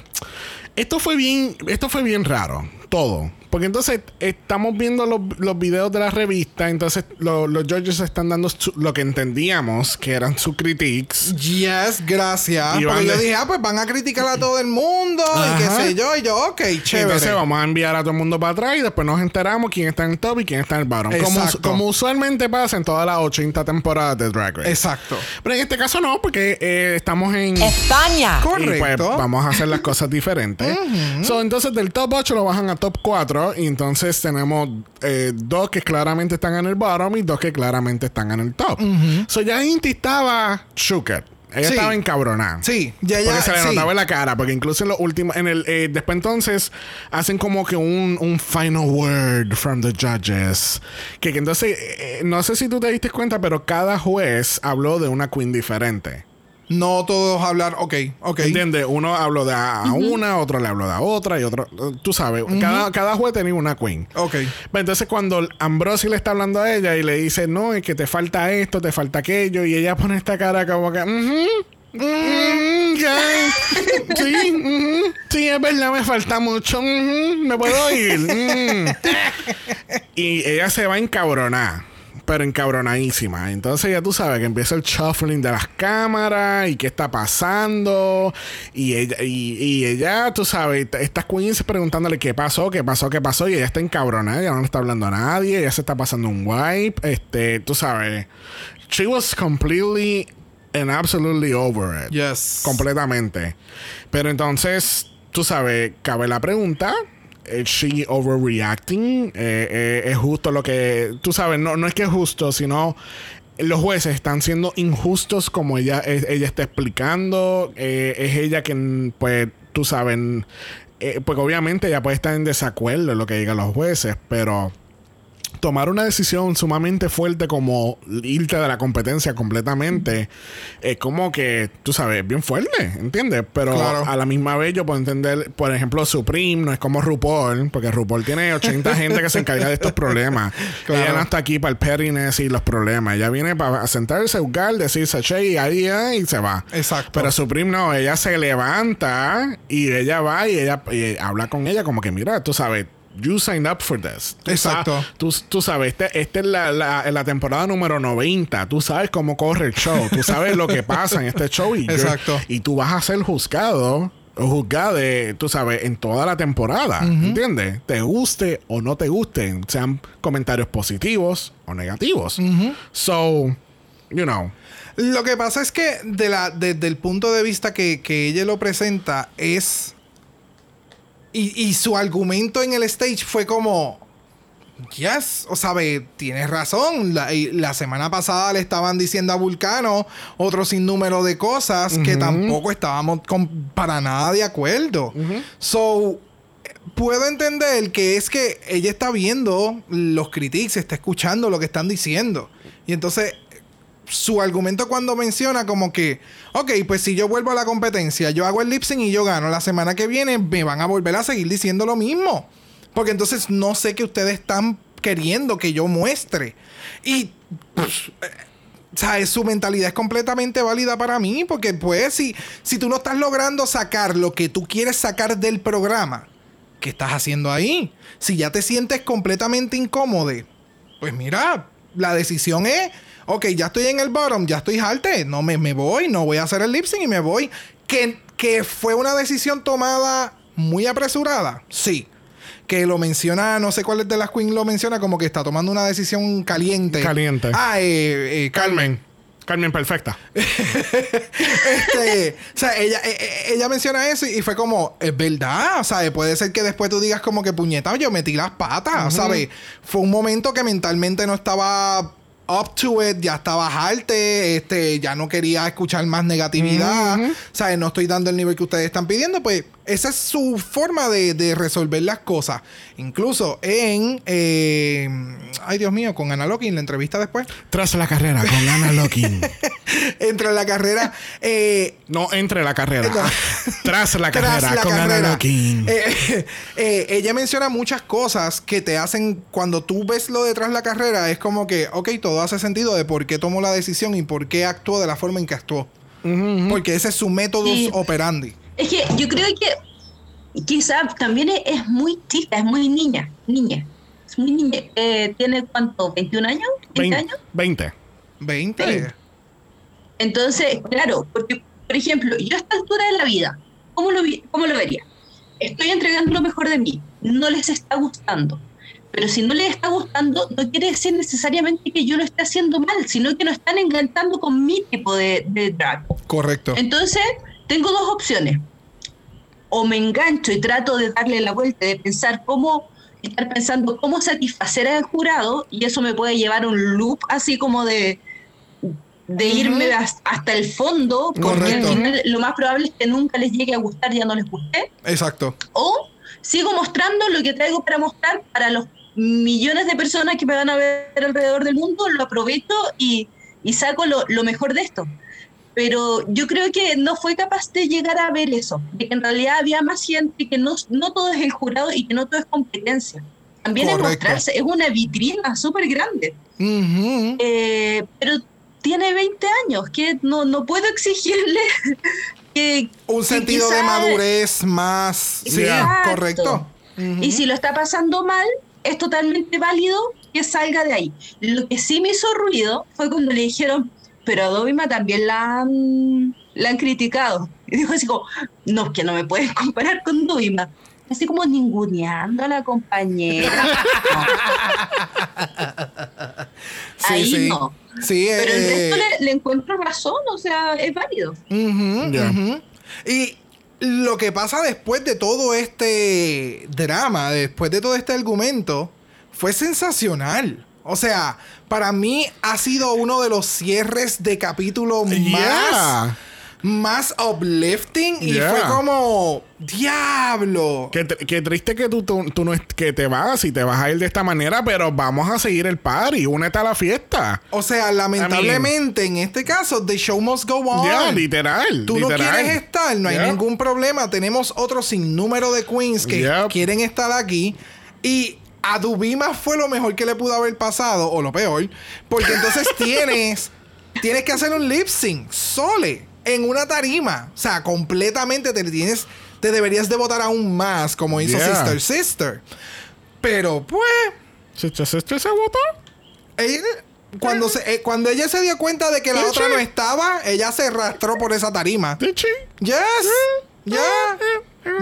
[SPEAKER 1] esto fue bien, esto fue bien raro, todo. Porque entonces estamos viendo los, los videos de la revista, entonces lo- los judges están dando su- lo que entendíamos que eran sus critiques.
[SPEAKER 2] Yes, gracias.
[SPEAKER 1] Y
[SPEAKER 2] Porque yo
[SPEAKER 1] de-
[SPEAKER 2] dije, ah, pues van a criticar a todo el mundo y qué sé yo. Y yo, ok, chévere.
[SPEAKER 1] Entonces vamos a enviar a todo el mundo para atrás y después nos enteramos quién está en el top y quién está en el bottom. Como, como usualmente pasa en todas las 80 temporadas de Drag Race.
[SPEAKER 2] Exacto.
[SPEAKER 1] Pero en este caso no, porque eh, estamos en...
[SPEAKER 3] España.
[SPEAKER 1] Y pues
[SPEAKER 2] Correcto.
[SPEAKER 1] vamos a hacer las cosas diferentes. so, entonces del top 8 lo bajan a top 4. Y entonces tenemos eh, dos que claramente están en el bottom y dos que claramente están en el top. So ya Inti estaba shooked. Ella
[SPEAKER 2] Sí.
[SPEAKER 1] estaba encabronada.
[SPEAKER 2] Sí, ya, ya.
[SPEAKER 1] Porque se le
[SPEAKER 2] sí.
[SPEAKER 1] notaba en la cara, porque incluso en los últimos, en el, eh, después entonces hacen como que un, un final word from the judges. Que, que entonces, eh, no sé si tú te diste cuenta, pero cada juez habló de una queen diferente.
[SPEAKER 2] No todos hablar, ok, ok.
[SPEAKER 1] ¿Entiendes? Uno habló de a, a una, otro le habló de a otra y otro. Tú sabes, cada, cada juez tenía una queen.
[SPEAKER 2] Ok.
[SPEAKER 1] Pero entonces cuando Ambrosi le está hablando a ella y le dice, no, es que te falta esto, te falta aquello, y ella pone esta cara como que, "Ujú, Mm, ya. Sí, ujú. sí, es verdad, me falta mucho. ujú, Me puedo ir. mm. y ella se va a encabronar. Pero encabronadísima. Entonces ya tú sabes que empieza el shuffling de las cámaras y qué está pasando. Y ella, y, y ella tú sabes, estas queens preguntándole qué pasó, qué pasó, qué pasó. Y ella está encabronada, ella no le está hablando a nadie, ella se está pasando un wipe. Este, tú sabes. She was completely and absolutely over it.
[SPEAKER 2] Yes.
[SPEAKER 1] Completamente. Pero entonces, tú sabes, cabe la pregunta. ¿Es she overreacting? Eh, eh, ¿Es justo lo que... Tú sabes, no, no es que es justo, sino... Los jueces están siendo injustos como ella, ella está explicando. Eh, es ella quien, pues, tú sabes... eh, pues obviamente ella puede estar en desacuerdo en lo que digan los jueces, pero tomar una decisión sumamente fuerte como irte de la competencia completamente es como que, tú sabes, bien fuerte, ¿entiendes? Pero
[SPEAKER 2] Claro.
[SPEAKER 1] a la misma vez yo puedo entender, por ejemplo, Supreme no es como RuPaul, porque RuPaul tiene 80 gente que se encarga de estos problemas.
[SPEAKER 2] Claro.
[SPEAKER 1] Ella no está aquí para el pettiness y los problemas. Ella viene para sentarse, jugar, decir sachet y ahí ah, y se va.
[SPEAKER 2] Exacto.
[SPEAKER 1] Pero Supreme no, ella se levanta y ella va y ella y habla con ella como que, mira, tú sabes, you signed up for this.
[SPEAKER 2] Exacto.
[SPEAKER 1] Tú, tú sabes, este, esta es la, la, la temporada número 90. Tú sabes cómo corre el show. Tú sabes lo que pasa en este show. Y,
[SPEAKER 2] Exacto.
[SPEAKER 1] y tú vas a ser juzgado o juzgada, tú sabes, en toda la temporada. ¿Entiendes? Te guste o no te guste. Sean comentarios positivos o negativos. So, you know.
[SPEAKER 2] Lo que pasa es que de la, desde el punto de vista que, que ella lo presenta es... Y, y su argumento en el stage fue como... Yes, o sea, ve, tienes razón. La, la semana pasada le estaban diciendo a Vulcano otro sinnúmero de cosas que tampoco estábamos con- para nada de acuerdo. So, puedo entender que es que ella está viendo los critiques, está escuchando lo que están diciendo. Y entonces, su argumento cuando menciona como que, ok, pues si yo vuelvo a la competencia, yo hago el lip sync y yo gano, la semana que viene me van a volver a seguir diciendo lo mismo. Porque entonces no sé qué ustedes están queriendo que yo muestre. Y... pff, eh, sea, su mentalidad es completamente válida para mí, porque pues si, si tú no estás logrando sacar lo que tú quieres sacar del programa, ¿qué estás haciendo ahí? Si ya te sientes completamente incómodo, pues mira, la decisión es, ok, ya estoy en el bottom, ya estoy halte, no me, me voy, no voy a hacer el lip sync y me voy. Que, que fue una decisión tomada muy apresurada, sí. Que lo menciona, no sé cuál de las queens lo menciona, como que está tomando una decisión caliente.
[SPEAKER 1] Caliente.
[SPEAKER 2] Ah, eh, eh, Carmen.
[SPEAKER 1] Carmen perfecta.
[SPEAKER 2] Este, o sea, ella, eh, eh, ella menciona eso y fue como, es verdad, o sea, puede ser que después tú digas como que puñeta, yo metí las patas, ¿sabes? Fue un momento que mentalmente no estaba up to it, ya estaba halte, este, ya no quería escuchar más negatividad, ¿sabes? No estoy dando el nivel que ustedes están pidiendo, pues esa es su forma de, de resolver las cosas. Incluso en, eh, ay Dios mío, con Ana Loki en la entrevista después,
[SPEAKER 1] Tras la carrera con Ana Locking.
[SPEAKER 2] entre la carrera, eh,
[SPEAKER 1] No entre la carrera.
[SPEAKER 2] No.
[SPEAKER 1] Tras la
[SPEAKER 2] tras
[SPEAKER 1] carrera
[SPEAKER 2] la
[SPEAKER 1] con Ana. Locking.
[SPEAKER 2] Eh, eh, ella menciona muchas cosas que te hacen, cuando tú ves lo detrás la carrera, es como que, ok, todo hace sentido de por qué tomó la decisión y por qué actuó de la forma en que actuó. Porque ese es su método operandi.
[SPEAKER 5] Es que yo creo que quizá también es, es muy chica, es muy niña, niña. Es muy niña. Eh, ¿Tiene cuánto? ¿21 años? ¿20
[SPEAKER 1] Vein-
[SPEAKER 5] años?
[SPEAKER 1] 20.
[SPEAKER 2] 20.
[SPEAKER 5] Entonces, claro, porque, por ejemplo, yo a esta altura de la vida, ¿cómo lo, vi- cómo lo vería? Estoy entregando lo mejor de mí, no les está gustando. Pero si no les está gustando, no quiere decir necesariamente que yo lo esté haciendo mal, sino que no están enganchando con mi tipo de, de drag.
[SPEAKER 2] Correcto.
[SPEAKER 5] Entonces, tengo dos opciones. O me engancho y trato de darle la vuelta, de pensar cómo, estar pensando cómo satisfacer al jurado, y eso me puede llevar a un loop así como de, de irme has- hasta el fondo, porque
[SPEAKER 2] Correcto.
[SPEAKER 5] al final lo más probable es que nunca les llegue a gustar, ya no les guste.
[SPEAKER 2] Exacto.
[SPEAKER 5] O sigo mostrando lo que traigo para mostrar para los millones de personas que me van a ver alrededor del mundo, lo aprovecho y, y saco lo, lo mejor de esto. Pero yo creo que no fue capaz de llegar a ver eso, de que en realidad había más gente, que no, no todo es el jurado y que no todo es competencia. También es
[SPEAKER 2] Correcto.
[SPEAKER 5] mostrarse, es una vitrina súper grande. Eh, pero tiene 20 años, que no, no puedo exigirle que...
[SPEAKER 2] Un
[SPEAKER 5] que
[SPEAKER 2] sentido de madurez más. Sí, correcto.
[SPEAKER 5] Y si lo está pasando mal, es totalmente válido que salga de ahí. Lo que sí me hizo ruido fue cuando le dijeron, pero a Dovima también la han, la han criticado. Y dijo así como, no, que no me puedes comparar con Dovima. Así como ninguneando a la compañera.
[SPEAKER 2] Sí,
[SPEAKER 5] Ahí
[SPEAKER 2] sí.
[SPEAKER 5] no.
[SPEAKER 2] Sí,
[SPEAKER 5] Pero el
[SPEAKER 2] eh,
[SPEAKER 5] resto le, le encuentro razón, o sea, es válido.
[SPEAKER 2] Y lo que pasa después de todo este drama, después de todo este argumento, fue sensacional. O sea, para mí ha sido uno de los cierres de capítulo más,
[SPEAKER 1] Yeah.
[SPEAKER 2] más uplifting. Y
[SPEAKER 1] Yeah.
[SPEAKER 2] fue como, diablo.
[SPEAKER 1] Qué, tr- qué triste que tú, tú, tú no que te vas y te vas a ir de esta manera, pero vamos a seguir el party. Únete a la fiesta.
[SPEAKER 2] O sea, lamentablemente en este caso, the show must go on.
[SPEAKER 1] Literal.
[SPEAKER 2] Tú no quieres estar, no hay ningún problema. Tenemos otro sinnúmero de queens que quieren estar aquí. Y a Dubima fue lo mejor que le pudo haber pasado, o lo peor. Porque entonces tienes, tienes que hacer un lip sync, sole, en una tarima. O sea, completamente te tienes, te deberías de votar aún más, como hizo
[SPEAKER 1] Yeah.
[SPEAKER 2] Sister Sister. Pero pues,
[SPEAKER 1] ¿Sister Sister se votó?
[SPEAKER 2] ella- cuando, se, eh, cuando ella se dio cuenta de que la otra no estaba, ella se arrastró por esa tarima.
[SPEAKER 1] Did she?
[SPEAKER 2] Yes. Ya.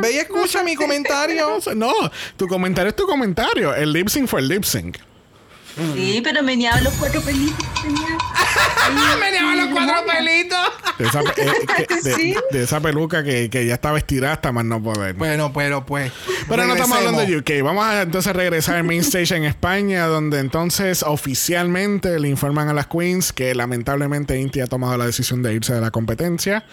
[SPEAKER 2] Ve y escucha mi comentario.
[SPEAKER 1] No, tu comentario es tu comentario. El lip sync fue el lip sync.
[SPEAKER 5] Sí, pero me niaban los cuatro pelitos
[SPEAKER 2] Me los cuatro pelitos.
[SPEAKER 1] De esa, eh, que- de-
[SPEAKER 5] Sí.
[SPEAKER 1] de esa peluca que, que ya estaba estirada hasta más no poder.
[SPEAKER 2] Bueno, pero pues.
[SPEAKER 1] Pero no estamos hablando de. UK. Vamos a entonces regresar al main stage en España, donde entonces oficialmente le informan a las queens que lamentablemente Inti ha tomado la decisión de irse de la competencia.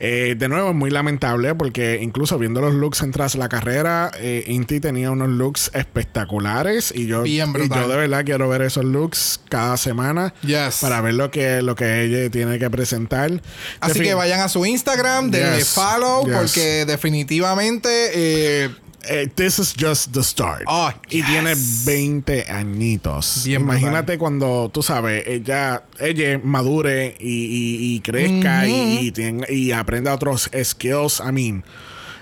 [SPEAKER 1] Eh, de nuevo, es muy lamentable porque incluso viendo los looks en tras la carrera, eh, Inti tenía unos looks espectaculares y yo,
[SPEAKER 2] Bien
[SPEAKER 1] y yo de verdad quiero ver esos looks cada semana
[SPEAKER 2] Yes.
[SPEAKER 1] para ver lo que, lo que ella tiene que presentar.
[SPEAKER 2] Así
[SPEAKER 1] Defin-
[SPEAKER 2] que vayan a su Instagram, denle
[SPEAKER 1] Yes.
[SPEAKER 2] follow,
[SPEAKER 1] Yes.
[SPEAKER 2] porque definitivamente. eh,
[SPEAKER 1] Eh, this is just the start.
[SPEAKER 2] Oh,
[SPEAKER 1] Y
[SPEAKER 2] yes.
[SPEAKER 1] tiene 20 añitos.
[SPEAKER 2] Bien
[SPEAKER 1] Imagínate cuando, tú sabes, ella, ella madure y, y- y crezca y, y tenga- y aprenda otros skills. I mean,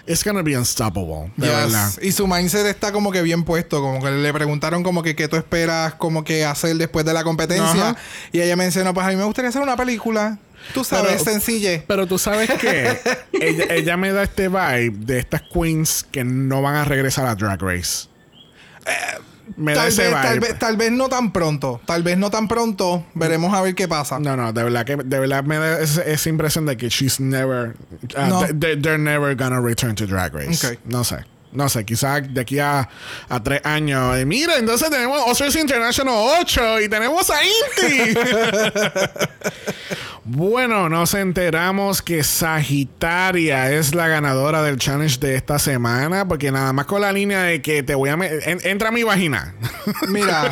[SPEAKER 1] it's gonna be unstoppable. De
[SPEAKER 2] yes.
[SPEAKER 1] verdad.
[SPEAKER 2] Y su mindset está como que bien puesto. Como que le preguntaron como que qué tú esperas como que hacer después de la competencia. Y ella mencionó, pues a mí me gustaría hacer una película. Tú sabes,
[SPEAKER 1] Pero-
[SPEAKER 2] sencille.
[SPEAKER 1] Pero tú sabes que ella, ella me da este vibe de estas queens que no van a regresar a Drag Race. Me da
[SPEAKER 2] Tal
[SPEAKER 1] ese
[SPEAKER 2] vez,
[SPEAKER 1] vibe.
[SPEAKER 2] tal, vez, tal vez no tan pronto. Tal vez no tan pronto. Veremos a ver qué pasa.
[SPEAKER 1] No, no, de verdad que de verdad me da esa, esa impresión de que she's never uh,
[SPEAKER 2] No.
[SPEAKER 1] they- they're never gonna return to Drag Race.
[SPEAKER 2] Ok.
[SPEAKER 1] No sé. No sé, quizás de aquí a, a tres años. eh, mira, entonces tenemos Oscars International 8 y tenemos a Inti. bueno, nos enteramos que Sagitaria es la ganadora del challenge de esta semana. Porque nada más con la línea de que te voy a. en- entra a mi vagina.
[SPEAKER 2] Mira,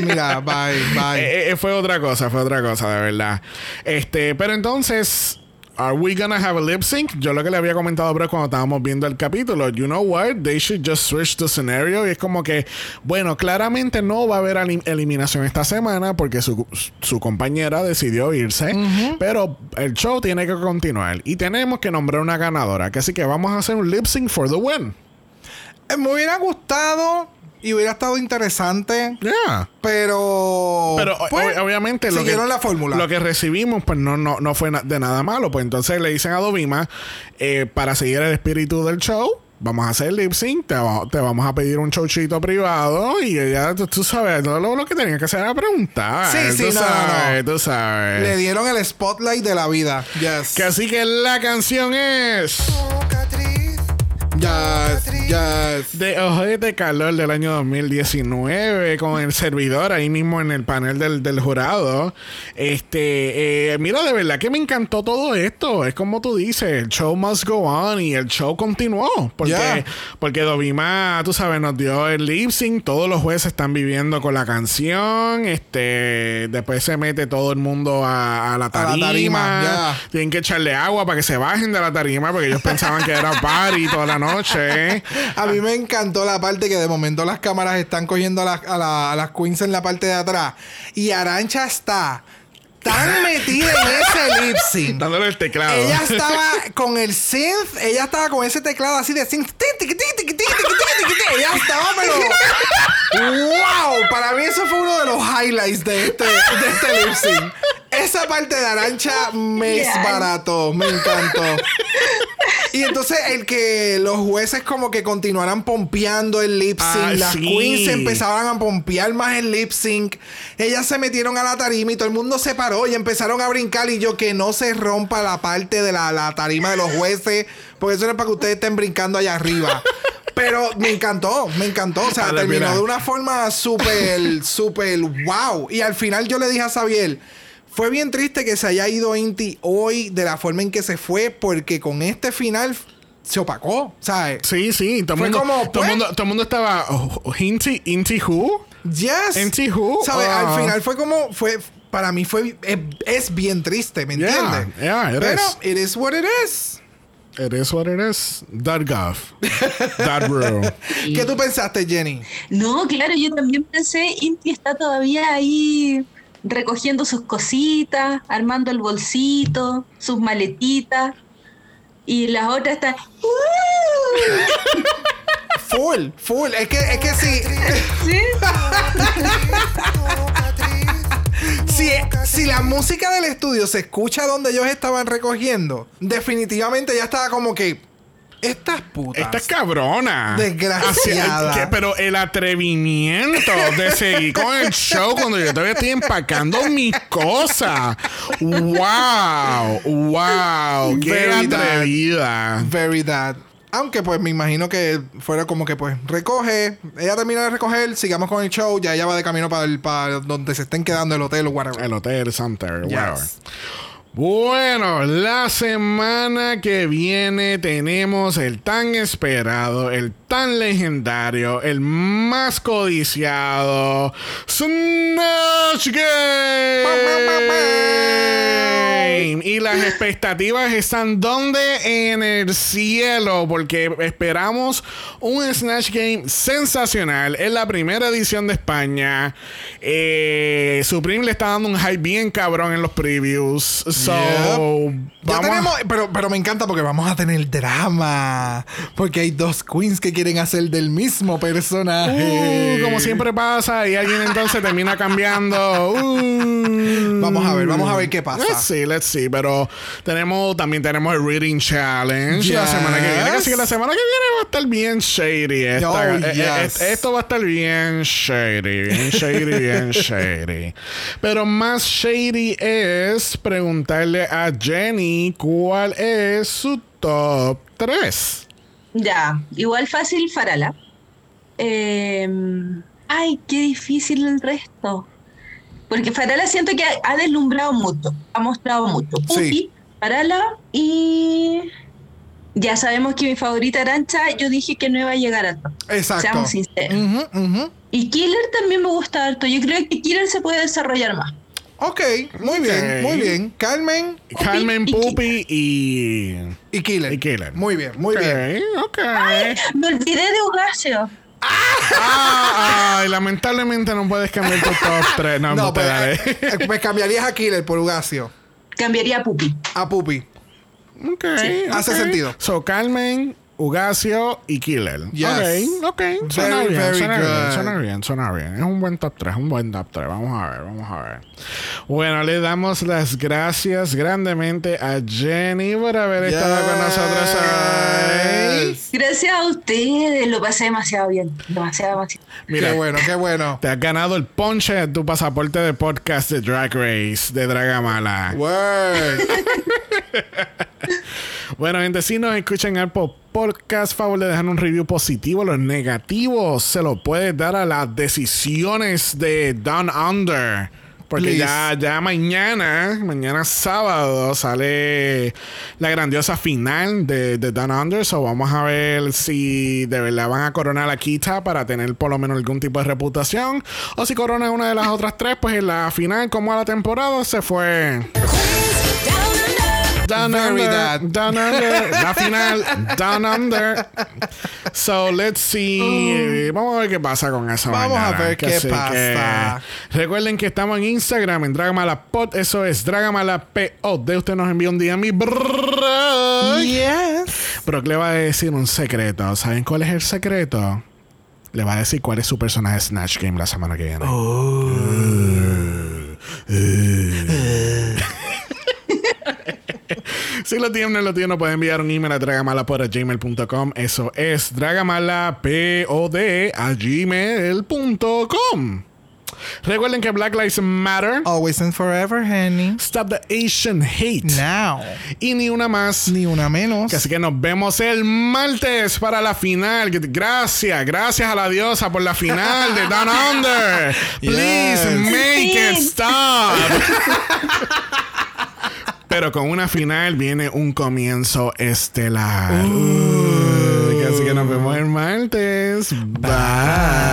[SPEAKER 2] mira, bye, bye.
[SPEAKER 1] Eh, eh, fue otra cosa, fue otra cosa, de verdad. Este, pero entonces, ¿are we gonna have a lip sync? Yo lo que le había comentado, bro, cuando estábamos viendo el capítulo, you know what? They should just switch the scenario. Y es como que, bueno, claramente no va a haber elim- eliminación esta semana porque su, su compañera decidió irse. Pero el show tiene que continuar y tenemos que nombrar una ganadora. Que así que vamos a hacer un lip sync for the win.
[SPEAKER 2] Eh, Me hubiera gustado y hubiera estado interesante,
[SPEAKER 1] Yeah.
[SPEAKER 2] pero.
[SPEAKER 1] Pero
[SPEAKER 2] pues,
[SPEAKER 1] o- obviamente lo que,
[SPEAKER 2] siguieron la fórmula.
[SPEAKER 1] Lo que recibimos, pues no, no, no fue na- de nada malo. Pues entonces le dicen a Dovima, eh, para seguir el espíritu del show, vamos a hacer lip sync, te, va- te vamos a pedir un showchito privado. Y ella, tú, tú sabes, todo lo, lo que tenía que hacer era preguntar.
[SPEAKER 2] Sí, sí,
[SPEAKER 1] tú
[SPEAKER 2] no,
[SPEAKER 1] sabes,
[SPEAKER 2] no.
[SPEAKER 1] tú sabes.
[SPEAKER 2] Le dieron el spotlight de la vida. Yes.
[SPEAKER 1] Que así que la canción es
[SPEAKER 2] Yes, yes.
[SPEAKER 1] de Ojos de Calor del año 2019 con el servidor ahí mismo en el panel del, del jurado. Este, eh, mira, de verdad que me encantó todo esto. Es como tú dices, el show must go on y el show continuó. Porque,
[SPEAKER 2] Yeah.
[SPEAKER 1] porque Dovima, tú sabes, nos dio el lip sync. Todos los jueces están viviendo con la canción. Este, después se mete todo el mundo a, a la
[SPEAKER 2] A la
[SPEAKER 1] tarima.
[SPEAKER 2] tarima, yeah.
[SPEAKER 1] Tienen que echarle agua para que se bajen de la tarima porque ellos pensaban que era party toda la noche.
[SPEAKER 2] A mí me encantó la parte que de momento las cámaras están cogiendo a, la- a las queens en la parte de atrás. Y Arancha está tan metida en ese lip sync.
[SPEAKER 1] Dándole el teclado.
[SPEAKER 2] Ella estaba con el synth, ella estaba con ese teclado así de synth. Ella estaba, pero. ¡Wow! Para mí, eso fue uno de los highlights de este, de este lip sync. Esa parte de Arancha me
[SPEAKER 5] Genial.
[SPEAKER 2] desbarató, me encantó. Y entonces el que los jueces como que continuaran pompeando el lip sync,
[SPEAKER 1] Ah,
[SPEAKER 2] las
[SPEAKER 1] sí.
[SPEAKER 2] queens empezaban a pompear más el lip sync, ellas se metieron a la tarima y todo el mundo se paró y empezaron a brincar y yo que no se rompa la parte de la, la tarima de los jueces, porque eso no es para que ustedes estén brincando allá arriba. Pero me encantó, me encantó. O sea,
[SPEAKER 1] Dale,
[SPEAKER 2] terminó
[SPEAKER 1] mira.
[SPEAKER 2] de una forma súper, súper wow. Y al final yo le dije a Xavier, fue bien triste que se haya ido Inti hoy de la forma en que se fue, porque con este final se opacó, ¿sabes?
[SPEAKER 1] Sí, sí. Todo el
[SPEAKER 2] Fue
[SPEAKER 1] mundo,
[SPEAKER 2] como,
[SPEAKER 1] todo el
[SPEAKER 2] pues-
[SPEAKER 1] mundo, todo el mundo estaba. Oh, Inti, Inti Who?
[SPEAKER 2] Yes.
[SPEAKER 1] Inti Who?
[SPEAKER 2] ¿Sabes?
[SPEAKER 1] Ah.
[SPEAKER 2] Al final fue como, fue, para mí fue, es, es bien triste, ¿me
[SPEAKER 1] Yeah,
[SPEAKER 2] entiendes?
[SPEAKER 1] yeah, it
[SPEAKER 2] Pero
[SPEAKER 1] is.
[SPEAKER 2] it is what it is.
[SPEAKER 1] It is what it is. That gov. That rule.
[SPEAKER 2] ¿Qué tú pensaste, Jenny?
[SPEAKER 5] No, claro, yo también pensé, Inti está todavía ahí recogiendo sus cositas, armando el bolsito, sus maletitas. Y las otras están.
[SPEAKER 2] Full, full. Es que, es que sí.
[SPEAKER 5] ¿Sí?
[SPEAKER 2] Si, si la música del estudio se escucha donde ellos estaban recogiendo, definitivamente ya estaba como que. Estas putas.
[SPEAKER 1] Esta es cabrona.
[SPEAKER 2] Desgraciada.
[SPEAKER 1] Pero el atrevimiento de seguir con el show cuando yo todavía estoy empacando mis cosas. ¡Wow! ¡Wow! ¡Qué
[SPEAKER 2] Very
[SPEAKER 1] atrevida!
[SPEAKER 2] Very that. Aunque pues me imagino que fuera como que pues recoge, ella termina de recoger, sigamos con el show, ya ella va de camino para, el, para donde se estén quedando el hotel o whatever.
[SPEAKER 1] El hotel Center.
[SPEAKER 2] Yes.
[SPEAKER 1] whatever. Bueno, la semana que viene tenemos el tan esperado, el tan legendario, el más codiciado Snatch Game. Y las expectativas están donde en el cielo, porque esperamos un Snatch Game sensacional. Es la primera edición de España. Eh, Supreme le está dando un hype bien cabrón en los previews. So,
[SPEAKER 2] Yep. Ya
[SPEAKER 1] a-
[SPEAKER 2] pero, pero me encanta porque vamos a tener drama. Porque hay dos queens que quieren hacer del mismo personaje.
[SPEAKER 1] Uh, como siempre pasa, y alguien entonces termina cambiando. Uh.
[SPEAKER 2] Vamos a ver, vamos a ver qué pasa.
[SPEAKER 1] Let's see, let's see. Pero tenemos, también tenemos el Reading Challenge la semana que viene. Así que la semana que viene va a estar bien shady. esta-
[SPEAKER 2] Oh,
[SPEAKER 1] eh, eh, esto va a estar bien shady. Bien shady, bien shady. Pero más shady es preguntarle a Jenny cuál es su top 3.
[SPEAKER 5] Ya, igual fácil Farala. Eh, ay, qué difícil el resto. Porque Farala siento que ha, deslumbrado mucho, ha mostrado mucho.
[SPEAKER 2] Sí.
[SPEAKER 5] Pupi, Farala y ya sabemos que mi favorita Arancha, yo dije que no iba a llegar a top.
[SPEAKER 2] Exacto.
[SPEAKER 5] Seamos sinceros. Y Killer también me gusta harto. Yo creo que Killer se puede desarrollar más.
[SPEAKER 2] Ok, muy bien,
[SPEAKER 1] Ok.
[SPEAKER 2] muy bien. Carmen
[SPEAKER 1] Carmen Pupi y.
[SPEAKER 2] y Killer.
[SPEAKER 1] Y Killer.
[SPEAKER 2] Muy bien, muy bien.
[SPEAKER 1] Ok, ok.
[SPEAKER 5] Me olvidé de Ugacio.
[SPEAKER 1] Ah, ay, lamentablemente no puedes cambiar tu top 3. No, no, te
[SPEAKER 2] pues,
[SPEAKER 1] daré.
[SPEAKER 2] eh, pues cambiarías a Killer por Ugacio.
[SPEAKER 5] Cambiaría a Pupi.
[SPEAKER 2] A Pupi.
[SPEAKER 1] Ok,
[SPEAKER 2] hace
[SPEAKER 1] ok.
[SPEAKER 2] sentido.
[SPEAKER 1] So, Carmen, Ugacio y Killer.
[SPEAKER 2] Yes.
[SPEAKER 1] Ok, ok. Suena
[SPEAKER 2] Very,
[SPEAKER 1] bien,
[SPEAKER 2] very
[SPEAKER 1] suena bien, suena bien, suena bien. Es un buen top 3, un buen top 3. Vamos a ver, vamos a ver. Bueno, le damos las gracias grandemente a Jenny por haber estado con nosotros hoy.
[SPEAKER 5] Gracias a ustedes, lo pasé demasiado bien. Demasiado, demasiado.
[SPEAKER 1] Mira,
[SPEAKER 2] qué bueno, qué bueno.
[SPEAKER 1] Te has ganado el ponche de tu pasaporte de podcast de Drag Race de Dragamala.
[SPEAKER 2] Word.
[SPEAKER 1] Bueno, gente, si nos escuchan en Apple Podcast, favor de dejar un review positivo. Los negativos se lo puedes dar a las decisiones de Down Under. Porque ya, ya mañana, mañana sábado, sale la grandiosa final de, de Down Under. So vamos a ver si de verdad van a coronar a Kita para tener por lo menos algún tipo de reputación. O si corona una de las otras tres, pues en la final, como a la temporada, se fue. Down
[SPEAKER 2] Very
[SPEAKER 1] Under,
[SPEAKER 2] that.
[SPEAKER 1] Down Under, la final, Down Under. So, let's see. Vamos a ver qué pasa con eso.
[SPEAKER 2] Oh. Vamos a ver qué
[SPEAKER 1] Así que,
[SPEAKER 2] pasa.
[SPEAKER 1] recuerden que estamos en Instagram, en Dragamalapod. Eso es Dragamalapod. De usted nos envía un día a mi.
[SPEAKER 2] Yes.
[SPEAKER 1] Que le va a decir un secreto. ¿Saben cuál es el secreto? Le va a decir cuál es su personaje de Snatch Game la semana que viene. Si lo tienen, no lo tienen, pueden enviar un email a dragamalapod.gmail.com. Eso es dragamalapod a gmail.com. Recuerden que Black Lives Matter.
[SPEAKER 2] Always and forever, honey.
[SPEAKER 1] Stop the Asian hate.
[SPEAKER 2] Now.
[SPEAKER 1] Y ni una más.
[SPEAKER 2] Ni una menos.
[SPEAKER 1] Así que nos vemos el martes para la final. Gracias, gracias a la diosa por la final de Down Under. Please
[SPEAKER 2] Yes.
[SPEAKER 1] make it stop. Pero con una final viene un comienzo estelar. Uy, Así que nos vemos el martes. Bye.